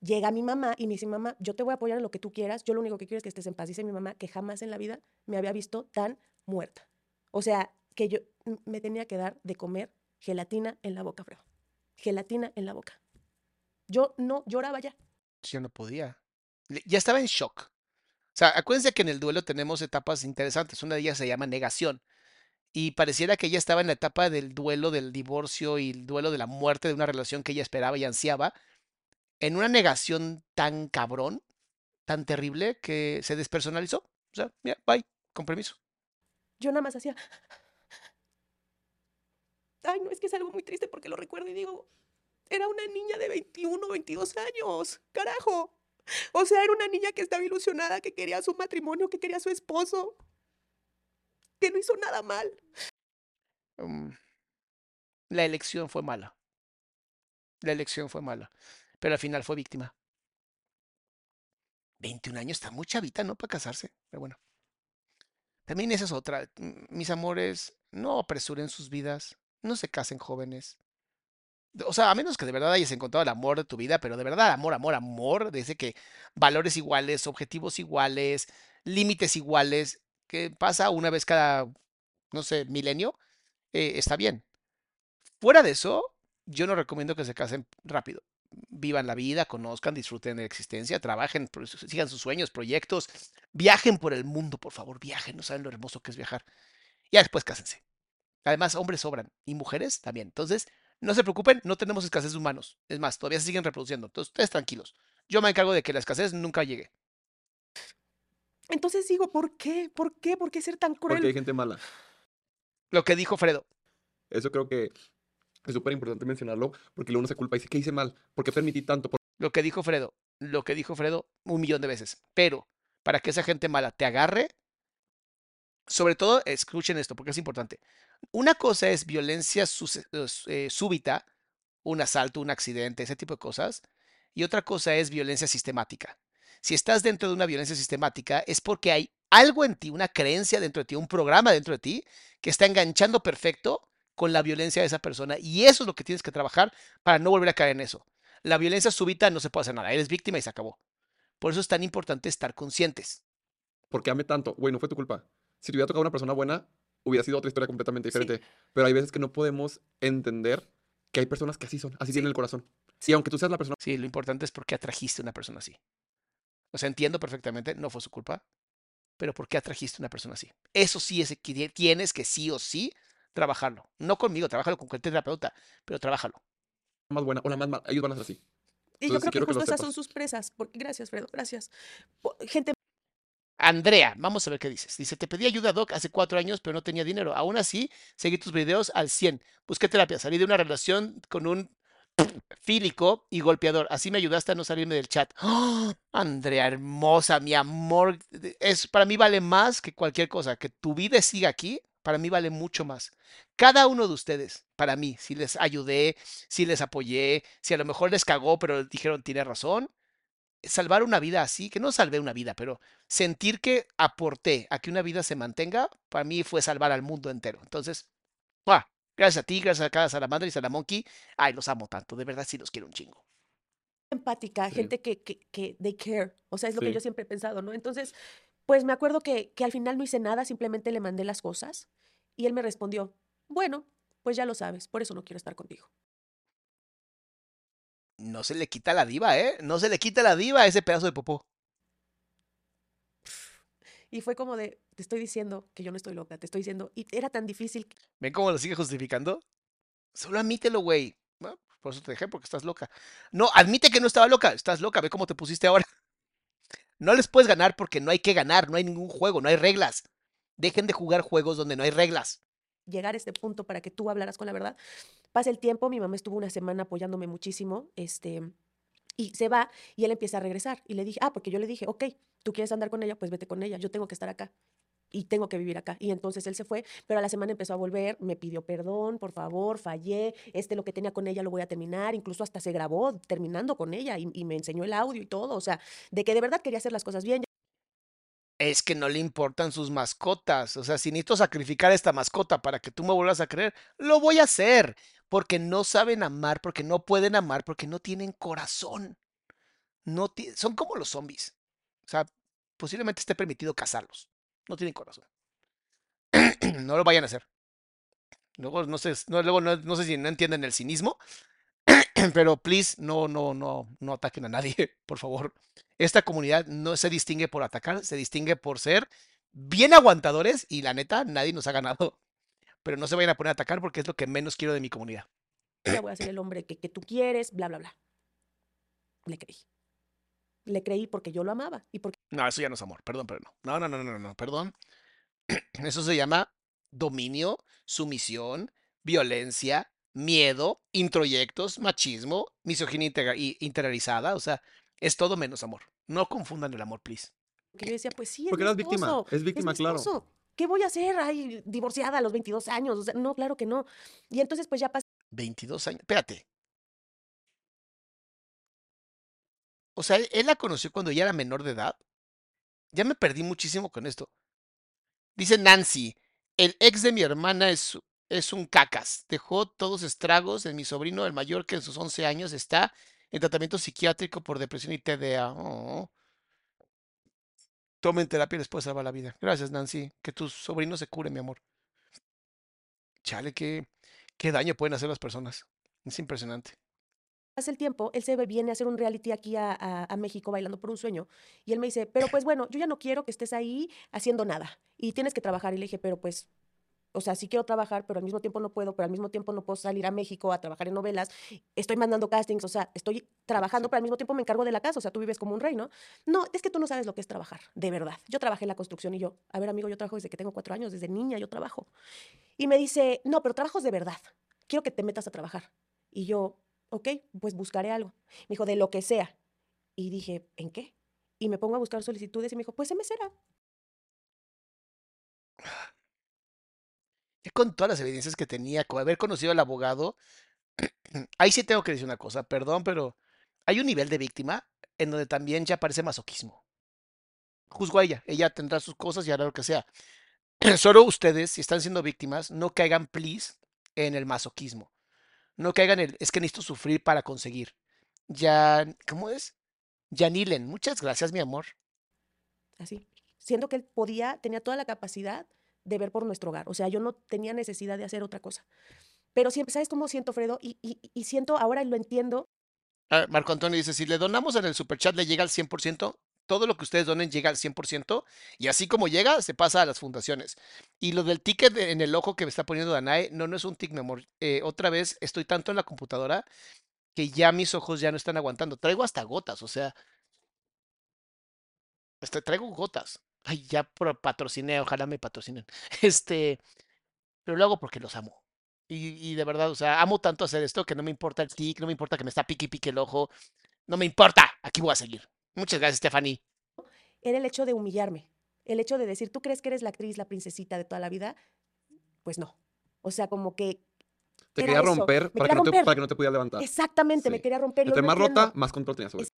Llega mi mamá y me dice, mamá, yo te voy a apoyar en lo que tú quieras, yo lo único que quiero es que estés en paz. Dice mi mamá que jamás en la vida me había visto tan muerta. O sea, que yo me tenía que dar de comer gelatina en la boca, Fredo. Gelatina en la boca. Yo no lloraba ya. Yo no podía. Ya estaba en shock. O sea, acuérdense que en el duelo tenemos etapas interesantes. Una de ellas se llama negación. Y pareciera que ella estaba en la etapa del duelo del divorcio y el duelo de la muerte de una relación que ella esperaba y ansiaba. En una negación tan cabrón, tan terrible, que se despersonalizó. O sea, mira, bye, con permiso. Yo nada más hacía. Ay, no, es que es algo muy triste porque lo recuerdo y digo, era una niña de 21, 22 años, carajo. O sea, era una niña que estaba ilusionada, que quería su matrimonio, que quería su esposo, que no hizo nada mal. Mm, la elección fue mala. La elección fue mala. Pero al final fue víctima. 21 años está muy chavita, ¿no? Para casarse. Pero bueno. También esa es otra. Mis amores, no apresuren sus vidas. No se casen jóvenes. O sea, a menos que de verdad hayas encontrado el amor de tu vida, pero de verdad, amor, amor, amor, dice que valores iguales, objetivos iguales, límites iguales, que pasa una vez cada, no sé, milenio, eh, está bien. Fuera de eso, yo no recomiendo que se casen rápido. Vivan la vida, conozcan, disfruten de la existencia, trabajen, sigan sus sueños, proyectos, viajen por el mundo, por favor, viajen, no saben lo hermoso que es viajar. Ya después cásense. Además, hombres sobran y mujeres también. Entonces, no se preocupen, no tenemos escasez de humanos. Es más, todavía se siguen reproduciendo. Entonces, ustedes tranquilos. Yo me encargo de que la escasez nunca llegue. Entonces digo, ¿por qué? ¿Por qué? ¿Por qué ser tan cruel? Porque hay gente mala. Lo que dijo Fredo. Eso creo que es súper importante mencionarlo, porque luego uno se culpa y dice, ¿qué hice mal? ¿Por qué permití tanto? ¿Por Lo que dijo Fredo. Lo que dijo Fredo un millón de veces. Pero para que esa gente mala te agarre, sobre todo, escuchen esto porque es importante. Una cosa es violencia eh, súbita, un asalto, un accidente, ese tipo de cosas. Y otra cosa es violencia sistemática. Si estás dentro de una violencia sistemática es porque hay algo en ti, una creencia dentro de ti, un programa dentro de ti que está enganchando perfecto con la violencia de esa persona. Y eso es lo que tienes que trabajar para no volver a caer en eso. La violencia súbita no se puede hacer nada. Eres víctima y se acabó. Por eso es tan importante estar conscientes. ¿Por qué amé tanto? Güey, no fue tu culpa. Si te hubiera tocado una persona buena, hubiera sido otra historia completamente Sí. diferente. Pero hay veces que no podemos entender que hay personas que así son, así Sí. tienen el corazón. Y aunque tú seas la persona Sí, lo importante es por qué atrajiste a una persona así. O sea, entiendo perfectamente, no fue su culpa, pero por qué atrajiste a una persona así. Eso sí es que tienes que sí o sí trabajarlo. No conmigo, trabájalo con cualquier terapeuta, pero trabájalo. más buena o la más mala, ellos van a ser así. Y yo Entonces, creo que que esas son sus presas. Porque, gracias, Fredo, gracias. Gente Andrea, vamos a ver qué dices. Dice, te pedí ayuda, Doc, hace cuatro años, pero no tenía dinero. Aún así, seguí tus videos al 100. Busqué terapia, salí de una relación con un fílico y golpeador. Así me ayudaste a no salirme del chat. ¡Oh! Andrea, hermosa, mi amor. Es, para mí vale más que cualquier cosa. Que tu vida siga aquí, para mí vale mucho más. Cada uno de ustedes, para mí, si les ayudé, si les apoyé, si a lo mejor les cagó, pero dijeron, tiene razón. Salvar una vida así, que no salvé una vida, pero sentir que aporté a que una vida se mantenga, para mí fue salvar al mundo entero. Entonces, ¡mua! gracias a ti, gracias a cada salamandra y salamonkey. Ay, los amo tanto, de verdad sí los quiero un chingo. empática, Sí. gente que, que, que they care. O sea, es lo que yo siempre he pensado, ¿no? Entonces, pues me acuerdo que, que al final no hice nada, simplemente le mandé las cosas y él me respondió, bueno, pues ya lo sabes, por eso no quiero estar contigo. No se le quita la diva, ¿eh? No se le quita la diva a ese pedazo de popó. Y fue como de, te estoy diciendo que yo no estoy loca, te estoy diciendo, y era tan difícil. ¿Ven cómo lo sigue justificando? Solo admítelo, güey. Bueno, por eso te dejé, porque estás loca. No, admite que no estaba loca. Estás loca, ve cómo te pusiste ahora. [LAUGHS] No les puedes ganar porque no hay que ganar, no hay ningún juego, no hay reglas. Dejen de jugar juegos donde no hay reglas. Llegar a este punto para que tú hablaras con la verdad. Pasa el tiempo, mi mamá estuvo una semana apoyándome muchísimo, este, y se va y él empieza a regresar. Y le dije, ah, porque yo le dije, ok, tú quieres andar con ella, pues vete con ella, yo tengo que estar acá y tengo que vivir acá. Y entonces él se fue, pero a la semana empezó a volver, me pidió perdón, por favor, fallé, este lo que tenía con ella lo voy a terminar, incluso hasta se grabó terminando con ella y, y me enseñó el audio y todo, o sea, de que de verdad quería hacer las cosas bien. Es que no le importan sus mascotas. O sea, si necesito sacrificar esta mascota para que tú me vuelvas a creer, lo voy a hacer. Porque no saben amar, porque no pueden amar, porque no tienen corazón. No son como los zombies. O sea, posiblemente esté permitido cazarlos. No tienen corazón. [CLEARS THROAT] no lo vayan a hacer. Luego no sé, no, luego no, no sé si no entienden el cinismo, [LAUGHS] pero please no, no, no, no ataquen a nadie, [LAUGHS] por favor. Esta comunidad no se distingue por atacar, se distingue por ser bien aguantadores y la neta, nadie nos ha ganado. Pero no se vayan a poner a atacar porque es lo que menos quiero de mi comunidad. Ya voy a ser el hombre que, que tú quieres, bla, bla, bla. Le creí. Le creí porque yo lo amaba y porque No, eso ya no es amor, perdón, pero no. No, no, no, no, no, no, perdón. [CLEARS THROAT] Eso se llama dominio, sumisión, violencia, miedo, introyectos, machismo, misoginia interiorizada, o sea, es todo menos amor. No confundan el amor, please. yo decía, pues sí, es Porque mi eras víctima, es víctima, claro. ¿Qué voy a hacer? Ay, divorciada a los 22 años. O sea, no, claro que no. Y entonces, pues ya pasé 22 años. Espérate. O sea, él- él la conoció cuando ya era menor de edad. Ya me perdí muchísimo con esto. Dice Nancy, el ex de mi hermana es su- es un cacas. Dejó todos estragos en mi sobrino, el mayor que en sus 11 años está en tratamiento psiquiátrico por depresión y TDA. Oh. Tomen terapia y les puede salvar la vida. Gracias, Nancy. Que tu sobrino se cure, mi amor. Chale, qué, qué daño pueden hacer las personas. Es impresionante. Hace el tiempo, él se viene a hacer un reality aquí a, a- a México bailando por un sueño. Y él me dice, pero pues bueno, yo ya no quiero que estés ahí haciendo nada. Y tienes que trabajar. Y le dije, pero pues, o sea, sí quiero trabajar, pero al mismo tiempo no puedo, pero al mismo tiempo no puedo salir a México a trabajar en novelas. Estoy mandando castings, o sea, estoy trabajando, pero al mismo tiempo me encargo de la casa. O sea, tú vives como un rey, ¿no? No, es que tú no sabes lo que es trabajar, de verdad. Yo trabajé en la construcción y yo, a ver, amigo, yo trabajo desde que tengo cuatro años, desde niña yo trabajo. Y me dice, no, pero trabajos de verdad. Quiero que te metas a trabajar. Y yo, ok, pues buscaré algo. Me dijo, de lo que sea. Y dije, ¿en qué? Y me pongo a buscar solicitudes y me dijo, pues en mesera. Con todas las evidencias que tenía, con haber conocido al abogado, [CLEARS THROAT] ahí sí tengo que decir una cosa, perdón, pero hay un nivel de víctima en donde también ya parece masoquismo. Juzgo a ella, ella tendrá sus cosas y hará lo que sea. [CLEARS THROAT] Solo ustedes, si están siendo víctimas, no caigan, please, en el masoquismo. No caigan en el, es que necesito sufrir para conseguir. Ya, ¿cómo es? Yanilen, muchas gracias, mi amor. Así. Siento que él podía, tenía toda la capacidad de ver por nuestro hogar. O sea, yo no tenía necesidad de hacer otra cosa. Pero siempre, ¿sabes cómo siento, Fredo? Y, y, y siento, ahora lo entiendo, Ah, Marco Antonio dice, si le donamos en el superchat le llega al 100%, todo lo que ustedes donen llega al 100%, y así como llega, se pasa a las fundaciones. Y lo del ticket en el ojo que me está poniendo Danae, no, no es un tic, mi amor. Eh, otra vez, estoy tanto en la computadora que ya mis ojos ya no están aguantando. Traigo hasta gotas, o sea, hasta traigo gotas. Ay, ya patrociné, ojalá me patrocinen. [LAUGHS] Este, pero lo hago porque los amo. Y, y de verdad, o sea, amo tanto hacer esto que no me importa el tic, no me importa que me está pique y pique el ojo. No me importa, aquí voy a seguir. Muchas gracias, Stephanie. era el hecho de humillarme. El hecho de decir, ¿tú crees que eres la actriz, la princesita de toda la vida? Pues no. O sea, como que Te quería romper para quería que, no te, para que no te pudieras levantar. exactamente me quería romper. y Entre más rota, más control tenías sobre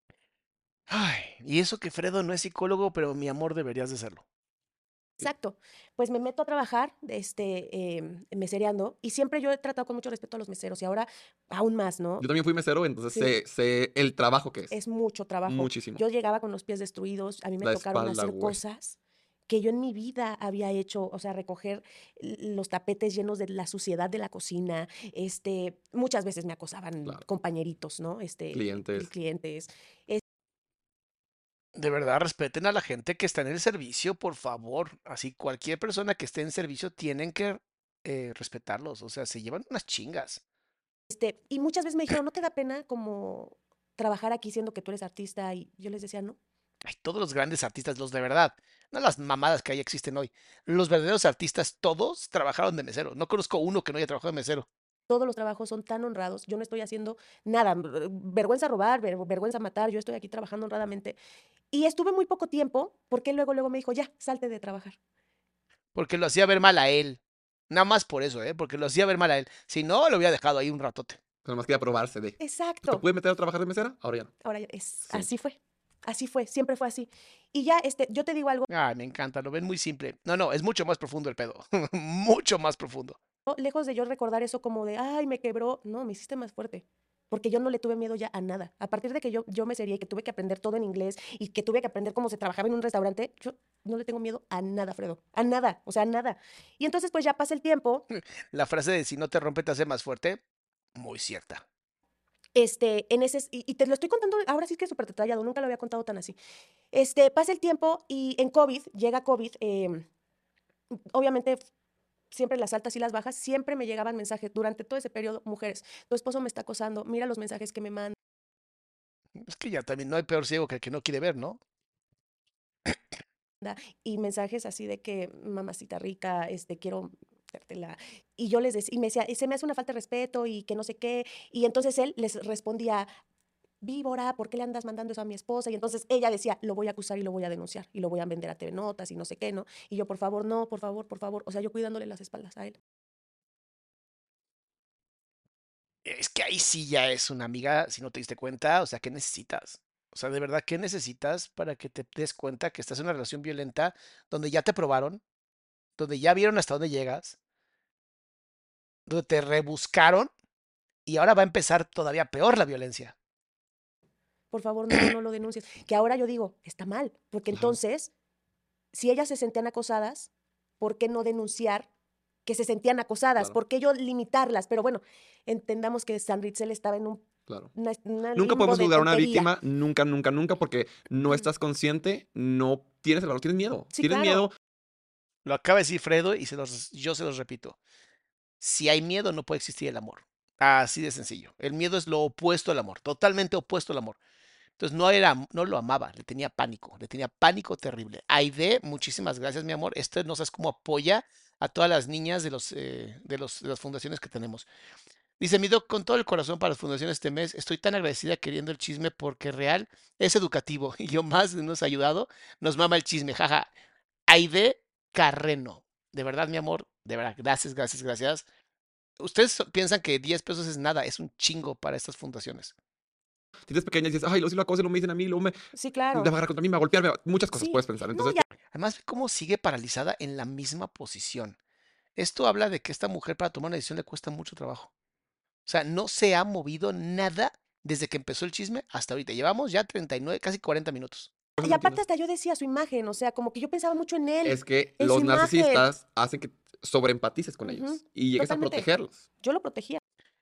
Ay, y eso que Fredo no es psicólogo, pero mi amor deberías de serlo. Exacto. Pues me meto a trabajar, este, eh, mesereando, y siempre yo he tratado con mucho respeto a los meseros, y ahora aún más, ¿no? Yo también fui mesero, entonces Sí. sé, sé el trabajo que es. Es mucho trabajo. Muchísimo. Yo llegaba con los pies destruidos, a mí me La tocaron espalda, hacer cosas que yo en mi vida había hecho, o sea, recoger los tapetes llenos de la suciedad de la cocina, este, muchas veces me acosaban Claro. compañeritos, ¿no? Este, Clientes. clientes. De verdad, respeten a la gente que está en el servicio, por favor. Así, cualquier persona que esté en servicio tienen que eh, respetarlos. O sea, se llevan unas chingas. Este, y muchas veces me dijeron, ¿no te da pena como trabajar aquí siendo que tú eres artista? Y yo les decía, no. Ay, todos los grandes artistas, los de verdad, no las mamadas que ahí existen hoy. Los verdaderos artistas, todos trabajaron de mesero. No conozco uno que no haya trabajado de mesero. Todos los trabajos son tan honrados. Yo no estoy haciendo nada. ver- Vergüenza robar, ver- vergüenza matar. Yo estoy aquí trabajando honradamente. Y estuve muy poco tiempo porque luego, luego me dijo, ya, salte de trabajar. Porque lo hacía ver mal a él. Nada más por eso, ¿eh? Porque lo hacía ver mal a él. Si no, lo hubiera dejado ahí un ratote. Nada más quería probarse de. ¿Te Exacto. puedes meter a trabajar de mesera? Ahora ya no. Ahora ya es, Sí. así fue. Así fue, siempre fue así. Y ya, este, yo te digo algo, Ay, me encanta, lo ven muy simple. No, no, es mucho más profundo el pedo. [LAUGHS] mucho más profundo. lejos de yo recordar eso como de, ay, me quebró, no, me hiciste más fuerte. Porque yo no le tuve miedo ya a nada. A partir de que yo, yo me sería y que tuve que aprender todo en inglés y que tuve que aprender cómo se trabajaba en un restaurante, yo no le tengo miedo a nada, Fredo. A nada, o sea, a nada. Y entonces, pues ya pasa el tiempo, [LAUGHS] La frase de si no te rompe te hace más fuerte, muy cierta. este, en ese, y, y te lo estoy contando, ahora sí que es súper detallado, nunca lo había contado tan así. Este, pasa el tiempo y en COVID, llega COVID, em, obviamente siempre las altas y las bajas, siempre me llegaban mensajes durante todo ese periodo, mujeres, tu esposo me está acosando, mira los mensajes que me mandan. Es que ya también no hay peor ciego que el que no quiere ver, ¿no? y mensajes así de que mamacita rica, este, quiero dártela. Y yo les decía, y me decía, se me hace una falta de respeto y que no sé qué. Y entonces él les respondía, víbora, ¿por qué le andas mandando eso a mi esposa? Y entonces ella decía, lo voy a acusar y lo voy a denunciar y lo voy a vender a TV Notas y no sé qué, ¿no? Y yo, por favor, no, por favor, por favor. O sea, yo cuidándole las espaldas a él. Es que ahí sí ya es una amiga, si no te diste cuenta, o sea, ¿qué necesitas? O sea, de verdad, ¿qué necesitas para que te des cuenta que estás en una relación violenta donde ya te probaron, donde ya vieron hasta dónde llegas donde te rebuscaron y ahora va a empezar todavía peor la violencia. Por favor, no, no lo denuncies. Que ahora yo digo, está mal, porque Ajá. entonces, si ellas se sentían acosadas, ¿por qué no denunciar que se sentían acosadas? Claro. ¿Por qué yo limitarlas? Pero bueno, entendamos que San Ritzel estaba en un Claro. una, una Nunca podemos de juzgar a una víctima, nunca, nunca, nunca, porque no estás consciente, no tienes el valor, tienes miedo. Sí, tienes claro. miedo, Lo acaba de decir Fredo y se los, yo se los repito. Si hay miedo, no puede existir el amor. Así de sencillo. El miedo es lo opuesto al amor, totalmente opuesto al amor. Entonces no era, no lo amaba, le tenía pánico, le tenía pánico terrible. Aide, muchísimas gracias, mi amor. Este no sabes cómo apoya a todas las niñas de los, eh, de los de las fundaciones que tenemos. Dice mi doc, con todo el corazón para las fundaciones este mes, estoy tan agradecida queriendo el chisme porque real es educativo [LAUGHS] y yo más nos ha ayudado, nos mama el chisme, jaja. Aide Carreno, de verdad, mi amor, de verdad, gracias, gracias, gracias. Ustedes piensan que 10 pesos es nada, es un chingo para estas fundaciones. Tienes pequeñas y dices, ay, luego si lo acoso, lo me dicen a mí, luego me, Sí, me claro. va a agarrar contra mí, me va a golpear, me va- muchas cosas Sí. puedes pensar. No, Entonces, ya- Además, ve cómo sigue paralizada en la misma posición. Esto habla de que esta mujer para tomar una decisión le cuesta mucho trabajo. O sea, no se ha movido nada desde que empezó el chisme hasta ahorita. Llevamos ya 39, casi 40 minutos. no Y aparte hasta yo decía su imagen, o sea, como que yo pensaba mucho en él. es que los imagen. narcisistas hacen que sobreempatices con ellos Ujú, y llegues totalmente. a protegerlos. Yo lo protegía.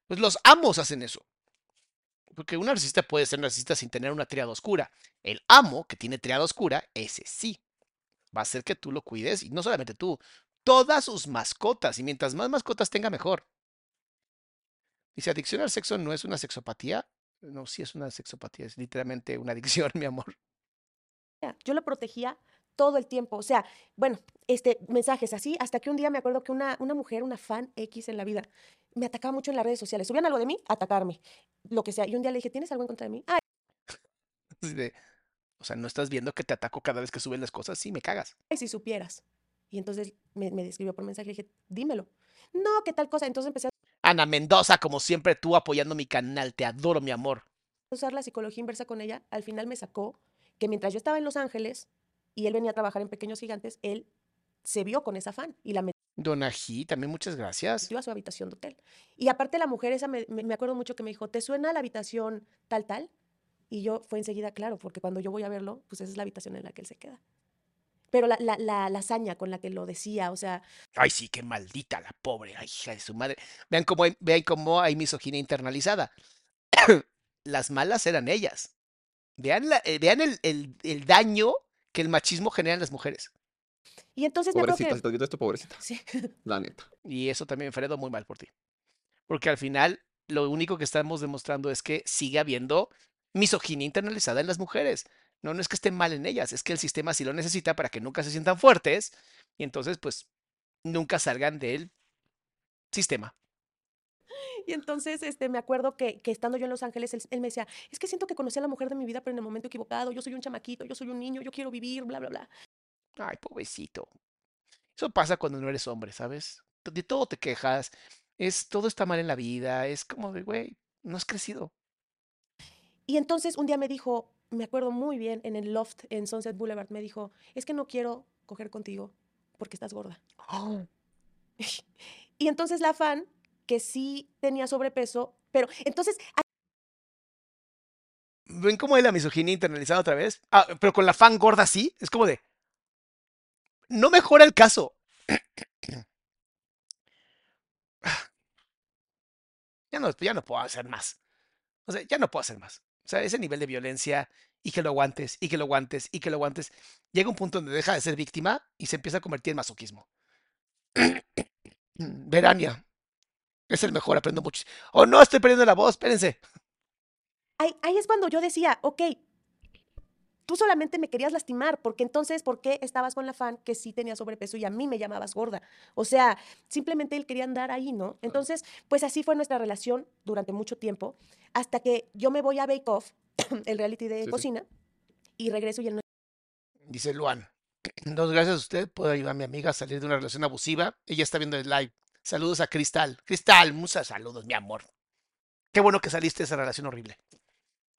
Pues los amos hacen eso. Porque un narcisista puede ser narcisista sin tener una triada oscura. El amo, que tiene triada oscura, ese sí. Va a hacer que tú lo cuides y no solamente tú, todas sus mascotas. Y mientras más mascotas tenga, mejor. Dice, adicción al sexo no es una sexopatía. No, sí es una sexopatía, es literalmente una adicción, [LAUGHS] mi amor. Yo lo protegía todo el tiempo. O sea, bueno, este, mensajes así, hasta que un día me acuerdo que una, una mujer, una fan X en la vida, me atacaba mucho en las redes sociales. Subían algo de mí, atacarme, lo que sea. Y un día le dije, ¿tienes algo en contra de mí? Ay, [LAUGHS] de, o sea, ¿no estás viendo que te ataco cada vez que subes las cosas? Sí, me cagas. si supieras. Y entonces me, me escribió por mensaje y dije, dímelo. No, ¿qué tal cosa? Entonces empecé a Ana Mendoza, como siempre, tú apoyando mi canal. Te adoro, mi amor. usar la psicología inversa con ella. Al final me sacó que mientras yo estaba en Los Ángeles y él venía a trabajar en Pequeños Gigantes, él se vio con esa fan y la Donají, también muchas gracias. metió a su habitación de hotel. Y aparte la mujer esa, me, me- me acuerdo mucho que me dijo, ¿te suena la habitación tal, tal? Y yo fue enseguida, claro, porque cuando yo voy a verlo, pues esa es la habitación en la que él se queda. Pero la, la, la, la hazaña con la que lo decía, o sea, Ay, sí, qué maldita la pobre, ay, hija de su madre. Vean cómo hay, vean cómo hay misoginia internalizada. [COUGHS] Las malas eran ellas. Vean, la- eh, vean el, el- el daño que el machismo genera en las mujeres. y entonces me acuerdo Pobrecita, que... te digo esto, pobrecita, Sí, [LAUGHS] la neta. Y eso también, Fredo, muy mal por ti. Porque al final, lo único que estamos demostrando es que sigue habiendo misoginia internalizada en las mujeres. No, no es que estén mal en ellas, es que el sistema sí lo necesita para que nunca se sientan fuertes y entonces, pues, nunca salgan del sistema. Y entonces este, me acuerdo que, que estando yo en Los Ángeles, él, él me decía, es que siento que conocí a la mujer de mi vida, pero en el momento equivocado, yo soy un chamaquito, yo soy un niño, yo quiero vivir, bla, bla, bla. Ay, pobrecito. Eso pasa cuando no eres hombre, ¿sabes? De todo te quejas, es todo está mal en la vida, es como de, güey, no has crecido. Y entonces un día me dijo, me acuerdo muy bien, en el loft en Sunset Boulevard, me dijo, es que no quiero coger contigo porque estás gorda. [LAUGHS] Y entonces la fan, que sí tenía sobrepeso, pero entonces ¿Ven cómo hay la misoginia internalizada otra vez? Ah, pero con la fan gorda sí, es como de, no mejora el caso. [CLEARS THROAT] Ya no, ya no puedo hacer más. O sea, ya no puedo hacer más. O sea, ese nivel de violencia y que lo aguantes, y que lo aguantes, y que lo aguantes, llega un punto donde deja de ser víctima y se empieza a convertir en masoquismo. [CLEARS THROAT] Verania. Es el mejor, aprendo mucho. Oh, no, estoy perdiendo la voz, espérense. ahí, ahí es cuando yo decía, ok, tú solamente me querías lastimar, porque entonces, ¿por qué estabas con la fan que sí tenía sobrepeso y a mí me llamabas gorda? O sea, simplemente él quería andar ahí, ¿no? Entonces, pues así fue nuestra relación durante mucho tiempo, hasta que yo me voy a Bake Off, [CLEARS THROAT] el reality de Sí, sí. cocina, y regreso y él no Dice Luan. [CLEARS THROAT] Dos gracias a usted por ayudar a mi amiga a salir de una relación abusiva. Ella está viendo el live. Saludos a Cristal. Cristal, muchas saludos, mi amor. Qué bueno que saliste de esa relación horrible.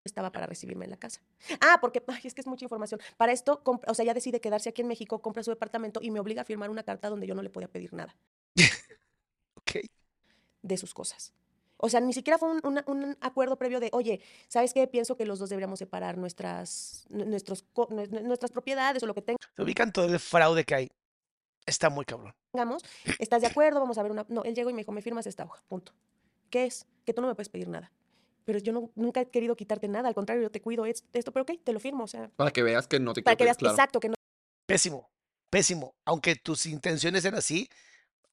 estaba para recibirme en la casa. Ah, porque ay, es que es mucha información. Para esto, o sea, ya decide quedarse aquí en México, compra su departamento y me obliga a firmar una carta donde yo no le podía pedir nada. [LAUGHS] Ok. de sus cosas. O sea, ni siquiera fue un, un acuerdo previo de, oye, ¿sabes qué? Pienso que los dos deberíamos separar nuestras, nu- nuestros, nuestras propiedades o lo que Se ubican todo el fraude que hay. Está muy cabrón. tengamos. ¿Estás de acuerdo? Vamos a ver una... No, él llegó y me dijo, me firmas esta hoja, punto. ¿Qué es? Que tú no me puedes pedir nada. Pero yo no- nunca he querido quitarte nada, al contrario, yo te cuido es- esto, pero ok, te lo firmo, o sea, Para que veas que no te para quiero que veas claro. exacto que no Pésimo, pésimo. Aunque tus intenciones eran así,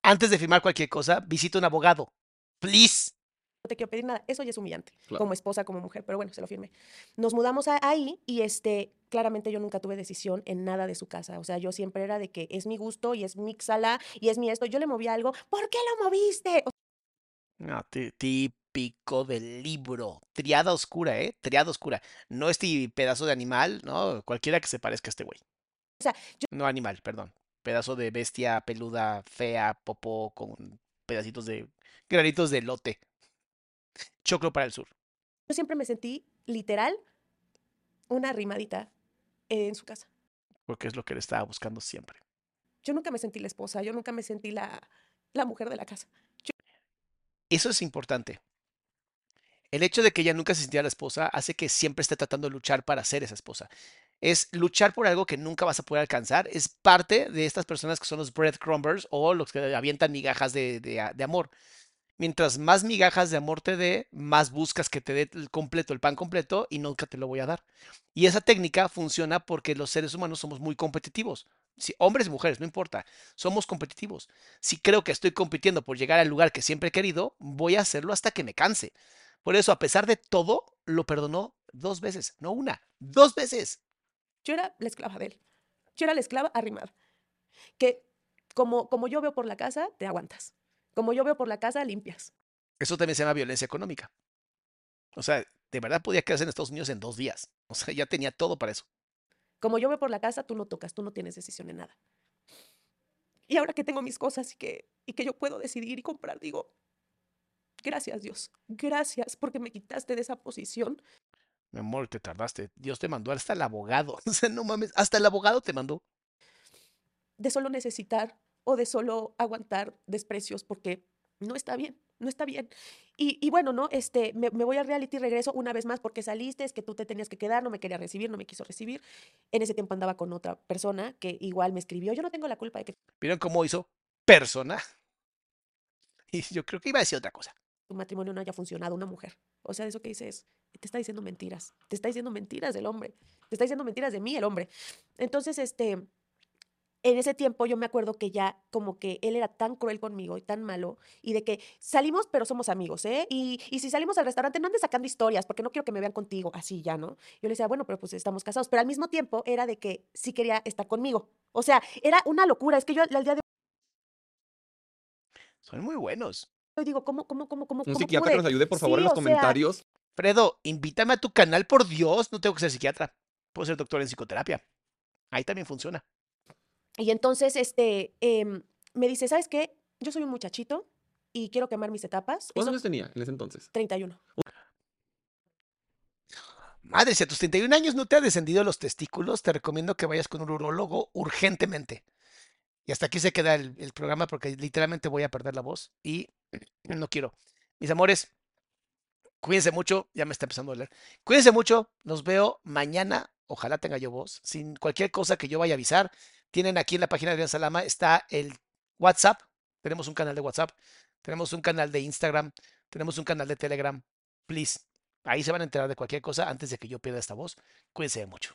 antes de firmar cualquier cosa, visita un abogado. Please. Te quiero pedir nada. Eso ya es humillante, Claro. como esposa, como mujer, pero bueno, se lo firmé. Nos mudamos a- ahí y este, claramente yo nunca tuve decisión en nada de su casa. O sea, yo siempre era de que es mi gusto y es mi sala y es mi esto. Yo le movía algo, ¿por qué lo moviste? No, típico del libro. Triada oscura, ¿eh? Triada oscura. No este pedazo de animal, ¿no? Cualquiera que se parezca a este güey. O sea, yo- No animal, perdón. Pedazo de bestia peluda, fea, popó, con pedacitos de granitos de lote. Choclo para el sur. yo siempre me sentí literal una rimadita en su casa. Porque es lo que él estaba buscando siempre. Yo nunca me sentí la esposa, yo nunca me sentí la, la mujer de la casa. Eso es importante. El hecho de que ella nunca se sintiera la esposa hace que siempre esté tratando de luchar para ser esa esposa. Es luchar por algo que nunca vas a poder alcanzar. Es parte de estas personas que son los breadcrumbers o los que avientan migajas de, de amor. Mientras más migajas de amor te dé, más buscas que te dé el completo, el pan completo, y nunca te lo voy a dar. Y esa técnica funciona porque los seres humanos somos muy competitivos. Si, hombres y mujeres, no importa, somos competitivos. Si creo que estoy compitiendo por llegar al lugar que siempre he querido, voy a hacerlo hasta que me canse. Por eso, a pesar de todo, lo perdonó dos veces, no una, dos veces. Yo era la esclava de él. Yo era la esclava arrimada. Que como, como yo veo por la casa, te aguantas. Como yo veo por la casa, limpias. Eso también se llama violencia económica. O sea, de verdad podía quedarse en Estados Unidos en dos días. O sea, ya tenía todo para eso. Como yo veo por la casa, tú no tocas, tú no tienes decisión en nada. Y ahora que tengo mis cosas y que, y que yo puedo decidir y comprar, digo, gracias Dios, gracias porque me quitaste de esa posición. Mi amor, te tardaste. Dios te mandó hasta el abogado. [LAUGHS] O sea, no mames, hasta el abogado te mandó. de solo necesitar o de solo aguantar desprecios porque no está bien, no está bien. Y, y bueno, ¿no? Este, me, me voy al reality y regreso una vez más porque saliste, es que tú te tenías que quedar, no me quería recibir, no me quiso recibir. En ese tiempo andaba con otra persona que igual me escribió, yo no tengo la culpa de que ¿Vieron cómo hizo persona? [LAUGHS] Y yo creo que iba a decir otra cosa. tu matrimonio no haya funcionado, una mujer. O sea, eso que dices, te está diciendo mentiras, te está diciendo mentiras del hombre, te está diciendo mentiras de mí, el hombre. Entonces, este, en ese tiempo yo me acuerdo que ya como que él era tan cruel conmigo y tan malo y de que salimos pero somos amigos, ¿eh? Y, y si salimos al restaurante no andes sacando historias porque no quiero que me vean contigo, así ya, ¿no? Yo le decía, bueno, pero pues estamos casados, pero al mismo tiempo era de que sí quería estar conmigo. O sea, era una locura, es que yo al día de Son muy buenos. hoy digo, ¿cómo, cómo, cómo, cómo, Un cómo psiquiatra que pude? nos ayude, por favor, Sí, en los sea, comentarios. Fredo, invítame a tu canal, por Dios. No tengo que ser psiquiatra. Puedo ser doctor en psicoterapia. Ahí también funciona. Y entonces, este, em, me dice, ¿sabes qué? Yo soy un muchachito y quiero quemar mis etapas. ¿Cuántos años tenía en ese entonces? 31. Madre, si a tus 31 años no te ha descendido los testículos, te recomiendo que vayas con un urólogo urgentemente. Y hasta aquí se queda el, el programa porque literalmente voy a perder la voz y [CLEARS THROAT] no quiero. Mis amores, cuídense mucho. Ya me está empezando a doler. Cuídense mucho. Nos veo mañana. Ojalá tenga yo voz. Sin cualquier cosa que yo vaya a avisar, tienen aquí en la página de Adrián Salama está el WhatsApp. Tenemos un canal de WhatsApp. Tenemos un canal de Instagram. Tenemos un canal de Telegram. Please. Ahí se van a enterar de cualquier cosa antes de que yo pierda esta voz. Cuídense mucho.